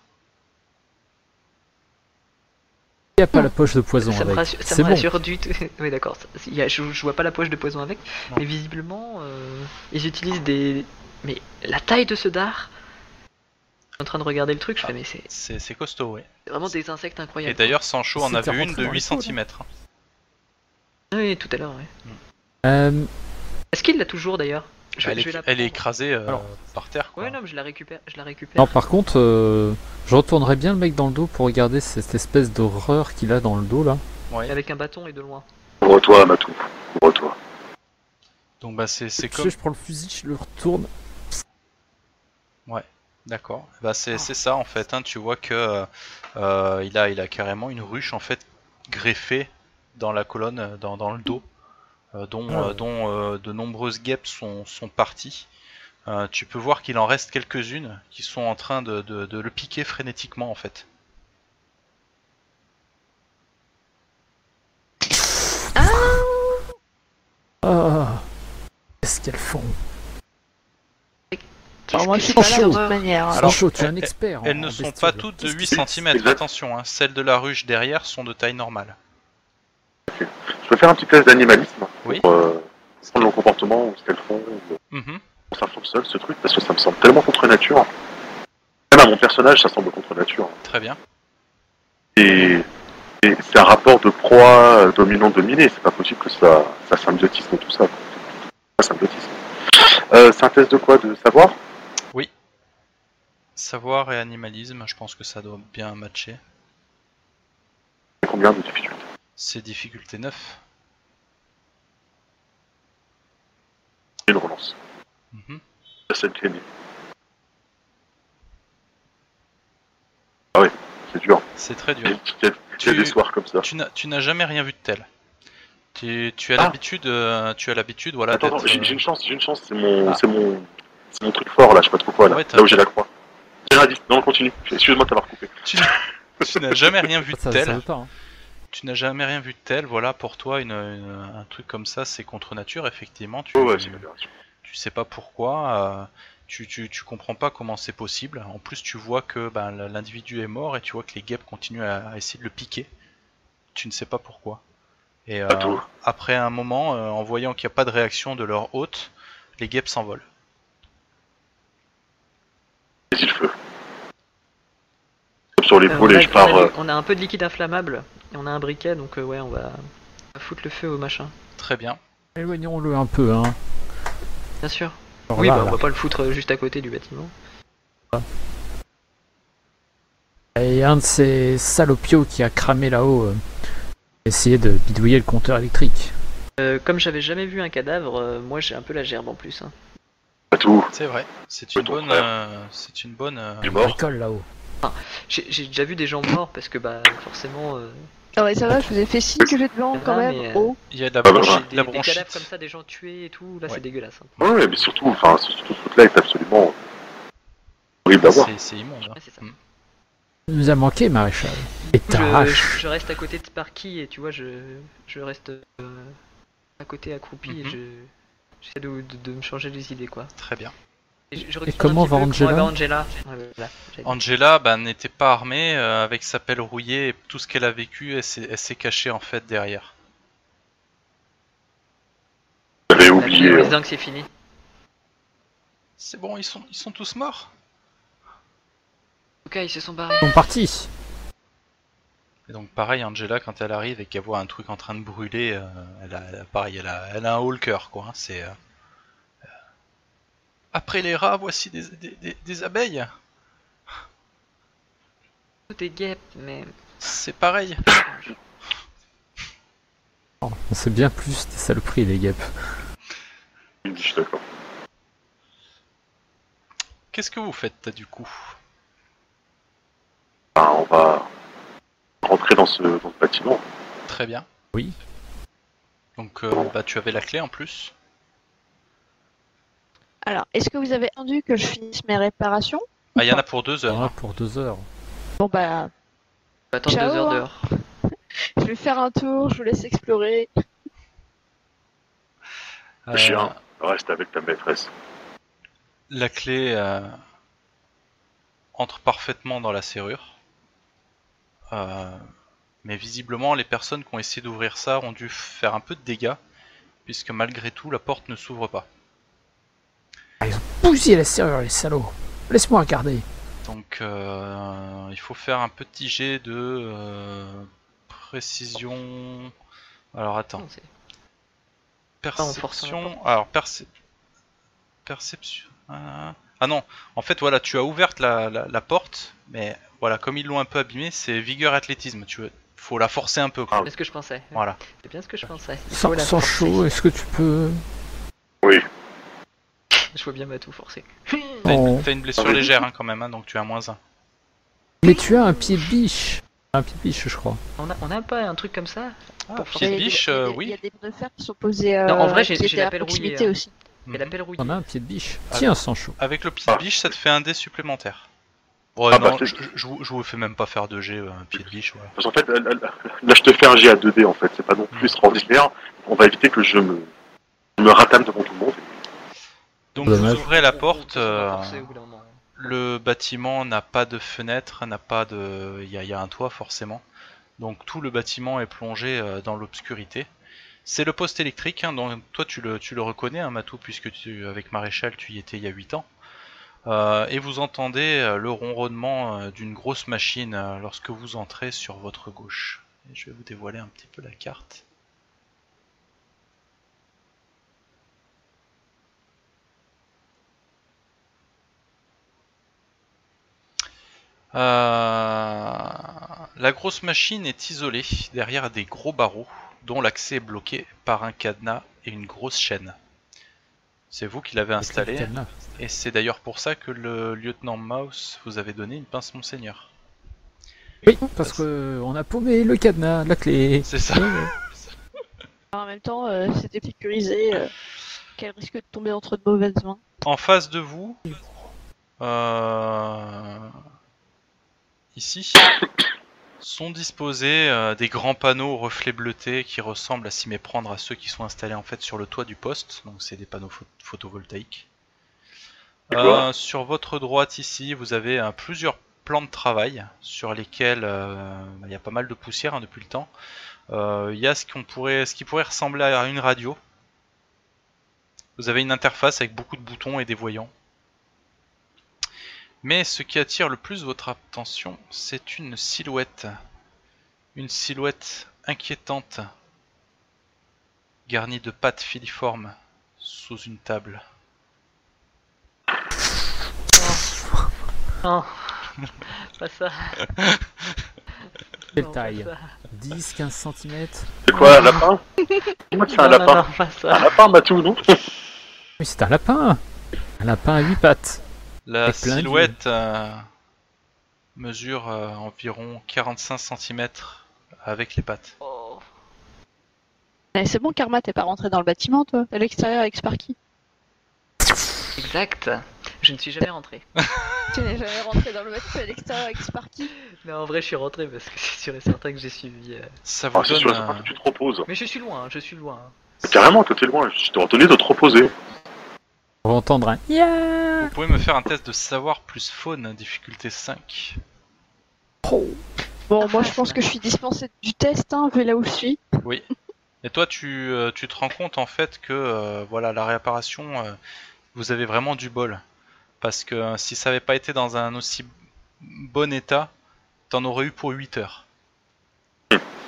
Speaker 4: Il n'y a pas la poche de poison
Speaker 5: ça
Speaker 4: avec.
Speaker 5: Me rassure, ça me rassure du tout. oui, d'accord. Je, je, vois pas la poche de poison avec, mais visiblement, euh, ils utilisent des. Mais la taille de ce dard. Je suis en train de regarder le truc, je fais, mais
Speaker 1: c'est. C'est costaud, oui.
Speaker 5: C'est vraiment des insectes incroyables.
Speaker 1: Et d'ailleurs, Sancho en a vu une de 8 cm.
Speaker 5: Oui, tout à l'heure, oui.
Speaker 4: Euh...
Speaker 5: Est-ce qu'il l'a toujours d'ailleurs?
Speaker 1: Elle, est, écrasée euh, par terre. Quoi.
Speaker 5: Ouais, non, mais je la récupère. Je la récupère.
Speaker 4: Non, par contre, euh, je retournerai bien le mec dans le dos pour regarder cette espèce d'horreur qu'il a dans le dos là.
Speaker 5: Ouais. Avec un bâton et de loin.
Speaker 3: Ouvre-toi, Matou. Ouvre-toi.
Speaker 1: Donc, bah, c'est comme.
Speaker 4: Je prends le fusil, je le retourne.
Speaker 1: Ouais, d'accord. Bah, c'est ah. ça en fait. Hein. Tu vois que euh, il, a, il a carrément une ruche en fait greffée dans la colonne, dans, dans le dos. Euh, dont, ah. euh, dont euh, de nombreuses guêpes sont, sont parties. tu peux voir qu'il en reste quelques-unes qui sont en train de, de, le piquer frénétiquement en fait.
Speaker 4: Ah, ah Qu'est-ce qu'elles font?
Speaker 2: Moi, je suis pas là de toute manière.
Speaker 4: Alors, chaud, tu es un expert.
Speaker 1: Elles ne sont pas toutes de 8 cm, attention, hein. celles de la ruche derrière sont de taille normale.
Speaker 3: Je peux faire un petit test d'animalisme oui. pour euh, prendre le comportement ou ce qu'elles font. Mm Ça fonctionne ce truc parce que ça me semble tellement contre nature. Même à mon personnage, ça semble contre nature.
Speaker 1: Très bien.
Speaker 3: Et, c'est un rapport de proie dominant-dominé. C'est pas possible que ça, ça symbiotisme tout ça. Ça symbiotisme. Euh, c'est un test de quoi De savoir?
Speaker 1: Oui. Savoir et animalisme, je pense que ça doit bien matcher.
Speaker 3: Combien de difficultés?
Speaker 1: C'est difficulté 9.
Speaker 3: Une relance. Mm Ah oui, c'est dur.
Speaker 1: C'est très dur.
Speaker 3: Tu as des soirs comme ça.
Speaker 1: Tu n'as jamais rien vu de tel. Tu, tu as ah. l'habitude, euh, tu as l'habitude, voilà.
Speaker 3: Attends, j'ai une chance, j'ai une chance, c'est mon, ah. c'est mon, truc fort là, je sais pas trop quoi là, là où j'ai la croix. J'ai un non, continue. Excuse-moi de t'avoir coupé.
Speaker 1: Tu, n'as jamais rien vu de tel. Hein. Tu n'as jamais rien vu de tel, voilà, pour toi, une, un truc comme ça, c'est contre nature, effectivement. Tu,
Speaker 3: oh
Speaker 1: tu sais pas pourquoi. Euh, tu, tu, tu, comprends pas comment c'est possible. En plus, tu vois que ben, l'individu est mort et tu vois que les guêpes continuent à essayer de le piquer. Tu ne sais pas pourquoi. Et euh, après un moment, euh, en voyant qu'il n'y a pas de réaction de leur hôte, les guêpes s'envolent.
Speaker 3: le feu. sur l'épaule et je pars.
Speaker 5: On a un peu de liquide inflammable et on a un briquet donc ouais, on va... foutre le feu au machin.
Speaker 1: Très bien.
Speaker 4: Éloignons-le un peu, hein.
Speaker 5: Bien sûr. oui, bah, on va pas le foutre juste à côté du bâtiment.
Speaker 4: Et un de ces salopios qui a cramé là-haut essayer de bidouiller le compteur électrique.
Speaker 5: Euh, comme j'avais jamais vu un cadavre, euh, moi j'ai un peu la gerbe en plus. Hein.
Speaker 3: Pas tout.
Speaker 1: C'est vrai. C'est une, bonne, euh, c'est une bonne.
Speaker 4: école là-haut.
Speaker 5: J'ai déjà vu des gens morts parce que bah forcément.
Speaker 2: Ah ouais, ça va, je vous ai fait signe que j'ai devant quand même.
Speaker 1: Il y a de la bronchite.
Speaker 5: Des, des, cadavres comme ça, des gens tués et tout, là c'est dégueulasse.
Speaker 3: Hein. Ouais, mais surtout, enfin, ce truc-là est absolument horrible à voir.
Speaker 1: C'est immonde. Hein. ça. Mm
Speaker 4: nous a manqué, maréchal. Et
Speaker 5: je, je, reste à côté de Sparky et tu vois, je, je reste euh, à côté accroupi et mhm. je j'essaie de, de, me changer les idées quoi.
Speaker 1: Très bien.
Speaker 4: Et, comment va Angela
Speaker 5: Angela,
Speaker 1: Angela bah, n'était pas armée euh, avec sa pelle rouillée et tout ce qu'elle a vécu, elle s'est cachée en fait derrière.
Speaker 3: J'avais oublié.
Speaker 5: En disant que c'est fini.
Speaker 1: C'est bon, ils sont, ils sont tous morts
Speaker 5: Ok, ils se sont barrés.
Speaker 4: Ils sont partis.
Speaker 1: Et donc pareil, Angela, quand elle arrive et qu'elle voit un truc en train de brûler, euh, elle, a, pareil, elle a, elle a un haut le cœur, quoi. Hein, c'est euh, après les rats, voici des, des, abeilles.
Speaker 5: Est guêpes, mais
Speaker 1: c'est pareil.
Speaker 4: Oh, c'est bien plus des saloperies les guêpes.
Speaker 1: Qu'est-ce que vous faites du coup?
Speaker 3: On va rentrer dans ce, bâtiment.
Speaker 1: Très bien.
Speaker 4: Oui.
Speaker 1: Donc euh, bah, tu avais la clé en plus.
Speaker 2: Alors, est-ce que vous avez entendu que je finisse mes réparations
Speaker 1: Ah, il y en a pour deux heures.
Speaker 4: Ah, pour deux heures.
Speaker 2: Bon bah.
Speaker 5: Attends deux heures d'heure.
Speaker 2: je vais faire un tour, je vous laisse explorer.
Speaker 3: Euh... Chien, reste avec ta maîtresse.
Speaker 1: La clé euh, entre parfaitement dans la serrure. Euh, mais visiblement, les personnes qui ont essayé d'ouvrir ça ont dû faire un peu de dégâts, puisque malgré tout, la porte ne s'ouvre pas.
Speaker 4: Ah, ils ont bousillé la serrure, les salauds. Laisse-moi regarder.
Speaker 1: Donc, euh, il faut faire un petit jet de euh, précision. Alors, attends. Perception. Alors, perception. Ah non, en fait, voilà, tu as ouvert la, la porte, mais voilà, comme ils l'ont un peu abîmé, c'est vigueur athlétisme. Tu veux, faut la forcer un peu.
Speaker 5: C'est ce que je pensais.
Speaker 1: Voilà.
Speaker 5: C'est bien ce que je pensais.
Speaker 4: Sans, chaud, est-ce que tu peux.
Speaker 5: Je vois bien ma tout forcer.
Speaker 1: T'as une, blessure légère hein, quand même, hein, donc tu as moins 1.
Speaker 4: Mais tu as un pied de biche. Un pied de biche, je crois.
Speaker 5: On a, on a pas un truc comme ça
Speaker 1: ah, Pied de biche, euh, oui.
Speaker 2: Il y a des de fer qui sont posés.
Speaker 5: non, en vrai, j'ai la pelle rouillée.
Speaker 2: Hein. aussi.
Speaker 5: J'ai la pelle rouillée.
Speaker 4: On a un pied de biche. Tiens, sans chaud.
Speaker 1: Avec le pied de biche, ça te fait un dé supplémentaire. Ouais, ah, non, bah, je, je, vous fais même pas faire de G, euh, un pied de biche. Ouais.
Speaker 3: Parce qu'en fait, là, je te fais un G à 2D en fait, c'est pas non plus mm. extraordinaire. On va éviter que je me, me ratame devant tout le monde.
Speaker 1: Donc, vous ouvrez la porte, le bâtiment n'a pas de fenêtre, n'a pas de... Il y, a un toit forcément. Donc tout le bâtiment est plongé dans l'obscurité. C'est le poste électrique, hein, donc toi tu le, tu le reconnais, hein, Matou, puisque tu, avec Maréchal tu y étais il y a 8 ans. Euh, et vous entendez euh, le ronronnement euh, d'une grosse machine lorsque vous entrez sur votre gauche. je vais vous dévoiler un petit peu la carte. La grosse machine est isolée derrière des gros barreaux dont l'accès est bloqué par un cadenas et une grosse chaîne. C'est vous qui l'avez installé. Et c'est d'ailleurs pour ça que le lieutenant Mouse vous avait donné une pince Monseigneur.
Speaker 4: Oui, parce que on a paumé le cadenas, la clé.
Speaker 1: C'est ça.
Speaker 2: en même temps, euh, c'était sécurisé. Euh, quel risque de tomber entre de mauvaises mains?
Speaker 1: En face de vous, euh, ici, sont disposés euh, des grands panneaux reflets bleutés qui ressemblent à s'y méprendre à ceux qui sont installés en fait sur le toit du poste. Donc c'est des panneaux photovoltaïques. Euh, sur votre droite ici, vous avez euh, plusieurs plans de travail sur lesquels il y a pas mal de poussière hein, depuis le temps. Il y a ce, qu'on pourrait, ce qui pourrait ressembler à une radio. Vous avez une interface avec beaucoup de boutons et des voyants. Mais ce qui attire le plus votre attention, c'est une silhouette. Une silhouette inquiétante, garnie de pattes filiformes, sous une table.
Speaker 5: Oh, pas ça.
Speaker 4: Quelle taille? 10, 15 cm
Speaker 3: C'est quoi, un lapin? Que c'est un lapin. Un lapin, Matou, non?
Speaker 4: Oui, c'est un lapin. Un lapin à 8 pattes
Speaker 1: la silhouette euh, mesure euh, environ 45 cm avec les pattes. Oh.
Speaker 2: Eh, c'est bon, Karma, t'es pas rentré dans le bâtiment, toi À l'extérieur avec Sparky
Speaker 5: Exact. Je ne suis jamais rentré.
Speaker 2: tu n'es jamais rentré dans le bâtiment à l'extérieur avec Sparky
Speaker 5: Mais en vrai, je suis rentré parce que c'est sûr et certain que j'ai suivi. Euh,
Speaker 1: Ça vous ah, donne,
Speaker 3: sûr que tu te reposes.
Speaker 5: Mais je suis loin, je suis loin.
Speaker 3: Carrément, toi t'es loin. Je t'ai retenu de te reposer.
Speaker 4: On va entendre un
Speaker 1: Vous pouvez me faire un test de savoir plus faune, difficulté 5.
Speaker 2: Bon, moi je pense que je suis dispensé du test, hein, vu là où je suis.
Speaker 1: Oui. Et toi, tu, euh, tu te rends compte en fait que euh, voilà la réapparition, euh, vous avez vraiment du bol. Parce que si ça avait pas été dans un aussi bon état, t'en aurais eu pour 8 heures.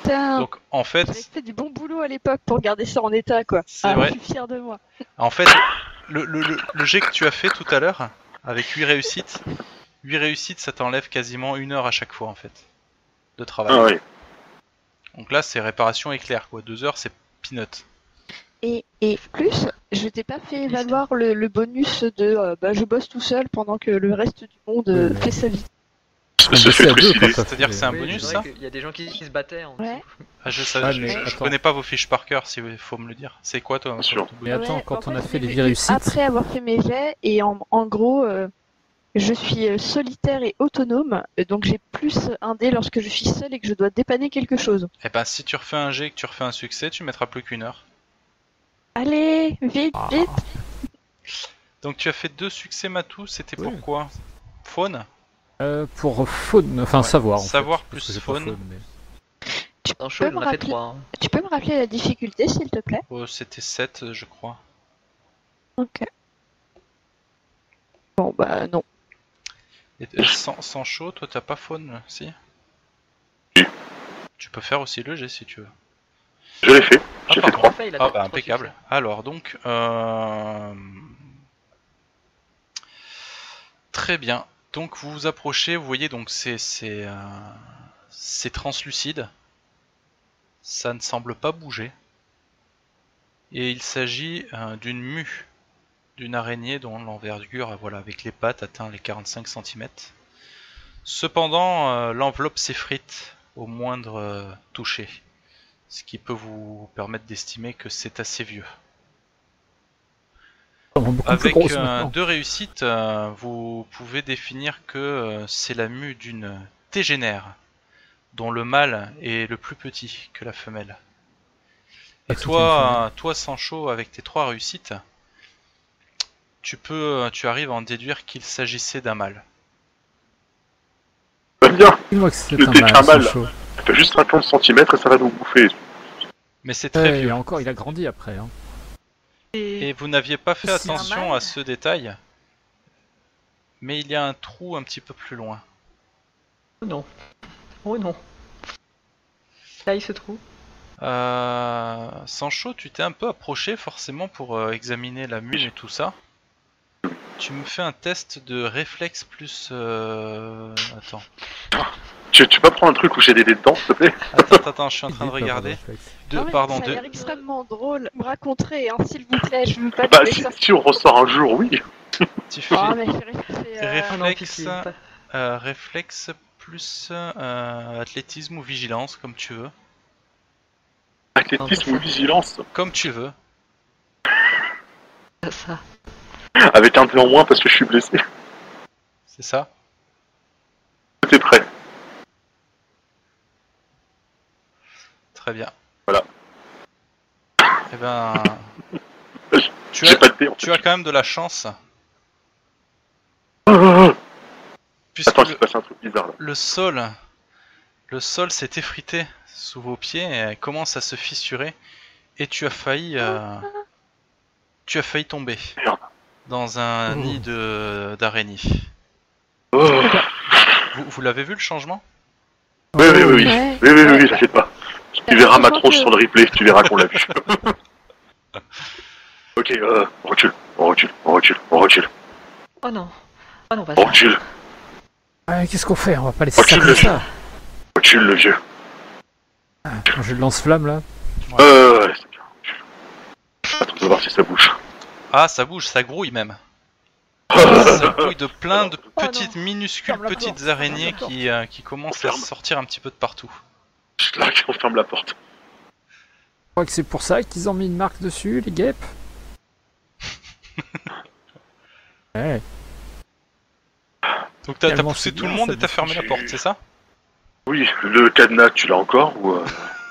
Speaker 2: Donc
Speaker 1: en fait.
Speaker 2: J'avais fait du bon boulot à l'époque pour garder ça en état quoi.
Speaker 1: C'est ah, vrai.
Speaker 2: Je suis fier de moi.
Speaker 1: En fait, le, le, le, jet que tu as fait tout à l'heure, avec 8 réussites, 8 réussites, ça t'enlève quasiment une heure à chaque fois en fait de travail.
Speaker 3: Ah oui.
Speaker 1: Donc là, c'est réparation éclair quoi. 2 heures, c'est peanut.
Speaker 2: Et, et plus, je t'ai pas fait valoir le, le bonus de euh, bah, je bosse tout seul pendant que le reste du monde euh, fait sa vie.
Speaker 1: C'est-à-dire que c'est un bonus ça
Speaker 5: Il y a des gens qui, se battaient. En
Speaker 2: ouais.
Speaker 1: Ah, je, sais, je, connais pas vos fiches par cœur, s'il faut me le dire. C'est quoi toi
Speaker 4: Mais attends, quand on a fait les réussites.
Speaker 2: Après avoir fait mes jets, et en, en gros, euh, je suis euh, solitaire et autonome, donc j'ai plus un dé lorsque je suis seul et que je dois dépanner quelque chose.
Speaker 1: Eh ben, si tu refais un jet et que tu refais un succès, tu mettras plus qu'une heure.
Speaker 2: Allez, vite, ah. vite
Speaker 1: Donc tu as fait deux succès Matou, c'était pourquoi Faune?
Speaker 4: Euh, pour faune, enfin savoir.
Speaker 1: savoir plus faune.
Speaker 2: tu, peux me rappeler... Hein. tu peux me rappeler la difficulté s'il te plaît?
Speaker 1: Oh, C'était 7 je crois.
Speaker 2: Ok. Bon bah non.
Speaker 1: Et, sans, chaud, toi t'as pas faune, si? Tu peux faire aussi le G si tu veux.
Speaker 3: Je l'ai fait, j'ai fait 3.
Speaker 1: Ah bah impeccable. Alors donc, euh... très bien. Donc vous vous approchez, vous voyez donc c'est euh, translucide, ça ne semble pas bouger, et il s'agit euh, d'une mue, d'une araignée dont l'envergure, voilà, avec les pattes atteint les 45 cm. Cependant, euh, l'enveloppe s'effrite au moindre toucher, ce qui peut vous permettre d'estimer que c'est assez vieux. Avec euh, deux réussites, euh, vous pouvez définir que euh, c'est la mue d'une tégénère, dont le mâle est le plus petit que la femelle. Et toi, toi Sancho, avec tes trois réussites, tu peux, tu arrives à en déduire qu'il s'agissait d'un mâle.
Speaker 3: bien.
Speaker 4: Dis-moi que c'est un mâle.
Speaker 3: Ça fait juste 50 cm et ça va nous bouffer.
Speaker 1: Mais c'est très
Speaker 4: vieux. encore, il a grandi après. Hein.
Speaker 1: Et... vous n'aviez pas fait attention à ce détail, mais il y a un trou un petit peu plus loin.
Speaker 5: Oh non. Oh non. Il se trouve.
Speaker 1: Euh... Sancho, tu t'es un peu approché forcément pour euh, examiner la mule et tout ça. Tu me fais un test de réflexe plus... Euh... Attends.
Speaker 3: Tu, tu peux prendre un truc où j'ai des dés dedans, s'il te plaît
Speaker 1: Attends, attends, je suis en train de regarder.
Speaker 2: De, pardon, ça a l'air extrêmement drôle. Me raconter, hein, s'il vous plaît, je veux pas
Speaker 3: Bah, si, si, on ressort un jour, oui.
Speaker 1: Tu fais ah, mais euh... réflexe, euh, réflexe plus euh, athlétisme ou vigilance, comme tu veux.
Speaker 3: Athlétisme ou vigilance
Speaker 1: Comme tu veux.
Speaker 5: Ça.
Speaker 3: Avec un peu en moins parce que je suis blessé.
Speaker 1: C'est ça
Speaker 3: T'es prêt
Speaker 1: Très bien.
Speaker 3: Voilà.
Speaker 1: Eh ben. tu as, tu as quand même de la chance.
Speaker 3: Puisque Attends, le, un truc bizarre, là.
Speaker 1: le sol, le sol s'est effrité sous vos pieds et commence à se fissurer et tu as failli, euh, tu as failli tomber dans un oh. nid de d'araignée.
Speaker 3: Oh.
Speaker 1: Vous, l'avez vu le changement?
Speaker 3: Oui oui, oui, oui, oui, oui, ma tronche sur le replay, tu verras qu'on l'a vu. ok, euh, on recule, on recule, on recule, on recule.
Speaker 5: Oh non.
Speaker 3: Oh non, on recule.
Speaker 4: Qu'est-ce qu'on fait? On va pas laisser ça comme ça.
Speaker 3: Recule le vieux.
Speaker 4: Ah, je lance-flamme là.
Speaker 3: Euh, ouais, c'est bien. Attends, on va voir si ça bouge.
Speaker 1: Ah, ça bouge, ça grouille même. ça grouille de plein de oh petites, minuscules petites araignées qui, euh, qui commencent à sortir un petit peu de partout.
Speaker 3: Là, on ferme la porte.
Speaker 4: Crois que c'est pour ça qu'ils ont mis une marque dessus, les guêpes. ouais.
Speaker 1: Donc t'as poussé tout le monde et t'as fermé la porte, c'est ça?
Speaker 3: Oui, le cadenas, tu l'as encore ou euh,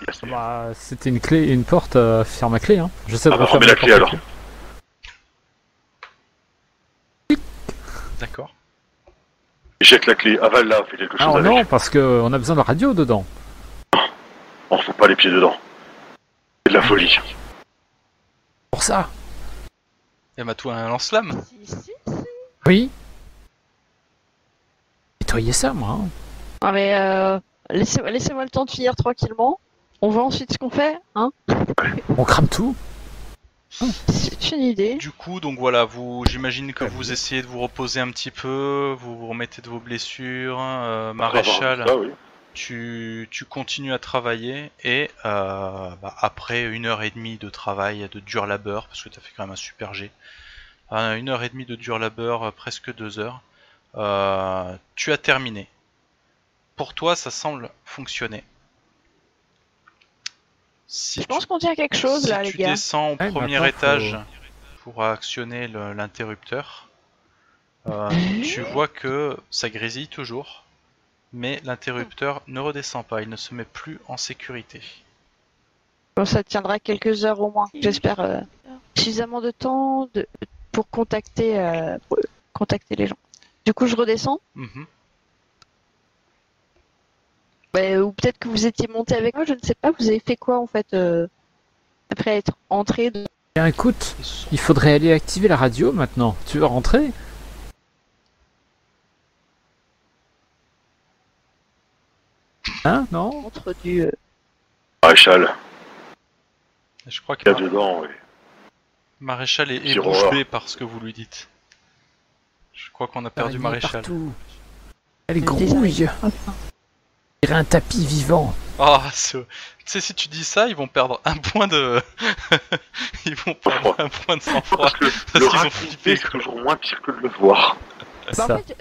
Speaker 4: bah, C'était une clé, une porte à ferme à clé. Hein. J'essaie de
Speaker 3: ah, bah, refermer la, clé alors.
Speaker 1: D'accord.
Speaker 3: Jette la clé, avale là, fais quelque chose
Speaker 4: Alors non, parce qu'on a besoin de radio dedans.
Speaker 3: On fout pas les pieds dedans. C'est de la folie.
Speaker 4: Pour ça.
Speaker 1: Et toi un lance-flamme
Speaker 4: Oui. Nettoyez ça, moi. Hein.
Speaker 2: Ah mais euh, laissez-moi le temps de finir tranquillement. On voit ensuite ce qu'on fait, hein
Speaker 4: On crame tout.
Speaker 2: C'est une idée.
Speaker 1: Du coup, donc voilà, vous, j'imagine que vous essayez de vous reposer un petit peu, vous vous remettez de vos blessures, euh, maréchal. Tu, tu, continues à travailler et euh, bah, après une heure et demie de travail, de dur labeur, parce que tu as fait quand même un super G, euh, une heure et demie de dur labeur, presque deux heures, tu as terminé. Pour toi, ça semble fonctionner.
Speaker 2: Si je pense qu'on tient quelque chose là, les gars.
Speaker 1: tu descends au premier étage pour actionner l'interrupteur, euh, tu vois que ça grésille toujours, mais l'interrupteur ne redescend pas, il ne se met plus en sécurité.
Speaker 2: Bon, ça tiendra quelques heures au moins, j'espère. Euh, suffisamment de temps de, pour contacter, euh, contacter les gens. Du coup, je redescends. Mhm. Bah, ou peut-être que vous étiez monté avec moi, je ne sais pas. Vous avez fait quoi en fait euh, après être entré de...
Speaker 4: Bien, écoute, il faudrait aller activer la radio maintenant. Tu veux rentrer? Hein Non
Speaker 2: Entre du. Euh,
Speaker 3: Maréchal.
Speaker 1: Je crois qu'il
Speaker 3: y a dedans, oui.
Speaker 1: Maréchal est, bée par ce que vous lui dites. Je crois qu'on a perdu Maréchal.
Speaker 4: Elle est grouille un tapis vivant.
Speaker 1: Oh, tu sais, si tu dis ça, ils vont perdre un point de. ils vont perdre un point de sang-froid.
Speaker 3: Parce, le qu'ils vont flipper. C'est toujours moins pire que de le voir.
Speaker 2: Bah, en fait,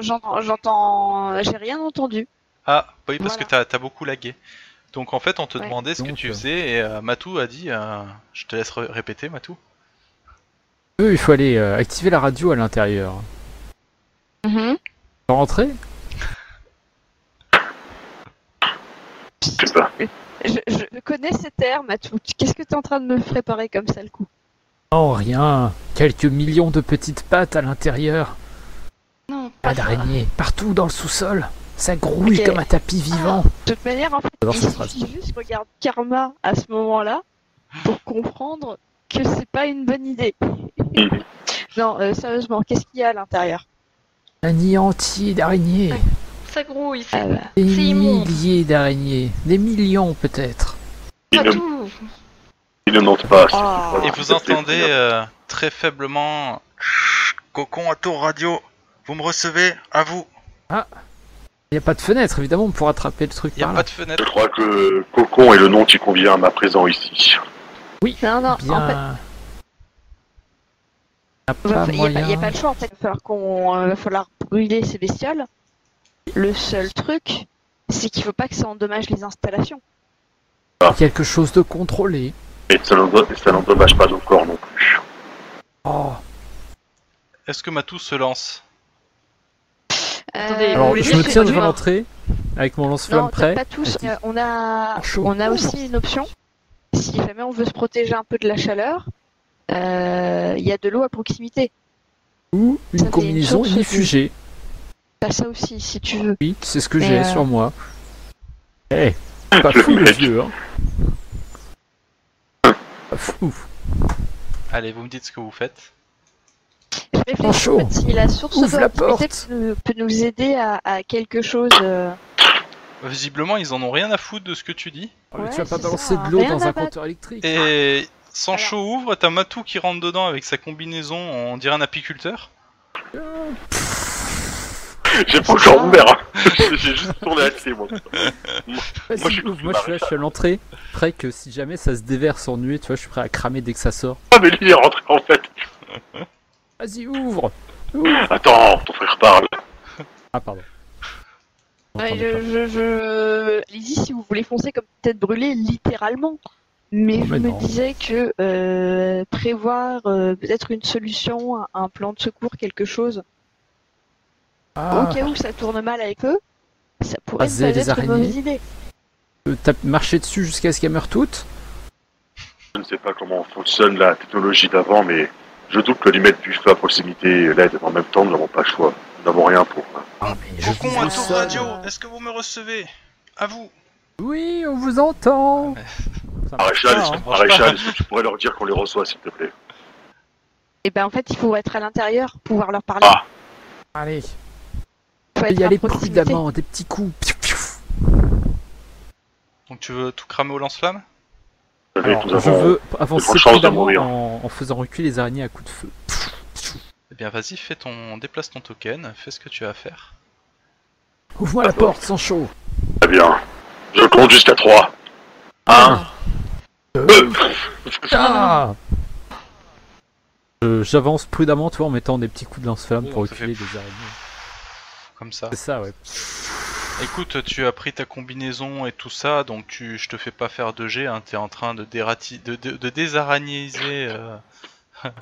Speaker 2: j'entends. J'ai rien entendu.
Speaker 1: Ah, oui, parce que t'as as beaucoup lagué. Donc en fait, on te demandait ce que tu euh, faisais et euh, Matou a dit. Euh, je te laisse répéter, Matou.
Speaker 4: il faut aller activer la radio à l'intérieur.
Speaker 2: Mm
Speaker 4: Rentrer?
Speaker 2: Je, je, connais ces termes, Matou. Qu'est-ce que tu es en train de me préparer comme ça le coup?
Speaker 4: Oh, rien. Quelques millions de petites pattes à l'intérieur.
Speaker 2: Non,
Speaker 4: pas d'araignée. Partout dans le sous-sol. Ça grouille comme un tapis vivant.
Speaker 2: de toute manière, en fait, il suffit juste regarde Karma à ce moment-là pour comprendre que c'est pas une bonne idée. non, euh, sérieusement, qu'est-ce qu'il y a à l'intérieur?
Speaker 4: Un nid entier d'araignées.
Speaker 5: Ça grouille, c'est ah
Speaker 4: Des milliers d'araignées. Des millions peut-être.
Speaker 3: Pas tout. Il ne monte pas. Oh.
Speaker 1: Et vous entendez euh, très faiblement Cocon à tour radio. Vous me recevez À vous.
Speaker 4: Ah. Il n'y a pas de fenêtre, évidemment, pour attraper le truc.
Speaker 1: Il n'y a pas de fenêtre.
Speaker 3: Je crois que Cocon est le nom qui convient à ma présence ici.
Speaker 2: Oui, non, non, en fait. Il n'y a, pas de choix en fait. Il va falloir, qu'on, va falloir brûler ces bestioles. Le seul truc, c'est qu'il ne faut pas que ça endommage les installations.
Speaker 4: Ah. Quelque chose de contrôlé.
Speaker 3: Et ça n'endommage pas nos corps non plus.
Speaker 4: Oh.
Speaker 1: Est-ce que Matou se lance?
Speaker 4: Euh, Alors, je me tiens devant l'entrée avec mon lance-flamme prêt.
Speaker 2: Pas tous. Euh, on a, on a aussi une option. Si jamais on veut se protéger un peu de la chaleur, euh, il y a de l'eau à proximité.
Speaker 4: Ou une combinaison inifugée.
Speaker 2: T'as ça aussi, si tu veux.
Speaker 4: Oui, c'est ce que j'ai sur moi. Eh, pas fou le vieux, hein. Pas fou.
Speaker 1: Allez, vous me dites ce que vous faites.
Speaker 2: Réfléchis en si la source Ouvre la porte. Peut, nous aider à, quelque chose. Euh.
Speaker 1: Visiblement, ils en ont rien à foutre de ce que tu dis.
Speaker 4: Oh, tu vas pas balancer de l'eau dans un compteur électrique.
Speaker 1: Et Sancho ouvre, t'as Matou qui rentre dedans avec sa combinaison, on dirait un apiculteur.
Speaker 3: J'ai pas encore ouvert, hein. j'ai juste tourné accès moi.
Speaker 4: moi, moi, je, moi je, suis là, je suis à l'entrée, prêt que si jamais ça se déverse en nuée, tu vois, je suis prêt à cramer dès que ça sort.
Speaker 3: Ah mais lui il est rentré en fait
Speaker 4: Vas-y, ouvre.
Speaker 3: Attends, ton frère parle.
Speaker 4: Ah, pardon.
Speaker 2: Ouais, je, je, Allez-y si vous voulez foncer comme tête brûlée, littéralement. Mais je me disais que euh, prévoir euh, peut-être une solution, un, plan de secours, quelque chose, ah. au cas où ça tourne mal avec eux, ça pourrait être une mauvaise idée.
Speaker 4: Euh, T'as marché dessus jusqu'à ce qu'elles meurent toutes?
Speaker 3: Je ne sais pas comment fonctionne la technologie d'avant, mais je doute que lui mettre du feu à proximité l'aide. En même temps, nous n'avons pas le choix. Nous n'avons rien pour.
Speaker 1: Ah, mais je Cocon, à tour radio, est-ce que vous me recevez? À vous
Speaker 4: Oui, on vous entend
Speaker 3: Maréchal, est-ce que tu pourrais leur dire qu'on les reçoit, s'il te plaît
Speaker 2: Eh ben, en fait, il faut être à l'intérieur, pouvoir leur parler.
Speaker 3: Ah
Speaker 4: Allez. Il y a les prudemment, des petits coups.
Speaker 1: Donc tu veux tout cramer au lance-flamme?
Speaker 4: Je veux avancer prudemment en, en, faisant reculer les araignées à coups de feu.
Speaker 1: Eh bien, vas-y, fais ton, déplace ton token, fais ce que tu as à faire.
Speaker 4: Ouvre-moi la porte, sans chaud.
Speaker 3: Très bien. Je compte jusqu'à 3. 1. 2.
Speaker 4: Ah J'avance prudemment, toi, en mettant des petits coups de lance-flamme pour reculer les araignées.
Speaker 1: Comme ça.
Speaker 4: C'est ça, ouais.
Speaker 1: Écoute, tu as pris ta combinaison et tout ça, donc tu, je te fais pas faire de G, hein, t'es en train de, dérati de, de, de désarachniser. Euh...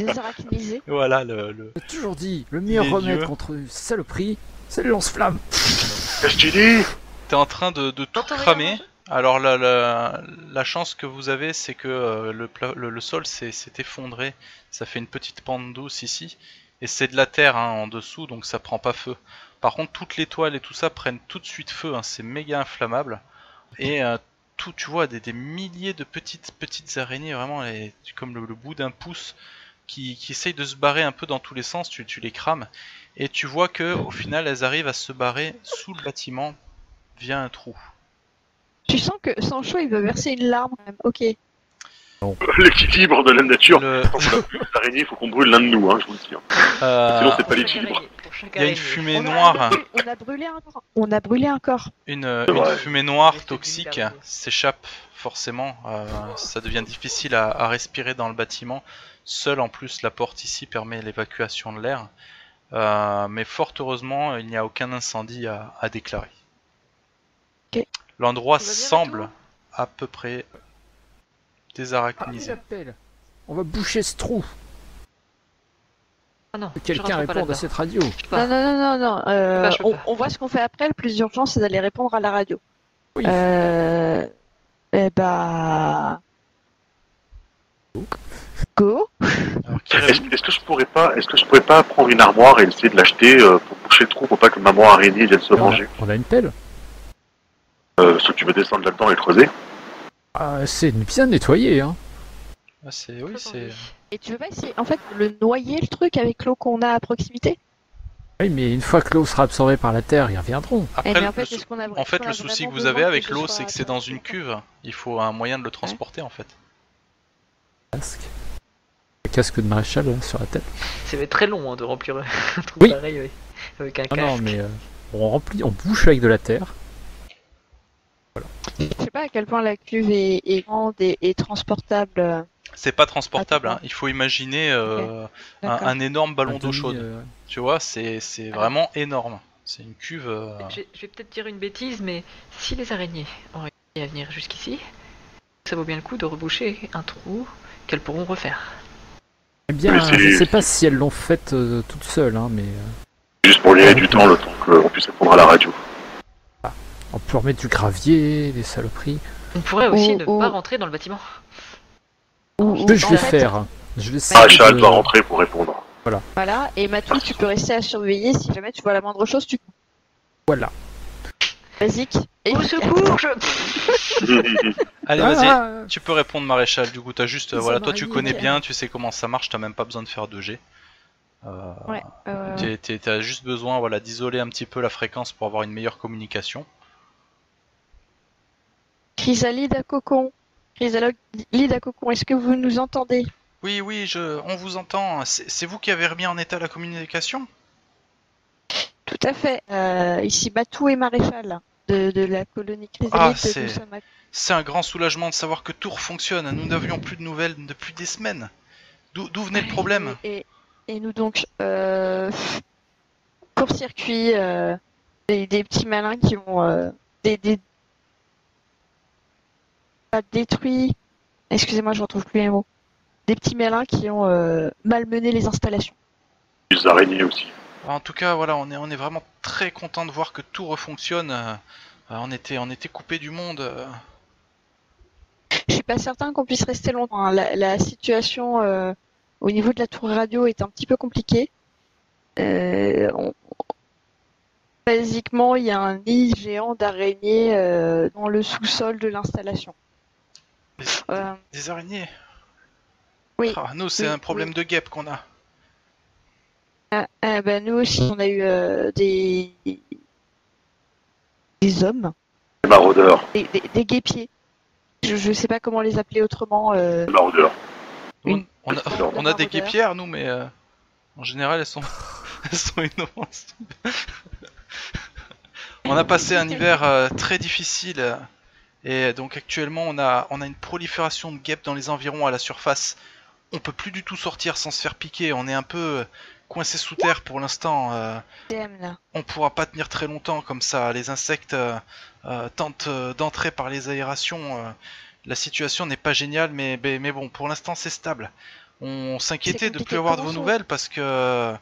Speaker 1: voilà le. le...
Speaker 4: J'ai toujours dit, le meilleur remède contre une saloperie, c'est le lance-flamme.
Speaker 3: Qu'est-ce que tu dis?
Speaker 1: T'es en train de, de tout cramer. Alors la, la, la, chance que vous avez, c'est que euh, le, le, le, sol s'est effondré. Ça fait une petite pente douce ici. Et c'est de la terre hein, en dessous, donc ça prend pas feu. Par contre, toutes les toiles et tout ça prennent tout de suite feu, hein, c'est méga inflammable. Et euh, tout, tu vois, des, milliers de petites petites araignées, vraiment comme le, bout d'un pouce, qui, qui essayent de se barrer un peu dans tous les sens, tu, tu les crames. Et tu vois que au final, elles arrivent à se barrer sous le bâtiment via un trou.
Speaker 2: Tu sens que Sancho il veut verser une larme quand même, ok.
Speaker 3: L'équilibre de la nature. Le... il faut qu'on brûle l'un de nous, hein, je vous le dis. Hein. Euh... Sinon, c'est pas l'équilibre.
Speaker 1: Il y a une fumée noire.
Speaker 2: On a brûlé un corps. On a brûlé un corps.
Speaker 1: Une, fumée noire toxique s'échappe forcément. Euh, ça devient difficile à, respirer dans le bâtiment. Seule en plus la porte ici permet l'évacuation de l'air. Euh, mais fort heureusement, il n'y a aucun incendie à, déclarer. L'endroit semble à peu près désarachnisé.
Speaker 4: Ah, on va boucher ce trou. Ah non, Quelqu'un répond à cette radio.
Speaker 2: Non, non, non, non, non. Euh, on, voit ce qu'on fait après. Le plus urgent, c'est d'aller répondre à la radio. Oui. Euh... Eh bah. Go.
Speaker 3: Est-ce que je pourrais pas, est-ce que je pourrais pas prendre une armoire et essayer de l'acheter pour boucher le trou pour pas que maman araignée vienne se manger
Speaker 4: On a une pelle
Speaker 3: euh, que tu veux descendre là-dedans et creuser?
Speaker 4: Ah, C'est bien nettoyé, hein.
Speaker 1: Ah, c'est oui, c'est.
Speaker 2: Et tu veux pas essayer, en fait, le noyer le truc avec l'eau qu'on a à proximité?
Speaker 4: Oui, mais une fois que l'eau sera absorbée par la terre, ils reviendront.
Speaker 1: Après, eh, en fait, le souci que vous avez avec l'eau, c'est que c'est dans une cuve. Il faut un moyen de le transporter, en fait.
Speaker 4: Casque. casque de maréchal sur la tête.
Speaker 5: Ça va être très long hein, de remplir un truc oui. pareil avec un ah casque.
Speaker 4: Non, mais euh, on remplit, on bouche avec de la terre.
Speaker 2: Je sais pas à quel point la cuve est, grande et, transportable. Euh,
Speaker 1: c'est pas transportable, hein. il faut imaginer euh, un, énorme ballon d'eau chaude. Euh, tu vois, c'est ah. vraiment énorme. C'est une cuve.
Speaker 5: Je, vais peut-être dire une bêtise, mais si les araignées ont réussi à venir jusqu'ici, ça vaut bien le coup de reboucher un trou qu'elles pourront refaire.
Speaker 4: Eh bien, je sais pas si elles l'ont faite toutes seules, hein, mais.
Speaker 3: Juste pour gagner du temps, le temps qu'on puisse répondre à la radio.
Speaker 4: On peut remettre du gravier, des saloperies.
Speaker 5: On pourrait aussi ne pas rentrer dans le bâtiment.
Speaker 4: Je vais faire. Je vais
Speaker 3: ah, Charles doit rentrer pour répondre.
Speaker 2: Voilà. Voilà, et Matou, tu peux rester à surveiller si jamais tu vois la moindre chose, tu.
Speaker 4: Voilà.
Speaker 2: Basique.
Speaker 5: Et au secours, je.
Speaker 1: Allez, vas-y, ah. tu peux répondre, maréchal. Du coup, t'as juste. voilà, toi, tu connais bien, tu sais comment ça marche, t'as même pas besoin de faire 2G. Euh, ouais, euh... T'as juste besoin voilà, d'isoler un petit peu la fréquence pour avoir une meilleure communication.
Speaker 2: Chrysalide à cocon. Chrysalide à cocon, est-ce que vous nous entendez?
Speaker 1: Oui, oui, je, on vous entend. C'est vous qui avez remis en état la communication?
Speaker 2: Tout à fait. Euh, ici Batou et Maréchal de, la colonie Chrysalide.
Speaker 1: Ah, c'est un grand soulagement de savoir que tout fonctionne. Nous n'avions plus de nouvelles depuis des semaines. D'où venait le problème?
Speaker 2: Et, nous donc, euh, court-circuit, euh, des, petits malins qui ont euh, des, a détruit, excusez-moi, je retrouve plus les mots, des petits malins qui ont euh, malmené les installations.
Speaker 3: Des araignées aussi.
Speaker 1: En tout cas, voilà, on est, on est vraiment très content de voir que tout refonctionne. Euh, on était, on était coupé du monde. Euh.
Speaker 2: Je suis pas certain qu'on puisse rester longtemps. Hein. La, situation au niveau de la tour radio est un petit peu compliquée. Basiquement, il y a un nid géant d'araignées dans le sous-sol de l'installation.
Speaker 1: Des, araignées
Speaker 2: Oui.
Speaker 1: Ah, nous, c'est un problème de guêpes qu'on a.
Speaker 2: Ah, ah, bah, nous aussi, on a eu euh, des... des hommes.
Speaker 3: Des maraudeurs.
Speaker 2: Des, des, guépiers. Je, ne sais pas comment les appeler autrement. Euh...
Speaker 3: Des maraudeurs.
Speaker 1: On, a, des guépières, nous, mais euh, en général, elles sont, elles sont on a passé un hiver euh, très difficile et donc actuellement on a, on a une prolifération de guêpes dans les environs à la surface. On peut plus du tout sortir sans se faire piquer, on est un peu coincé sous terre pour l'instant. Euh, on pourra pas tenir très longtemps comme ça. Les insectes euh, euh, tentent d'entrer par les aérations. la situation n'est pas géniale, mais, mais, bon, pour l'instant c'est stable. On s'inquiétait de ne plus avoir de vos nouvelles parce que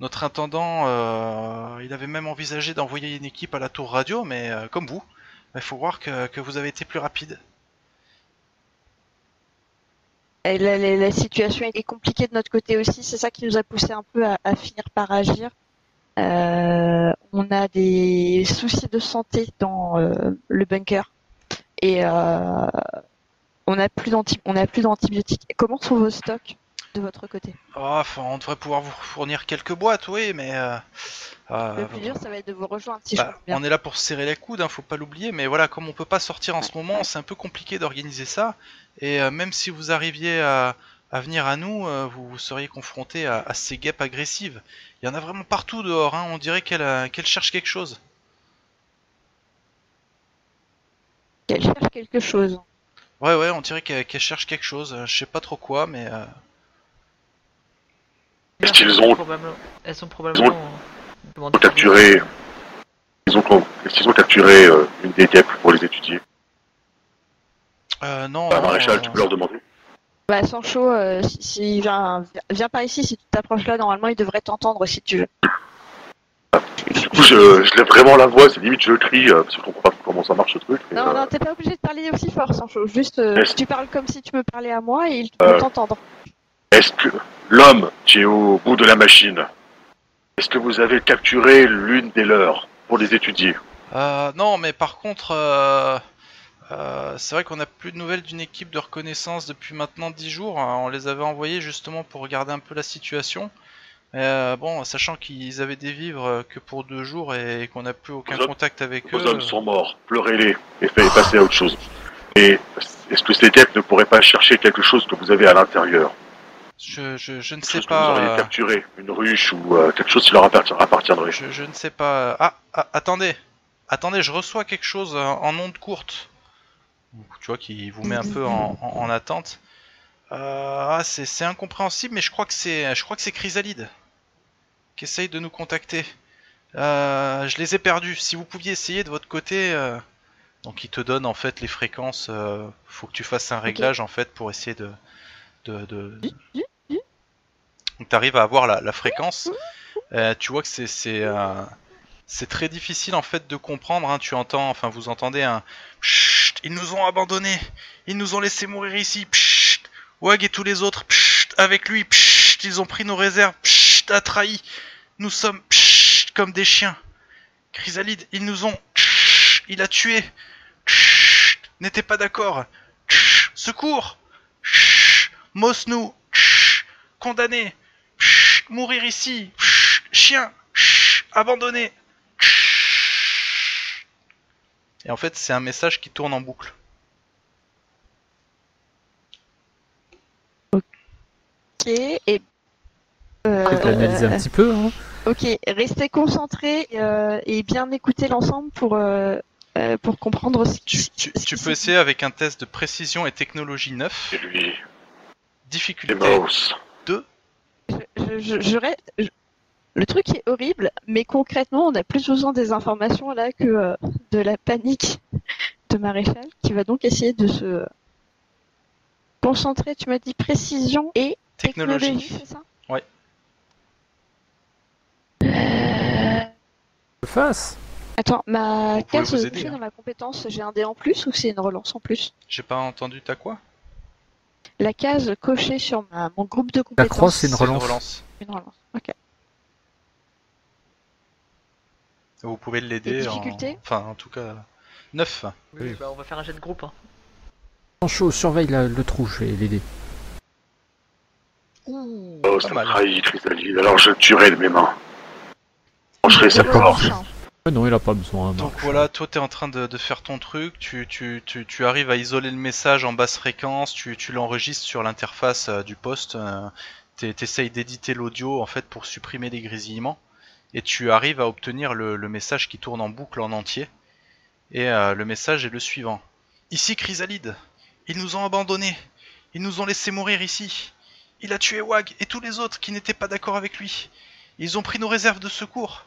Speaker 1: notre intendant, il avait même envisagé d'envoyer une équipe à la tour radio, mais comme vous, il faut voir que, vous avez été plus rapide.
Speaker 2: la, situation est compliquée de notre côté aussi, c'est ça qui nous a poussé un peu à, finir par agir. Euh, on a des soucis de santé dans euh, le bunker et euh, on n'a plus d'antibiotiques. Comment sont vos stocks? De votre côté
Speaker 1: oh, On devrait pouvoir vous fournir quelques boîtes, oui, mais
Speaker 2: euh, le plus dur, ça va être de vous rejoindre. Si bah,
Speaker 1: on est là pour serrer les coudes, hein, faut pas l'oublier. Mais voilà, comme on peut pas sortir en ce moment, c'est un peu compliqué d'organiser ça. Et euh, même si vous arriviez à, venir à nous, euh, vous, seriez confronté à, ces guêpes agressives. Il y en a vraiment partout dehors. Hein. On dirait qu'elle qu'elle cherche quelque chose.
Speaker 2: Qu'elle cherche quelque chose.
Speaker 1: Ouais, ouais, on dirait qu'elle cherche quelque chose. Je sais pas trop quoi, mais.
Speaker 3: Est-ce qu'ils ont...
Speaker 5: Elles sont probablement
Speaker 3: ils ont capturé, ils ont, ils ont capturé euh, une des guêpes pour les étudier?
Speaker 1: Euh, non.
Speaker 3: Bah, maréchal, tu peux leur demander.
Speaker 2: Bah, Sancho, euh, si, viens, viens par ici, si tu t'approches là, normalement, il devrait t'entendre si tu veux.
Speaker 3: Du coup, je, je lève vraiment la voix, c'est limite je crie, euh, parce que je comprends pas comment ça marche ce truc.
Speaker 2: non, non, t'es pas obligé de parler aussi fort, Sancho. Juste, tu parles comme si tu me parlais à moi et il peut t'entendre.
Speaker 3: Est-ce que, l'homme qui est au bout de la machine, est-ce que vous avez capturé l'une des leurs pour les étudier
Speaker 1: euh, Non, mais par contre, euh, euh, c'est vrai qu'on n'a plus de nouvelles d'une équipe de reconnaissance depuis maintenant 10 jours. On les avait envoyés justement pour regarder un peu la situation. Euh, bon, sachant qu'ils avaient des vivres que pour deux jours et qu'on n'a plus aucun contact avec eux.
Speaker 3: Les hommes sont morts, pleurez-les et faites passer à autre chose. Et est-ce que ces têtes ne pourraient pas chercher quelque chose que vous avez à l'intérieur
Speaker 1: je, je, je, ne sais pas.
Speaker 3: Que vous auriez capturé une ruche ou euh, quelque chose qui leur appartiendrait.
Speaker 1: Je, je ne sais pas. Ah, ah, attendez, attendez, je reçois quelque chose en onde courte. Tu vois, qui vous met un peu en, en, attente. Euh, ah, c'est incompréhensible, mais je crois que c'est, je crois que c'est Chrysalide qui essaye de nous contacter. Euh, je les ai perdus. Si vous pouviez essayer de votre côté. Euh... Donc il te donne en fait les fréquences. Euh... Faut que tu fasses un réglage en fait pour essayer de, de, de... Donc tu arrives à avoir la, fréquence. Euh, tu vois que c'est c'est très difficile en fait de comprendre. Hein. Tu entends, enfin vous entendez un ils nous ont abandonnés, ils nous ont laissé mourir ici. Wag et tous les autres, avec lui, ils ont pris nos réserves, Psst, a trahi. Nous sommes comme des chiens. Chrysalide, ils nous ont, il a tué. N'était pas d'accord. Secours. Mos nous, condamné mourir ici, chien, abandonné. Et en fait, c'est un message qui tourne en boucle.
Speaker 2: Ok, et.
Speaker 4: Euh, analyser un petit peu. Hein.
Speaker 2: Ok, restez concentrés euh, et bien écouter l'ensemble pour, euh, euh, pour comprendre ce
Speaker 1: tu, tu, tu peux essayer avec un test de précision et technologie 9.
Speaker 3: Et lui.
Speaker 1: Difficulté 2.
Speaker 2: Je, je, je, le truc est horrible, mais concrètement, on a plus besoin des informations là que euh, de la panique de Maréchal, qui va donc essayer de se concentrer. Tu m'as dit précision et technologie, c'est ça?
Speaker 1: Ouais.
Speaker 2: Euh...
Speaker 4: Face.
Speaker 2: Attends, ma case est dans ma compétence, j'ai un dé en plus ou c'est une relance en plus?
Speaker 1: J'ai pas entendu, t'as quoi?
Speaker 2: La case cochée sur ma... mon groupe de compétences.
Speaker 4: La croix, c'est une relance.
Speaker 2: Une relance, ok.
Speaker 1: Vous pouvez l'aider. En... Enfin, en tout cas, 9.
Speaker 5: Oui, Bah, on va faire un jet de groupe. Hein.
Speaker 4: chaud, surveille le trou, je vais l'aider.
Speaker 3: Oh, ça m'a trahi, alors je le tuerai de mes mains. Je serai sa porte.
Speaker 4: Non, il a pas besoin.
Speaker 1: Donc voilà, toi t'es en train de, faire ton truc, tu, tu, tu, tu, arrives à isoler le message en basse fréquence, tu, tu l'enregistres sur l'interface euh, du poste, euh, t'essayes d'éditer l'audio en fait pour supprimer les grésillements et tu arrives à obtenir le, message qui tourne en boucle en entier. Et euh, le message est le suivant. Ici Chrysalide, ils nous ont abandonnés, ils nous ont laissé mourir ici. Il a tué Wag et tous les autres qui n'étaient pas d'accord avec lui. Ils ont pris nos réserves de secours.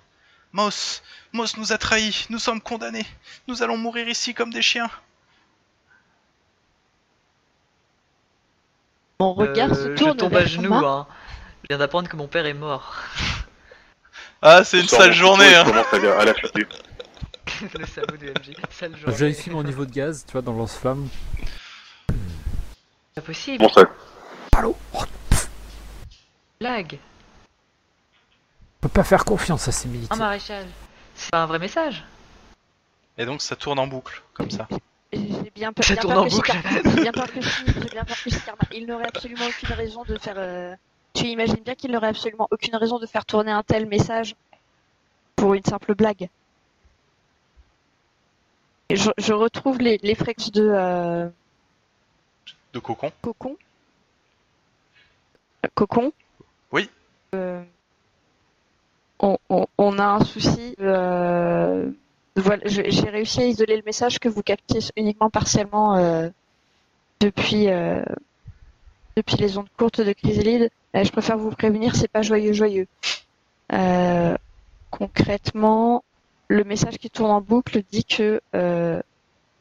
Speaker 1: Moss, Moss nous a trahis, nous sommes condamnés. Nous allons mourir ici comme des chiens.
Speaker 2: Mon regard se euh, tourne
Speaker 5: je tombe à genoux. Hein. Je viens d'apprendre que mon père est mort.
Speaker 1: Ah, c'est une sale journée, hein.
Speaker 3: à la
Speaker 5: Le salaud du MJ. Sale
Speaker 4: journée. Je vérifie mon niveau de gaz, tu vois, dans lance-flamme.
Speaker 5: C'est possible.
Speaker 3: Bon, ça.
Speaker 4: Allô
Speaker 5: Lag.
Speaker 4: Peut pas faire confiance à ces militaires.
Speaker 5: Un maréchal. C'est pas un vrai message.
Speaker 1: Et donc ça tourne en boucle, comme ça.
Speaker 2: J'ai bien peur.
Speaker 5: Ça tourne en boucle.
Speaker 2: J'ai bien peur que J'ai bien peur que Il n'aurait absolument aucune raison de faire. Euh, tu imagines bien qu'il n'aurait absolument aucune raison de faire tourner un tel message pour une simple blague. Je, retrouve les, fréquences de. Euh,
Speaker 1: de cocon.
Speaker 2: Cocon. Cocon.
Speaker 1: Oui.
Speaker 2: Euh, on, a un souci. Euh, voilà, j'ai réussi à isoler le message que vous captez uniquement partiellement depuis depuis les ondes courtes de Chrysalide. Euh, je préfère vous prévenir, c'est pas joyeux joyeux. Euh, concrètement, le message qui tourne en boucle dit que euh,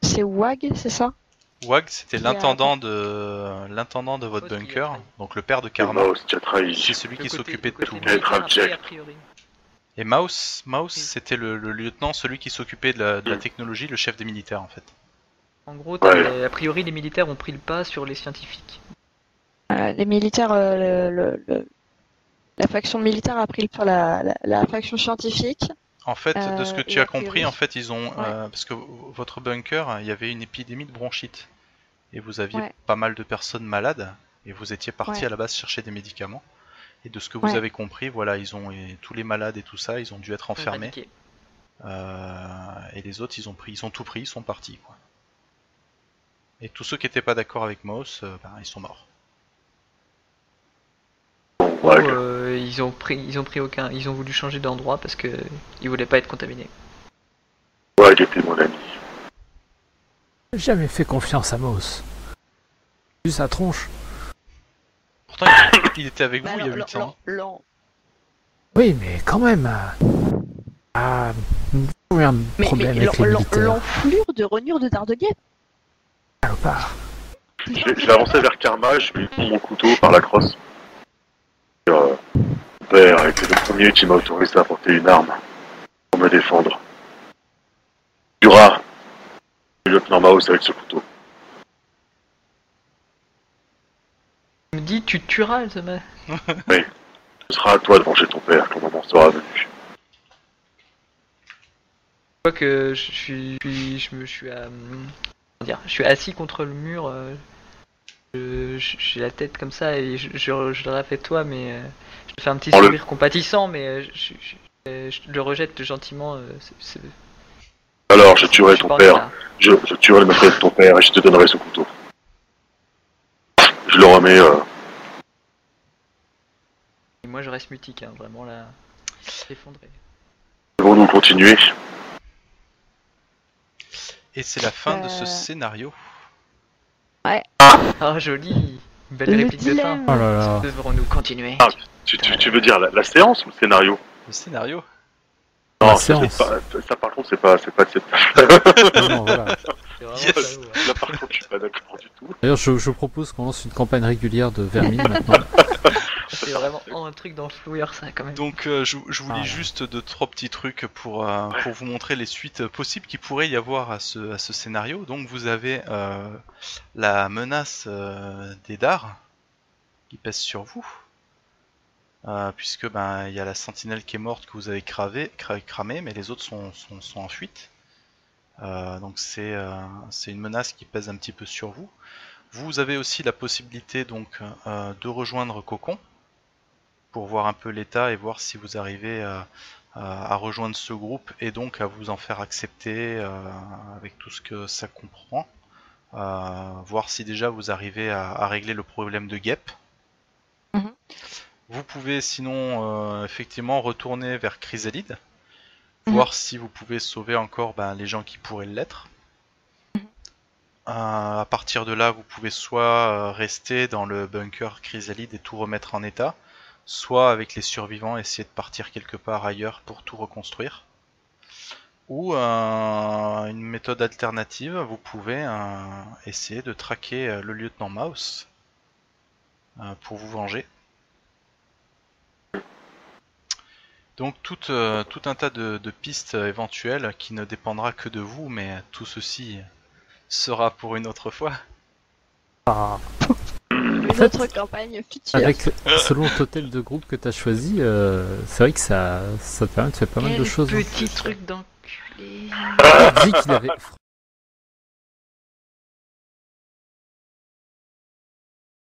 Speaker 2: c'est WAG, c'est ça?
Speaker 1: WAG, c'était l'intendant de l'intendant de votre bunker, donc le père de Karma. C'est celui qui s'occupait de tout. Et Mouse, Mouse, c'était le, lieutenant, celui qui s'occupait de, la, technologie, le chef des militaires en fait.
Speaker 5: En gros, a priori, les militaires ont pris le pas sur les scientifiques.
Speaker 2: les militaires, le, la faction militaire a pris sur la, la, faction scientifique.
Speaker 1: En fait, de ce que tu as compris, en fait, ils ont parce que votre bunker, il y avait une épidémie de bronchite et vous aviez pas mal de personnes malades et vous étiez parti à la base chercher des médicaments. Et de ce que vous avez compris, voilà, ils ont tous les malades et tout ça, ils ont dû être enfermés. Euh, et les autres, ils ont pris, ils ont tout pris, ils sont partis. Quoi. Et tous ceux qui n'étaient pas d'accord avec Moss, euh, ben, ils sont morts.
Speaker 5: Euh, ils ont pris, ils ont pris aucun, ils ont voulu changer d'endroit parce que ils voulaient pas être contaminés.
Speaker 3: Ouais, il était mon ami.
Speaker 4: Jamais fait confiance à Moss. Vu sa tronche.
Speaker 1: Pourtant, il, était avec bah vous il y a 8 ans.
Speaker 4: Oui, mais quand même. Ah, un problème avec
Speaker 2: l'enflure de renure de Dardeguet.
Speaker 3: Je vais avancer vers Karma, je vais prendre mon couteau par la crosse. Euh, père a été le premier qui m'a autorisé à porter une arme pour me défendre. Dura, le lieutenant Maus avec ce couteau.
Speaker 5: Tu me dis, tu tueras, Zama.
Speaker 3: Oui, ce sera à toi de venger ton père quand le moment sera venu
Speaker 5: que je suis, je, me suis, à, dire, je suis assis contre le mur. Euh, j'ai la tête comme ça et je, je, le fait toi, mais euh, je te fais un petit sourire compatissant, mais euh, je, le rejette gentiment.
Speaker 3: Alors, je tuerai ton père. Je, tuerai le maître de ton père et je te donnerai ce couteau. Je le remets.
Speaker 5: Moi, je reste mutique, hein, vraiment là, effondré.
Speaker 3: Bon, nous continuer.
Speaker 1: Et c'est la fin de ce euh. scénario.
Speaker 2: Ouais.
Speaker 5: Ah, joli Belle réplique de fin.
Speaker 4: Oh là là.
Speaker 5: Devrons-nous continuer?
Speaker 3: Ah, tu, tu, veux dire la, séance ou le scénario?
Speaker 1: Le scénario
Speaker 3: Non, ça, ça par contre, c'est pas, c'est pas
Speaker 4: acceptable. non, voilà.
Speaker 3: Yes. Là par contre, je suis pas d'accord du tout.
Speaker 4: D'ailleurs, je, je propose qu'on lance une campagne régulière de Vermine maintenant.
Speaker 5: C'est vraiment un truc dans le ça quand même.
Speaker 1: Donc euh, je, je, vous lis ah, juste deux trois petits trucs pour euh, pour vous montrer les suites possibles qui pourrait y avoir à ce à ce scénario. Donc vous avez euh, la menace des dards qui pèse sur vous. puisque ben il y a la sentinelle qui est morte que vous avez cravé, cramé, mais les autres sont, sont, sont en fuite. donc c'est c'est une menace qui pèse un petit peu sur vous. Vous avez aussi la possibilité donc de rejoindre Cocon, pour voir un peu l'état et voir si vous arrivez à, rejoindre ce groupe et donc à vous en faire accepter euh, avec tout ce que ça comprend. Euh, voir si déjà vous arrivez à, régler le problème de guêpe. Mhm. Vous pouvez sinon euh, effectivement retourner vers Chrysalide, mhm. voir si vous pouvez sauver encore ben, les gens qui pourraient l'être. Mhm. à partir de là, vous pouvez soit rester dans le bunker Chrysalide et tout remettre en état, soit avec les survivants essayer de partir quelque part ailleurs pour tout reconstruire. Ou euh, une méthode alternative, vous pouvez euh, essayer de traquer euh, le lieutenant Mouse pour vous venger. Donc tout, un tas de, pistes éventuelles qui ne dépendra que de vous, mais tout ceci sera pour une autre fois.
Speaker 2: Ah notre campagne future.
Speaker 4: Avec, selon le total de groupe que tu as choisi, euh, c'est vrai que ça, ça te permet de faire pas mal de choses.
Speaker 5: Petit truc d'enculé.
Speaker 4: Dit qu'il avait